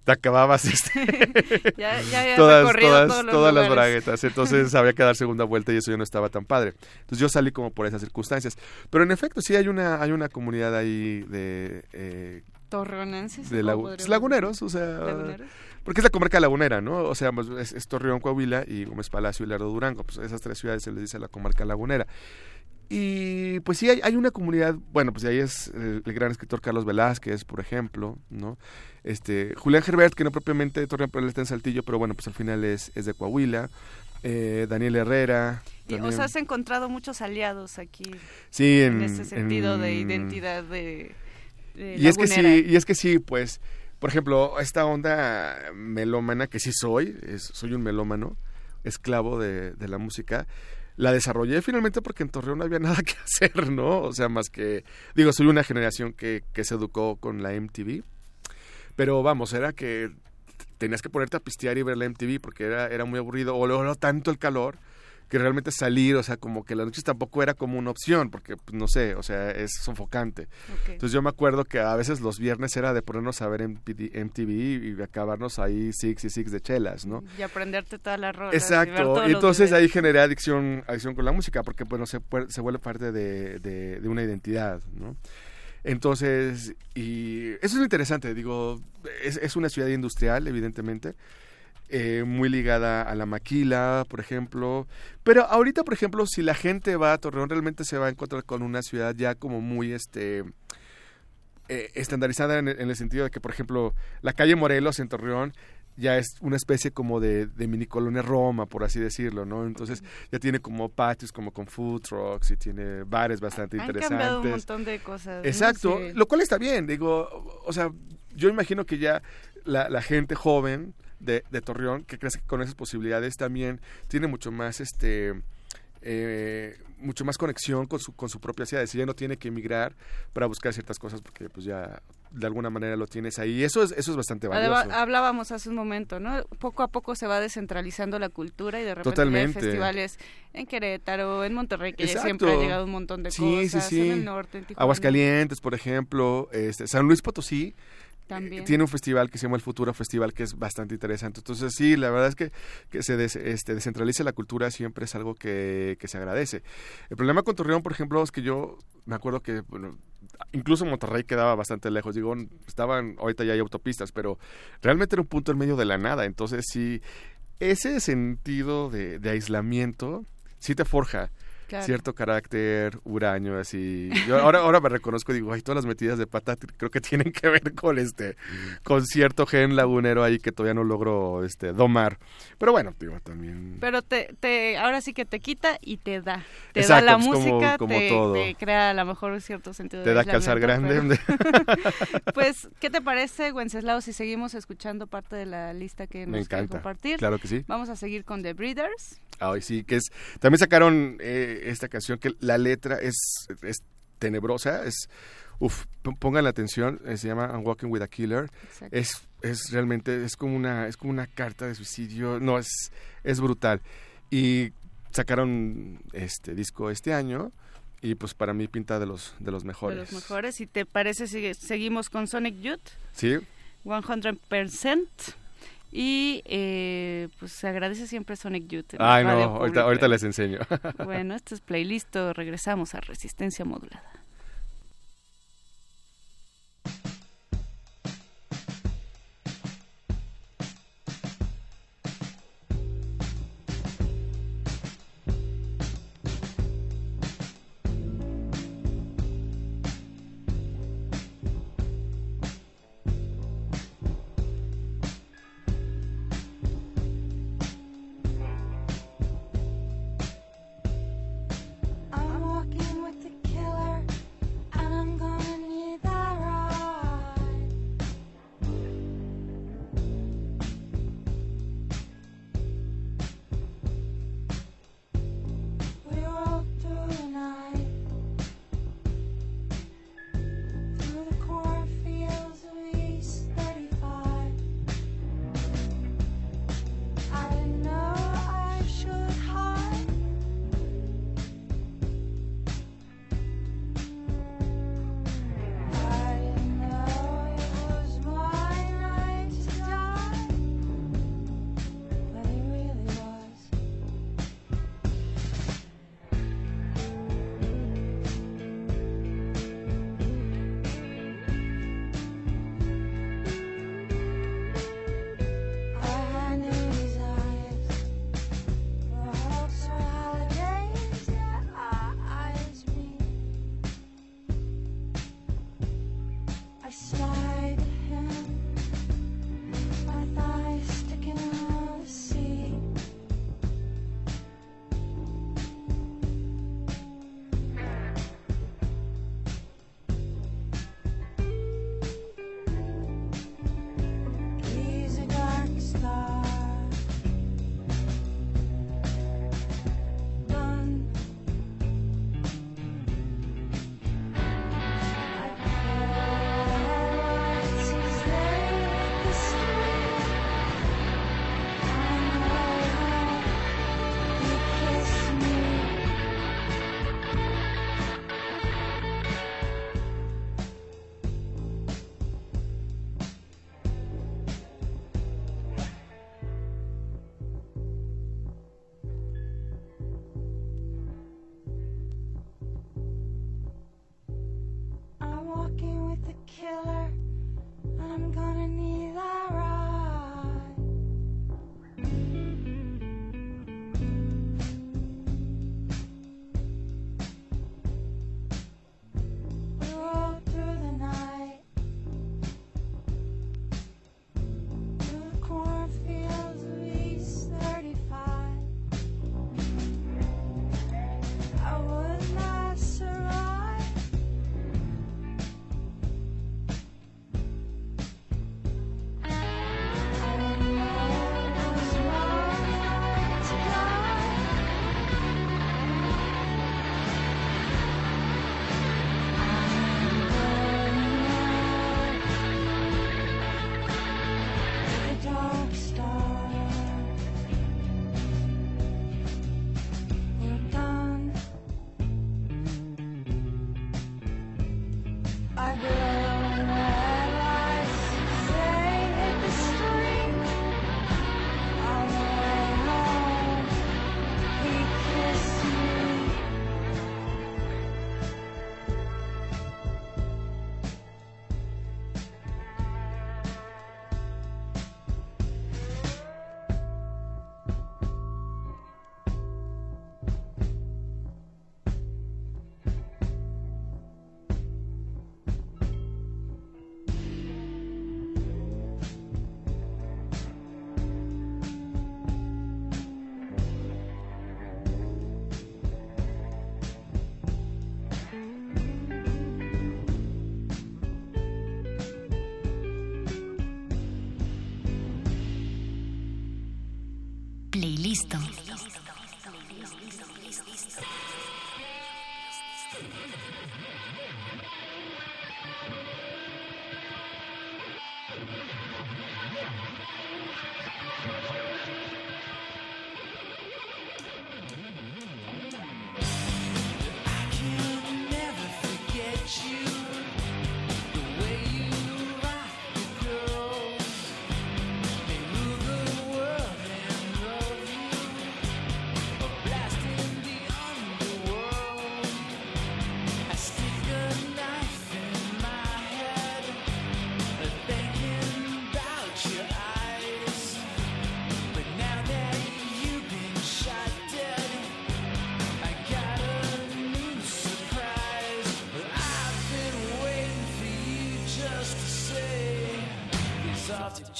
te acababas este, Ya- ya habías todas, las braguetas. Entonces había que dar segunda vuelta y eso ya no estaba tan padre. Entonces yo salí como por esas circunstancias. Pero en efecto sí hay una, hay una comunidad ahí de, eh, Torreonenses. de ¿cómo lagu- podríamos laguneros, o sea, Laguneros. porque es la comarca lagunera, ¿no? O sea, pues, es, es Torreón, Coahuila y Gómez Palacio y Lerdo Durango, pues esas tres ciudades se les dice la comarca lagunera. Y pues sí, hay, hay una comunidad, bueno, pues ahí es el, el gran escritor Carlos Velázquez, por ejemplo, ¿no? Este, Julián Gerbert, que no propiamente de Torreón, pero él está en Saltillo, pero bueno, pues al final es, es de Coahuila. Eh, Daniel Herrera. Y, o sea, has encontrado muchos aliados aquí. Sí, en, en- ese sentido de en- identidad de, de Y es que sí, y es que sí, pues, por ejemplo, esta onda melómana, que sí soy, es- soy un melómano, esclavo de, de la música, la desarrollé finalmente porque en Torreón no había nada que hacer, ¿no? O sea, más que, digo, soy una generación que, que se educó con la MTV, pero vamos, era que tenías que ponerte a pistear y ver la MTV porque era, era muy aburrido, o luego tanto el calor que realmente salir, o sea, como que las noches tampoco era como una opción, porque, pues, no sé, o sea, es sofocante. Entonces yo me acuerdo que a veces los viernes era de ponernos a ver MTV y acabarnos ahí six y six de chelas, ¿no? Y aprenderte todas las rolas. Exacto, y entonces ahí generé adicción, adicción con la música, porque bueno, se, puede- se vuelve parte de, de- de una identidad, ¿no? Entonces, y eso es lo interesante, digo, es, es una ciudad industrial, evidentemente, eh, muy ligada a la maquila, por ejemplo, pero ahorita, por ejemplo, si la gente va a Torreón, realmente se va a encontrar con una ciudad ya como muy, este, eh, estandarizada en el, en el sentido de que, por ejemplo, la calle Morelos en Torreón ya es una especie como de, de mini colonia Roma, por así decirlo, ¿no? Entonces ya tiene como patios como con food trucks y tiene bares bastante Han interesantes. cambiado un montón de cosas. ¿no? Exacto, lo cual está bien, digo, o sea, yo imagino que ya la, la gente joven de, de Torreón, que crece con esas posibilidades, también tiene mucho más, este, eh, mucho más conexión con su, con su propia ciudad, es decir, ya no tiene que emigrar para buscar ciertas cosas porque pues ya de alguna manera lo tienes ahí, eso es, eso es bastante valioso. Hablábamos hace un momento, ¿no? Poco a poco se va descentralizando la cultura y de repente Totalmente. hay festivales en Querétaro, en Monterrey, que ya Exacto. siempre ha llegado un montón de sí, cosas, sí, sí. en el norte, en Tijuana. Aguascalientes, por ejemplo, este, San Luis Potosí, Tiene un festival que se llama el Futuro Festival que es bastante interesante. Entonces sí, la verdad es que, que se este, descentralice la cultura siempre es algo que, que se agradece. El problema con Torreón, por ejemplo, es que yo me acuerdo que, bueno, incluso Monterrey quedaba bastante lejos. Digo, estaban, ahorita ya hay autopistas, pero realmente era un punto en medio de la nada. Entonces sí, ese sentido de, de aislamiento sí te forja. Claro. cierto carácter huraño así yo ahora ahora me reconozco y digo ay todas las metidas de pata creo que tienen que ver con este con cierto gen lagunero ahí que todavía no logro este domar pero bueno digo también Pero te, te, ahora sí que te quita y te da. Te Exacto, da la pues, música, como te, todo. te crea a lo mejor cierto sentido de Te da calzar grande. pero- pues, ¿qué te parece, Wenceslao, si seguimos escuchando parte de la lista que Me nos quieres encanta. compartir? Claro que sí. Vamos a seguir con The Breeders. Ay, sí, que es. También sacaron eh, esta canción que la letra es, es tenebrosa, es. Uf, pongan la atención, eh, se llama I'm Walking with a Killer. Exacto. Es, es realmente, es como una, es como una carta de suicidio. No, es, es brutal. Y sacaron este disco este año. Y pues para mí pinta de los, de los mejores. De los mejores. Si te parece, sigue- seguimos con Sonic Youth, Sí, 100%. Y eh, pues se agradece siempre Sonic Youth. Ay, no, ahorita, ahorita les enseño. Bueno, esto es playlist. Regresamos a Resistencia Modulada.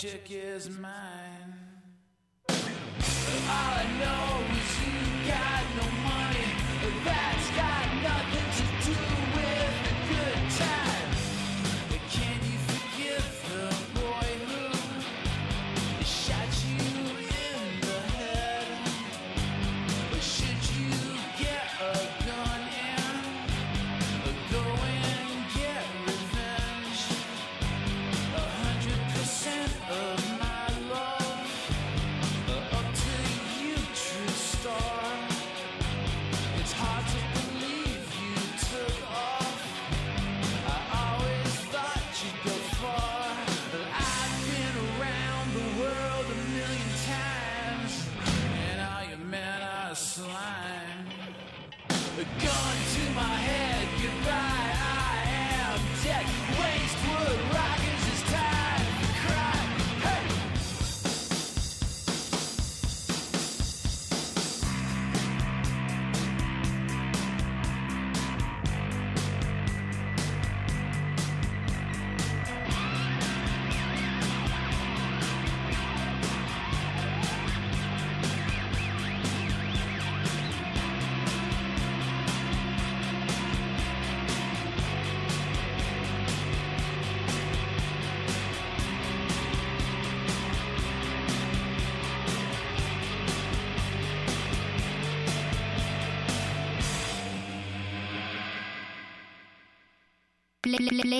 chick is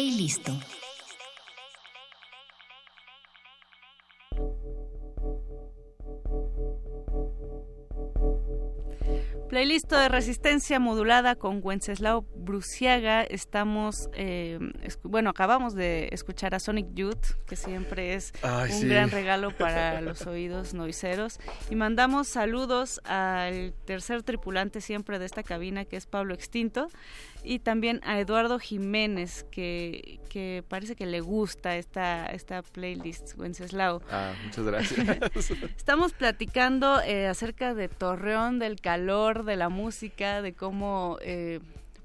Play- Playlist. Playlist de resistencia modulada con Wenceslao Bruciaga. Estamos, eh, bueno, acabamos de escuchar a Sonic Youth, que siempre es Ay, un sí. gran regalo para los oídos noiseros. Y mandamos saludos al tercer tripulante siempre de esta cabina, que es Pablo Extinto. Y también a Eduardo Jiménez, que, que parece que le gusta esta, esta playlist, Wenceslao. Ah, muchas gracias. Estamos platicando eh, acerca de Torreón, del calor, de la música, de cómo, eh,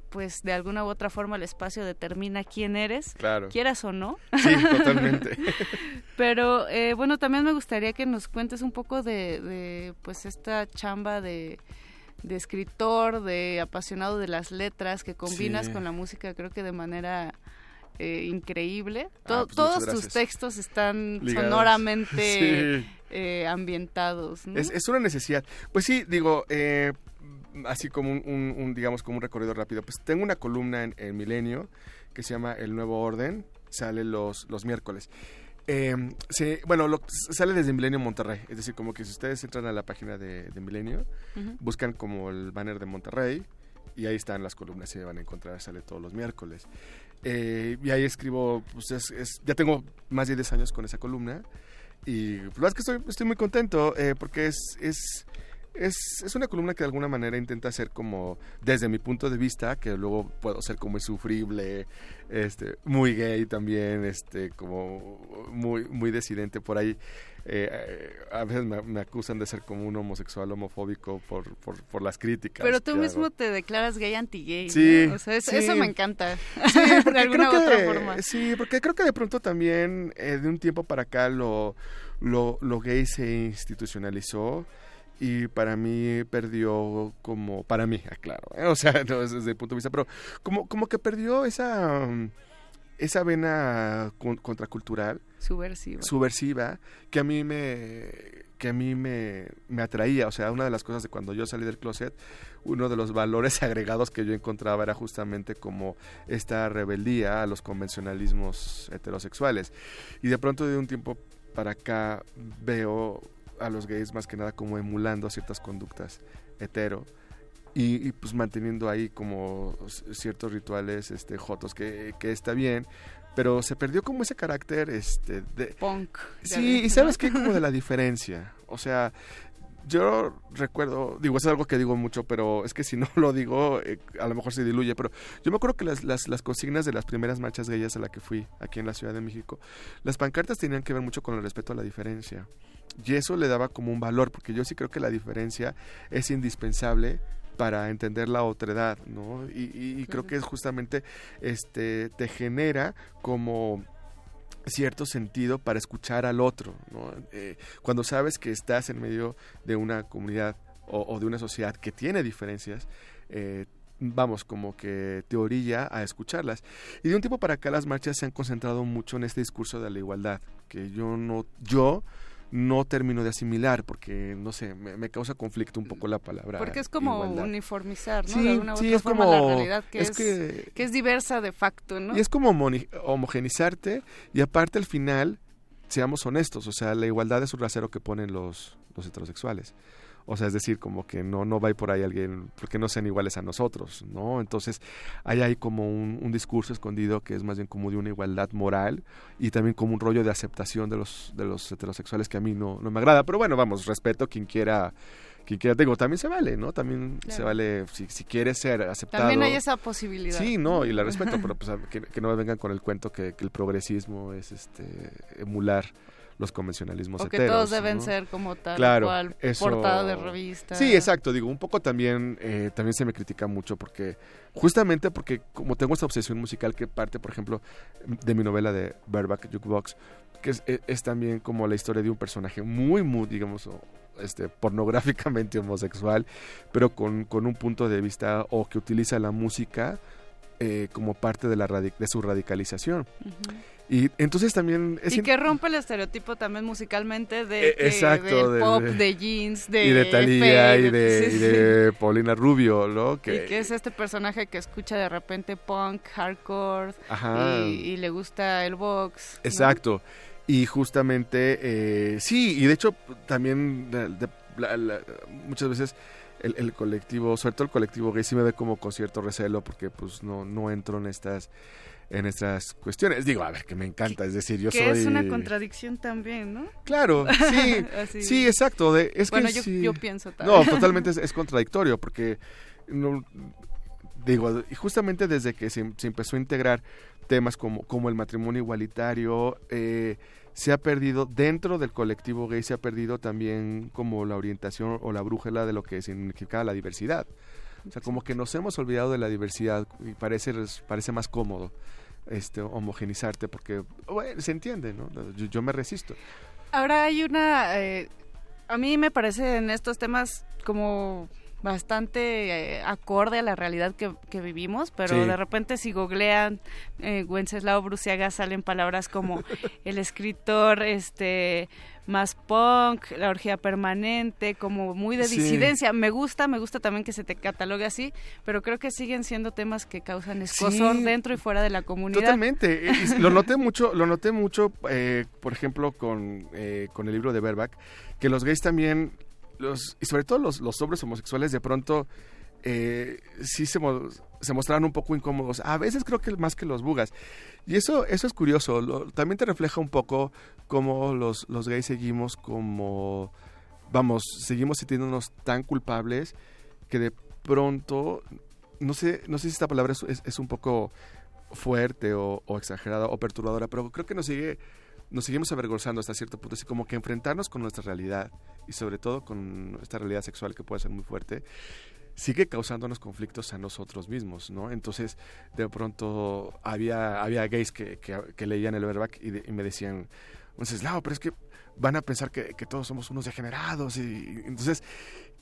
pues de alguna u otra forma el espacio determina quién eres, Claro. quieras o no. Sí, totalmente. Pero eh, bueno, también me gustaría que nos cuentes un poco de, de, pues esta chamba de, de escritor, de apasionado de las letras, que combinas Sí. con la música, creo que de manera eh, increíble. Ah, pues, todos tus textos están Ligados. sonoramente Sí. eh, ambientados. ¿no? Es, es una necesidad. Pues sí, digo, eh, así como un, un- un, digamos, como un recorrido rápido. Pues tengo una columna en, en Milenio que se llama El Nuevo Orden, sale los, los miércoles. Eh, sí, bueno, lo- sale desde Milenio Monterrey, es decir, como que si ustedes entran a la página de, de Milenio, buscan como el banner de Monterrey y ahí están las columnas, se van a encontrar, sale todos los miércoles. Eh, y ahí escribo, pues es, es- ya tengo más de 10 años con esa columna y pues, la verdad es que estoy, estoy muy contento eh, porque es, es, es, es una columna que de alguna manera intenta ser como, desde mi punto de vista, que luego puedo ser como insufrible, este, muy gay también, este, como muy, muy decidente por ahí. Eh, eh, a veces me, me acusan de ser como un homosexual homofóbico por, por, por las críticas. Pero tú mismo hago. te declaras gay anti-gay. Sí, ¿no? O sea, es- sí. eso me encanta. Sí, de alguna u otra forma. Sí, porque creo que de pronto también eh, de un tiempo para acá lo, lo, lo gay se institucionalizó y para mí perdió como, para mí, aclaro, ¿eh? o sea, no, es desde el punto de vista, pero como, como que perdió esa, mm, esa vena con- contracultural Subversiva. subversiva que a mí me que a mí me, me atraía, o sea, una de las cosas de cuando yo salí del closet, uno de los valores agregados que yo encontraba era justamente como esta rebeldía a los convencionalismos heterosexuales. Y de pronto de un tiempo para acá veo a los gays más que nada como emulando ciertas conductas hetero y, y, pues manteniendo ahí como ciertos rituales este jotos que, que está bien pero se perdió como ese carácter este de punk sí y sabes qué como de la diferencia o sea yo recuerdo, digo, es algo que digo mucho, pero es que si no lo digo, eh, a lo mejor se diluye, pero yo me acuerdo que las, las, las consignas de las primeras marchas gayas a la que fui aquí en la Ciudad de México, las pancartas tenían que ver mucho con el respeto a la diferencia. Y eso le daba como un valor, porque yo sí creo que la diferencia es indispensable para entender la otredad, ¿no? Y, y- y creo que es justamente, este, te genera como cierto sentido para escuchar al otro, ¿no? Eh, cuando sabes que estás en medio de una comunidad o, o de una sociedad que tiene diferencias, eh, vamos, como que te orilla a escucharlas. Y de un tiempo para acá las marchas se han concentrado mucho en este discurso de la igualdad, que yo no, yo no termino de asimilar, porque, no sé, me, me causa conflicto un poco la palabra Porque es como igualdad. uniformizar, ¿no? Sí, de alguna u sí, otra es forma como- la realidad que es es, que- que es diversa de facto, ¿no? Y es como homogenizarte y aparte al final, seamos honestos, o sea, la igualdad es un rasero que ponen los, los heterosexuales. O sea, es decir, como que no, no va a ir por ahí alguien porque no sean iguales a nosotros, ¿no? Entonces, ahí hay como un, un discurso escondido que es más bien como de una igualdad moral y también como un rollo de aceptación de los, de los heterosexuales que a mí no, no me agrada. Pero bueno, vamos, respeto quien quiera, quien quiera, digo, también se vale, ¿no? También se vale, si, si quieres ser aceptado. También hay esa posibilidad. Sí, no, y la respeto, pero pues que, que no me vengan con el cuento que, que el progresismo es este emular los convencionalismos O que heteros, todos deben ¿no? ser como tal claro, cual, eso- portada de revista. Sí, exacto, digo, un poco también eh, también se me critica mucho porque justamente porque como tengo esta obsesión musical que parte, por ejemplo, de mi novela de Bareback Jukebox, que es, es- es también como la historia de un personaje muy, muy, digamos, o, este, pornográficamente homosexual, pero con, con un punto de vista o que utiliza la música eh, como parte de, la de su radicalización. Y entonces también es y que rompe el estereotipo también musicalmente de, Eh, que- exacto, del de- pop, de- de, jeans, de y de Thalía Faye, y de, sí, y sí. de Paulina Rubio, ¿no? Y que es este personaje que escucha de repente punk, hardcore Ajá. y, y le gusta el box. ¿no? Exacto. Y justamente, eh, sí, y de hecho también la- la- muchas veces el, el colectivo, sobre todo el colectivo gay, sí me ve como con cierto recelo porque pues no, no entro en estas en estas cuestiones. Digo, a ver, que me encanta, es decir, yo que soy... es una contradicción también, ¿no? Claro, sí, sí, exacto. De, es Bueno, que yo- sí. yo pienso No, también. totalmente es, es contradictorio porque, no, digo, justamente desde que se, se empezó a integrar temas como, como el matrimonio igualitario, eh, se ha perdido, dentro del colectivo gay se ha perdido también como la orientación o la brújula de lo que significaba la diversidad. O sea, como que nos hemos olvidado de la diversidad y parece, parece más cómodo este homogenizarte porque bueno, se entiende, ¿no? Yo, yo me resisto. Ahora hay una... eh, a mí me parece en estos temas como bastante eh, acorde a la realidad que, que vivimos, pero Sí. de repente si googlean eh, Wenceslao Bruciaga salen palabras como el escritor este más punk, la orgía permanente, como muy de Sí. disidencia. Me gusta, me gusta también que se te catalogue así, pero creo que siguen siendo temas que causan escosor Sí. dentro y fuera de la comunidad. Totalmente. Lo noté mucho, lo noté mucho, eh, por ejemplo, con, eh, con el libro de Verback, que los gays también, los, y sobre todo los, los hombres homosexuales, de pronto eh, sí se, mo- se mostraron un poco incómodos. A veces creo que más que los bugas. Y eso, eso es curioso. También te refleja un poco cómo los, los gays seguimos como, vamos, seguimos sintiéndonos tan culpables que de pronto, no sé, no sé si esta palabra es un poco fuerte o, o exagerada o perturbadora, pero creo que nos sigue nos seguimos avergonzando hasta cierto punto, así como que enfrentarnos con nuestra realidad y sobre todo con esta realidad sexual que puede ser muy fuerte, sigue causándonos conflictos a nosotros mismos, ¿no? Entonces, de pronto había, había gays que, que, que leían el verback y, de- y me decían, Wenceslao, pero es que van a pensar que, que todos somos unos degenerados y, y entonces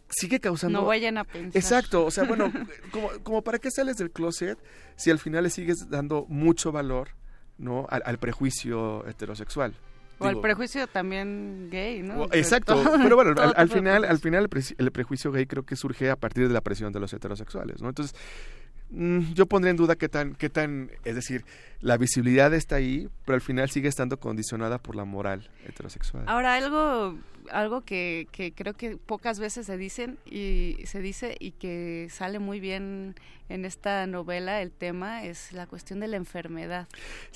sigue causando... No vayan a pensar. Exacto, o sea, bueno, como, como para qué sales del closet si al final le sigues dando mucho valor, ¿no? Al, al prejuicio heterosexual. O Digo, prejuicio también gay, ¿no? Exacto, pero bueno, al, final, al final el, pre- el prejuicio gay creo que surge a partir de la presión de los heterosexuales, ¿no? Entonces, mm, yo pondría en duda qué tan, qué tan, es decir, la visibilidad está ahí, pero al final sigue estando condicionada por la moral heterosexual. Ahora, algo, algo que, que creo que pocas veces se dicen y se dice y que sale muy bien en esta novela, el tema es la cuestión de la enfermedad.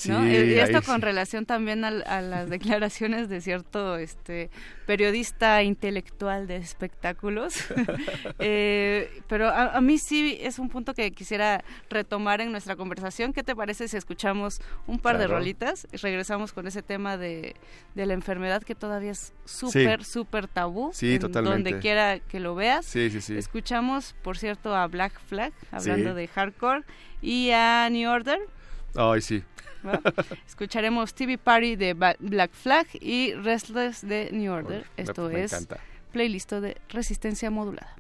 ¿no? Sí, y esto con sí. relación también al- a, las declaraciones de cierto este periodista intelectual de espectáculos. Eh, pero a, a mí sí es un punto que quisiera retomar en nuestra conversación. ¿Qué te parece si escuchamos un par de rolitas y regresamos con ese tema de, de la enfermedad que todavía es súper, súper tabú? Sí, en totalmente. Donde quiera que lo veas. Sí, sí, sí. Escuchamos, por cierto, a Black Flag, hablando Sí. de hardcore, y a New Order. Ay, sí. ¿va? Escucharemos TV Party de Black Flag y Restless de New Order. Esto me es encanta. playlist de resistencia modulada.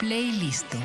Playlist.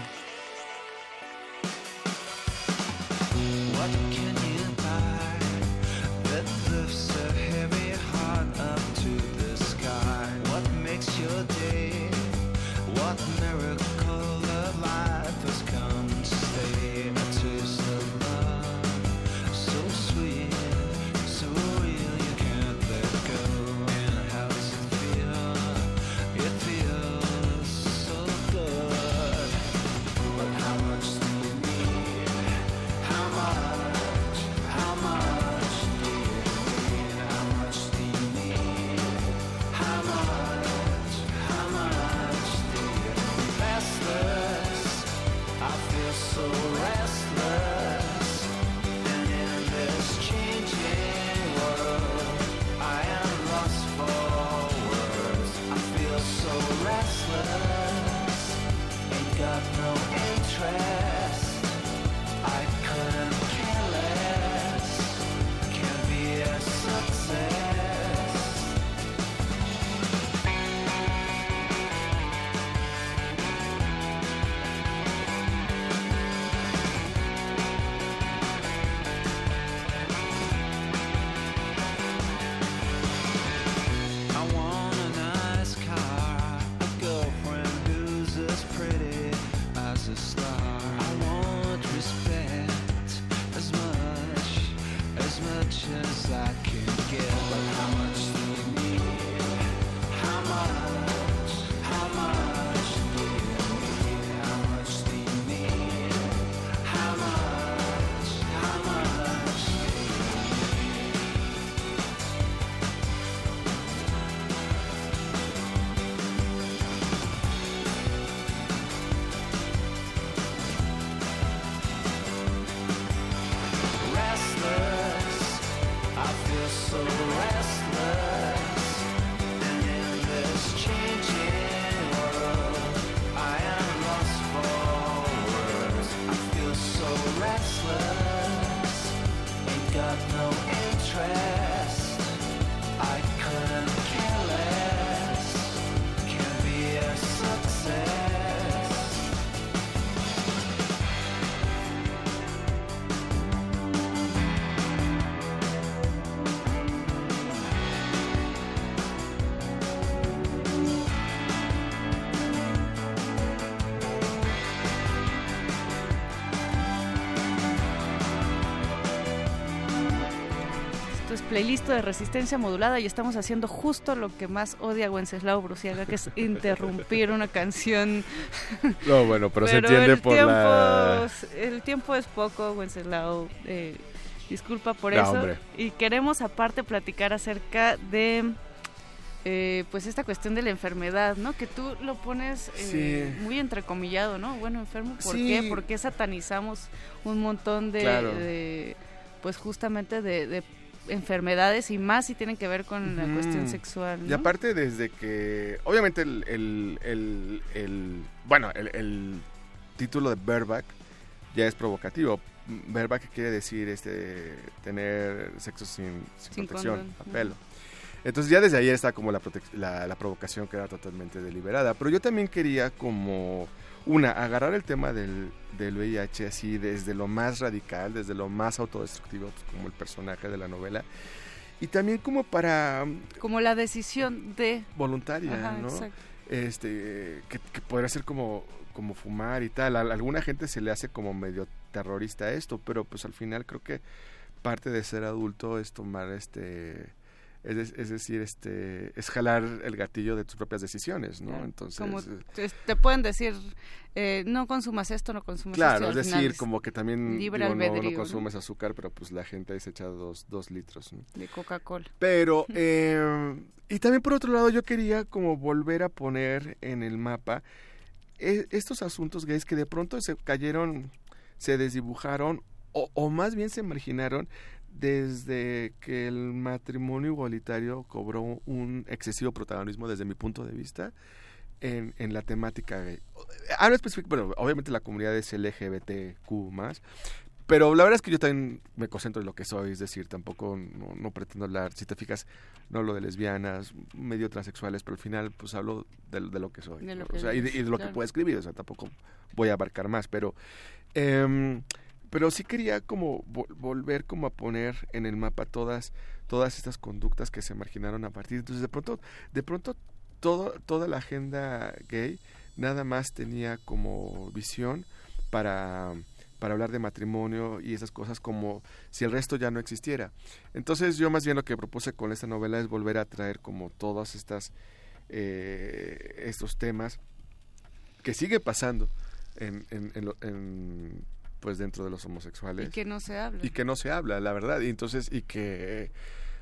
Playlist de resistencia modulada y estamos haciendo justo lo que más odia Wenceslao Bruciaga, que es interrumpir una canción. No, bueno, pero se entiende el por tiempo, la- El tiempo es poco, Wenceslao. eh, disculpa por No, eso. hombre. Y queremos aparte platicar acerca de... eh, pues esta cuestión de la enfermedad, ¿no? Que tú lo pones eh, Sí. muy entrecomillado, ¿no? Bueno, enfermo, ¿por Sí. qué? ¿Por qué satanizamos un montón de, Claro. de, pues justamente de, de enfermedades y más si tienen que ver con la cuestión sexual, Y ¿no? aparte desde que, obviamente el, el, el, el- bueno, el, el título de bareback ya es provocativo. Bareback quiere decir este tener sexo sin, sin Sin protección, condón, a pelo. Entonces ya desde ahí está como la, la, la provocación que era totalmente deliberada. Pero yo también quería como, una, agarrar el tema del, del VIH así desde lo más radical, desde lo más autodestructivo, pues, como el personaje de la novela. Y también como para Como la decisión de... voluntaria, Ajá, ¿no? exacto. Este, que, que podría ser como, como fumar y tal. A alguna gente se le hace como medio terrorista esto, pero pues al final creo que parte de ser adulto es tomar este es, es decir, este es jalar el gatillo de tus propias decisiones, ¿no? Claro, Entonces, como eh, te, te pueden decir, eh, no consumas esto, no consumas claro, esto. y es decir, como que también no- no, consumes azúcar, pero pues la gente ahí se echa dos, dos litros, ¿no? De Coca-Cola. Pero, eh, y también por otro lado, yo quería como volver a poner en el mapa e- estos asuntos gays que de pronto se cayeron, se desdibujaron, o, o más bien se marginaron desde que el matrimonio igualitario cobró un excesivo protagonismo desde mi punto de vista en, en la temática gay. Hablo específico, bueno, obviamente la comunidad es LGBTQ más, pero la verdad es que yo también me concentro en lo que soy, es decir, tampoco no, no pretendo hablar, si te fijas, no hablo de lesbianas, medio transexuales, pero al final pues hablo de, de lo que soy, De lo ¿no? que o sea, y, de, eres, y de lo que puedo escribir, o sea, tampoco voy a abarcar más, pero em, pero sí quería como vo- volver como a poner en el mapa todas todas estas conductas que se marginaron a partir entonces de pronto de pronto toda la agenda gay nada más tenía como visión para para hablar de matrimonio y esas cosas como si el resto ya no existiera. Entonces yo más bien lo que propuse con esta novela es volver a traer como todas estas eh, estos temas que sigue pasando en, en- en en, pues dentro de los homosexuales Y que no se habla. y que no se habla la verdad y entonces y que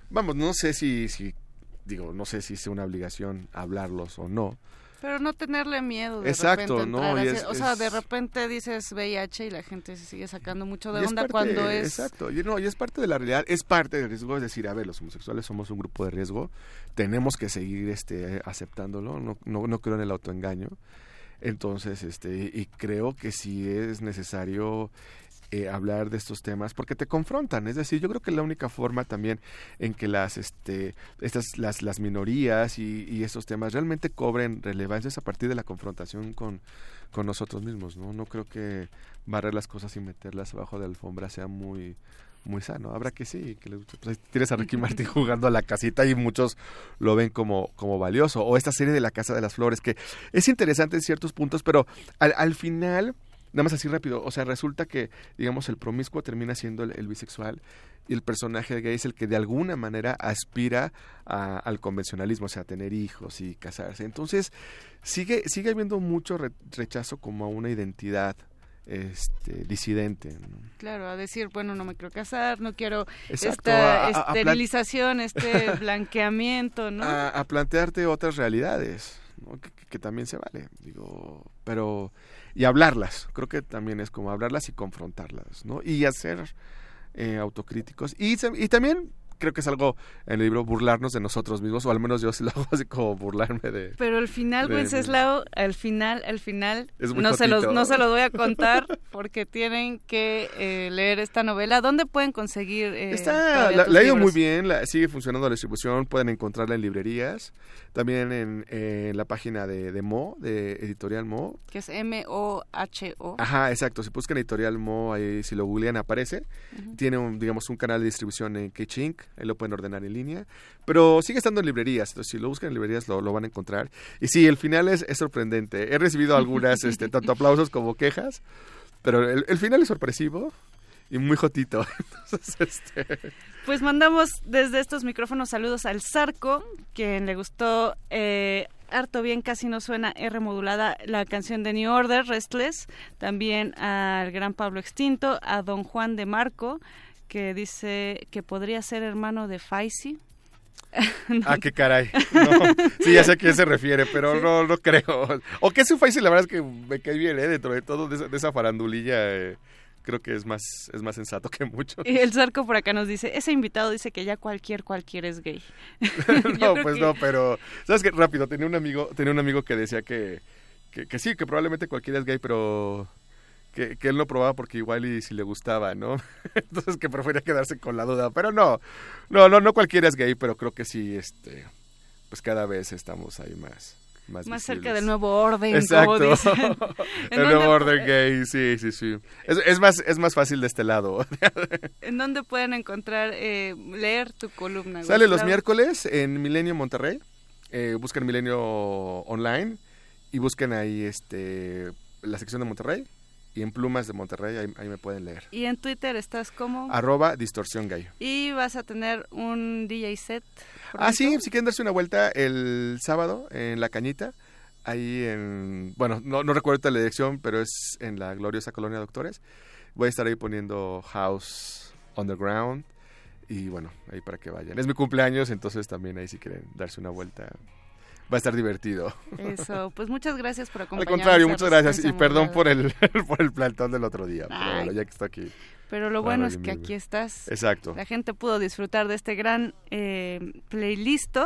vamos no sé si si digo no sé si es una obligación hablarlos o no Pero no tenerle miedo de Exacto, repente ¿no? Y es- o sea, es- de repente dices VIH y la gente se sigue sacando mucho de es onda parte- cuando es Exacto, y, no, y es parte de la realidad, es parte del riesgo, es decir, a ver, los homosexuales somos un grupo de riesgo, tenemos que seguir este, aceptándolo, no, no, no creo en el autoengaño. Entonces, este, y creo que sí es necesario eh, hablar de estos temas porque te confrontan. Es decir, yo creo que la única forma también en que las, este, estas, las, las minorías y, estos temas realmente cobren relevancia es a partir de la confrontación con, con nosotros mismos, ¿no? No creo que barrer las cosas y meterlas abajo de la alfombra sea muy muy sano. Habrá que sí, que les guste. Pues tienes a Ricky Martin jugando a la casita y muchos lo ven como, como valioso. O esta serie de La Casa de las Flores, que es interesante en ciertos puntos, pero al, al final, nada más así rápido, o sea, resulta que, digamos, el promiscuo termina siendo el, bisexual y el personaje gay es el que de alguna manera aspira al convencionalismo, o sea, a tener hijos y casarse. Entonces, sigue, sigue habiendo mucho re- rechazo como a una identidad este, disidente. ¿no? claro, a decir, bueno, no me quiero casar, no quiero Exacto, esta a- a- a plan- esterilización, este blanqueamiento, ¿no? a, plantearte otras realidades, ¿no? que, también se vale, digo, pero y hablarlas, creo que también es como hablarlas y confrontarlas, ¿no? Y hacer eh, autocríticos y, se- y también creo que es algo en el libro burlarnos de nosotros mismos, o al menos yo sí lo hago así como burlarme de... Pero al final, Wenceslao, al final, al final, Es muy no se, los, no se los voy a contar porque tienen que eh, leer esta novela. ¿Dónde pueden conseguir eh, Está, la, ha ido muy bien, la- sigue funcionando la distribución, pueden encontrarla en librerías, también en, en la página de, de Mo, de Editorial Mo. Que es M-O-H-O. Ajá, exacto, si buscan Editorial Mo, ahí si lo googlean aparece. Ujú. Tiene un, digamos, un canal de distribución en Kitchink, ahí lo pueden ordenar en línea, pero sigue estando en librerías, entonces si lo buscan en librerías lo, lo van a encontrar. Y sí, el final es, es sorprendente, he recibido algunas, este, tanto aplausos como quejas, pero el, el final es sorpresivo y muy jotito. Entonces, este... Pues mandamos desde estos micrófonos saludos al Zarco, quien le gustó eh, harto bien, casi no suena R modulada la canción de New Order, Restless. También al gran Pablo Extinto, a don Juan de Marco, que dice que podría ser hermano de Faisy. Ah, qué caray. No, sí, ya sé a quién se refiere, pero no, no creo. O que es un Faisy, la verdad es que me cae bien, ¿eh? Dentro de todo, de esa, de esa farandulilla, eh, creo que es más, es más sensato que mucho. Y el Zarco por acá nos dice, ese invitado dice que ya cualquier cualquier es gay. no, pues que- no, pero sabes qué? rápido tenía un amigo, tenía un amigo que decía que, que, que sí, que probablemente cualquiera es gay, pero que, que él no probaba porque igual y si le gustaba, ¿no? Entonces que prefería quedarse con la duda, pero no, no, no, no cualquiera es gay, pero creo que sí, este, pues cada vez estamos ahí más. Más, Más cerca del nuevo orden, Exacto. como dicen. ¿En el nuevo orden gay, sí, sí, sí. Es, es más, es más fácil de este lado. ¿En dónde pueden encontrar, eh, leer tu columna? Sale los miércoles en Milenio Monterrey. Eh, busquen Milenio Online y busquen ahí este la sección de Monterrey y en Plumas de Monterrey, ahí, ahí me pueden leer. Y en Twitter estás como... Arroba Distorsión. Y vas a tener un DJ set. Ah, sí, si quieren darse una vuelta el sábado en La Cañita, ahí en, bueno, no, no recuerdo la dirección, pero es en la gloriosa colonia Doctores. Voy a estar ahí poniendo House Underground y bueno, ahí para que vayan. Es mi cumpleaños, entonces también ahí si quieren darse una vuelta. Va a estar divertido. Eso, pues muchas gracias por Al acompañarnos. contrario, a muchas gracias y perdón por el, por el plantón del otro día, pero Ay. bueno, ya que está aquí. Pero lo bueno es que aquí estás. Exacto. La gente pudo disfrutar de este gran eh, playlist.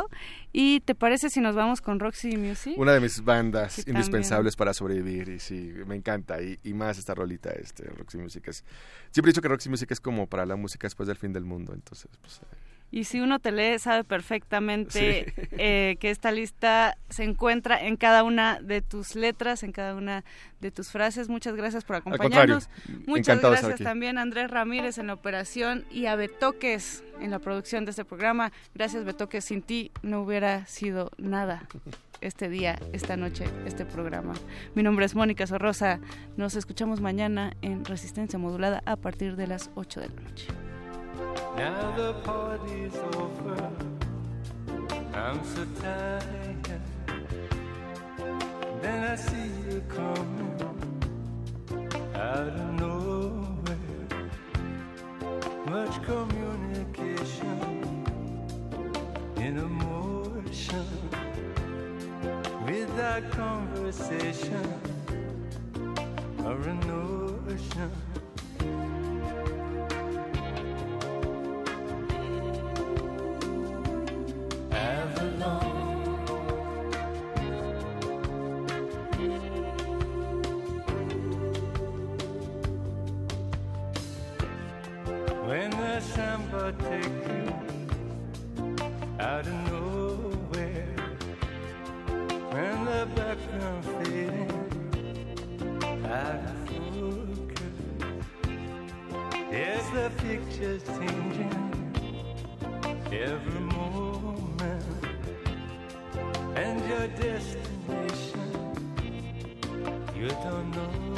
¿Y te parece si nos vamos con Roxy Music? Una de mis bandas Sí, indispensables para sobrevivir y sí, me encanta y, y más esta rolita, este Roxy Music es siempre he dicho que Roxy Music es como para la música después del fin del mundo, entonces pues eh, Y si uno te lee, sabe perfectamente Sí. eh, que esta lista se encuentra en cada una de tus letras, en cada una de tus frases. Muchas gracias por acompañarnos. Muchas gracias también a Andrés Ramírez en la operación y a Betoques en la producción de este programa. Gracias Betoques, sin ti no hubiera sido nada este día, esta noche, este programa. Mi nombre es Mónica Sorrosa. Nos escuchamos mañana en Resistencia Modulada a partir de las 8 de la noche. Now the party's over. I'm so tired. Then I see you coming out of nowhere. Much communication in emotion. Without conversation or a notion. Yes, the tempo takes you out of nowhere, when the background's fading out of focus, as the picture's changing every moment, your destination. You don't know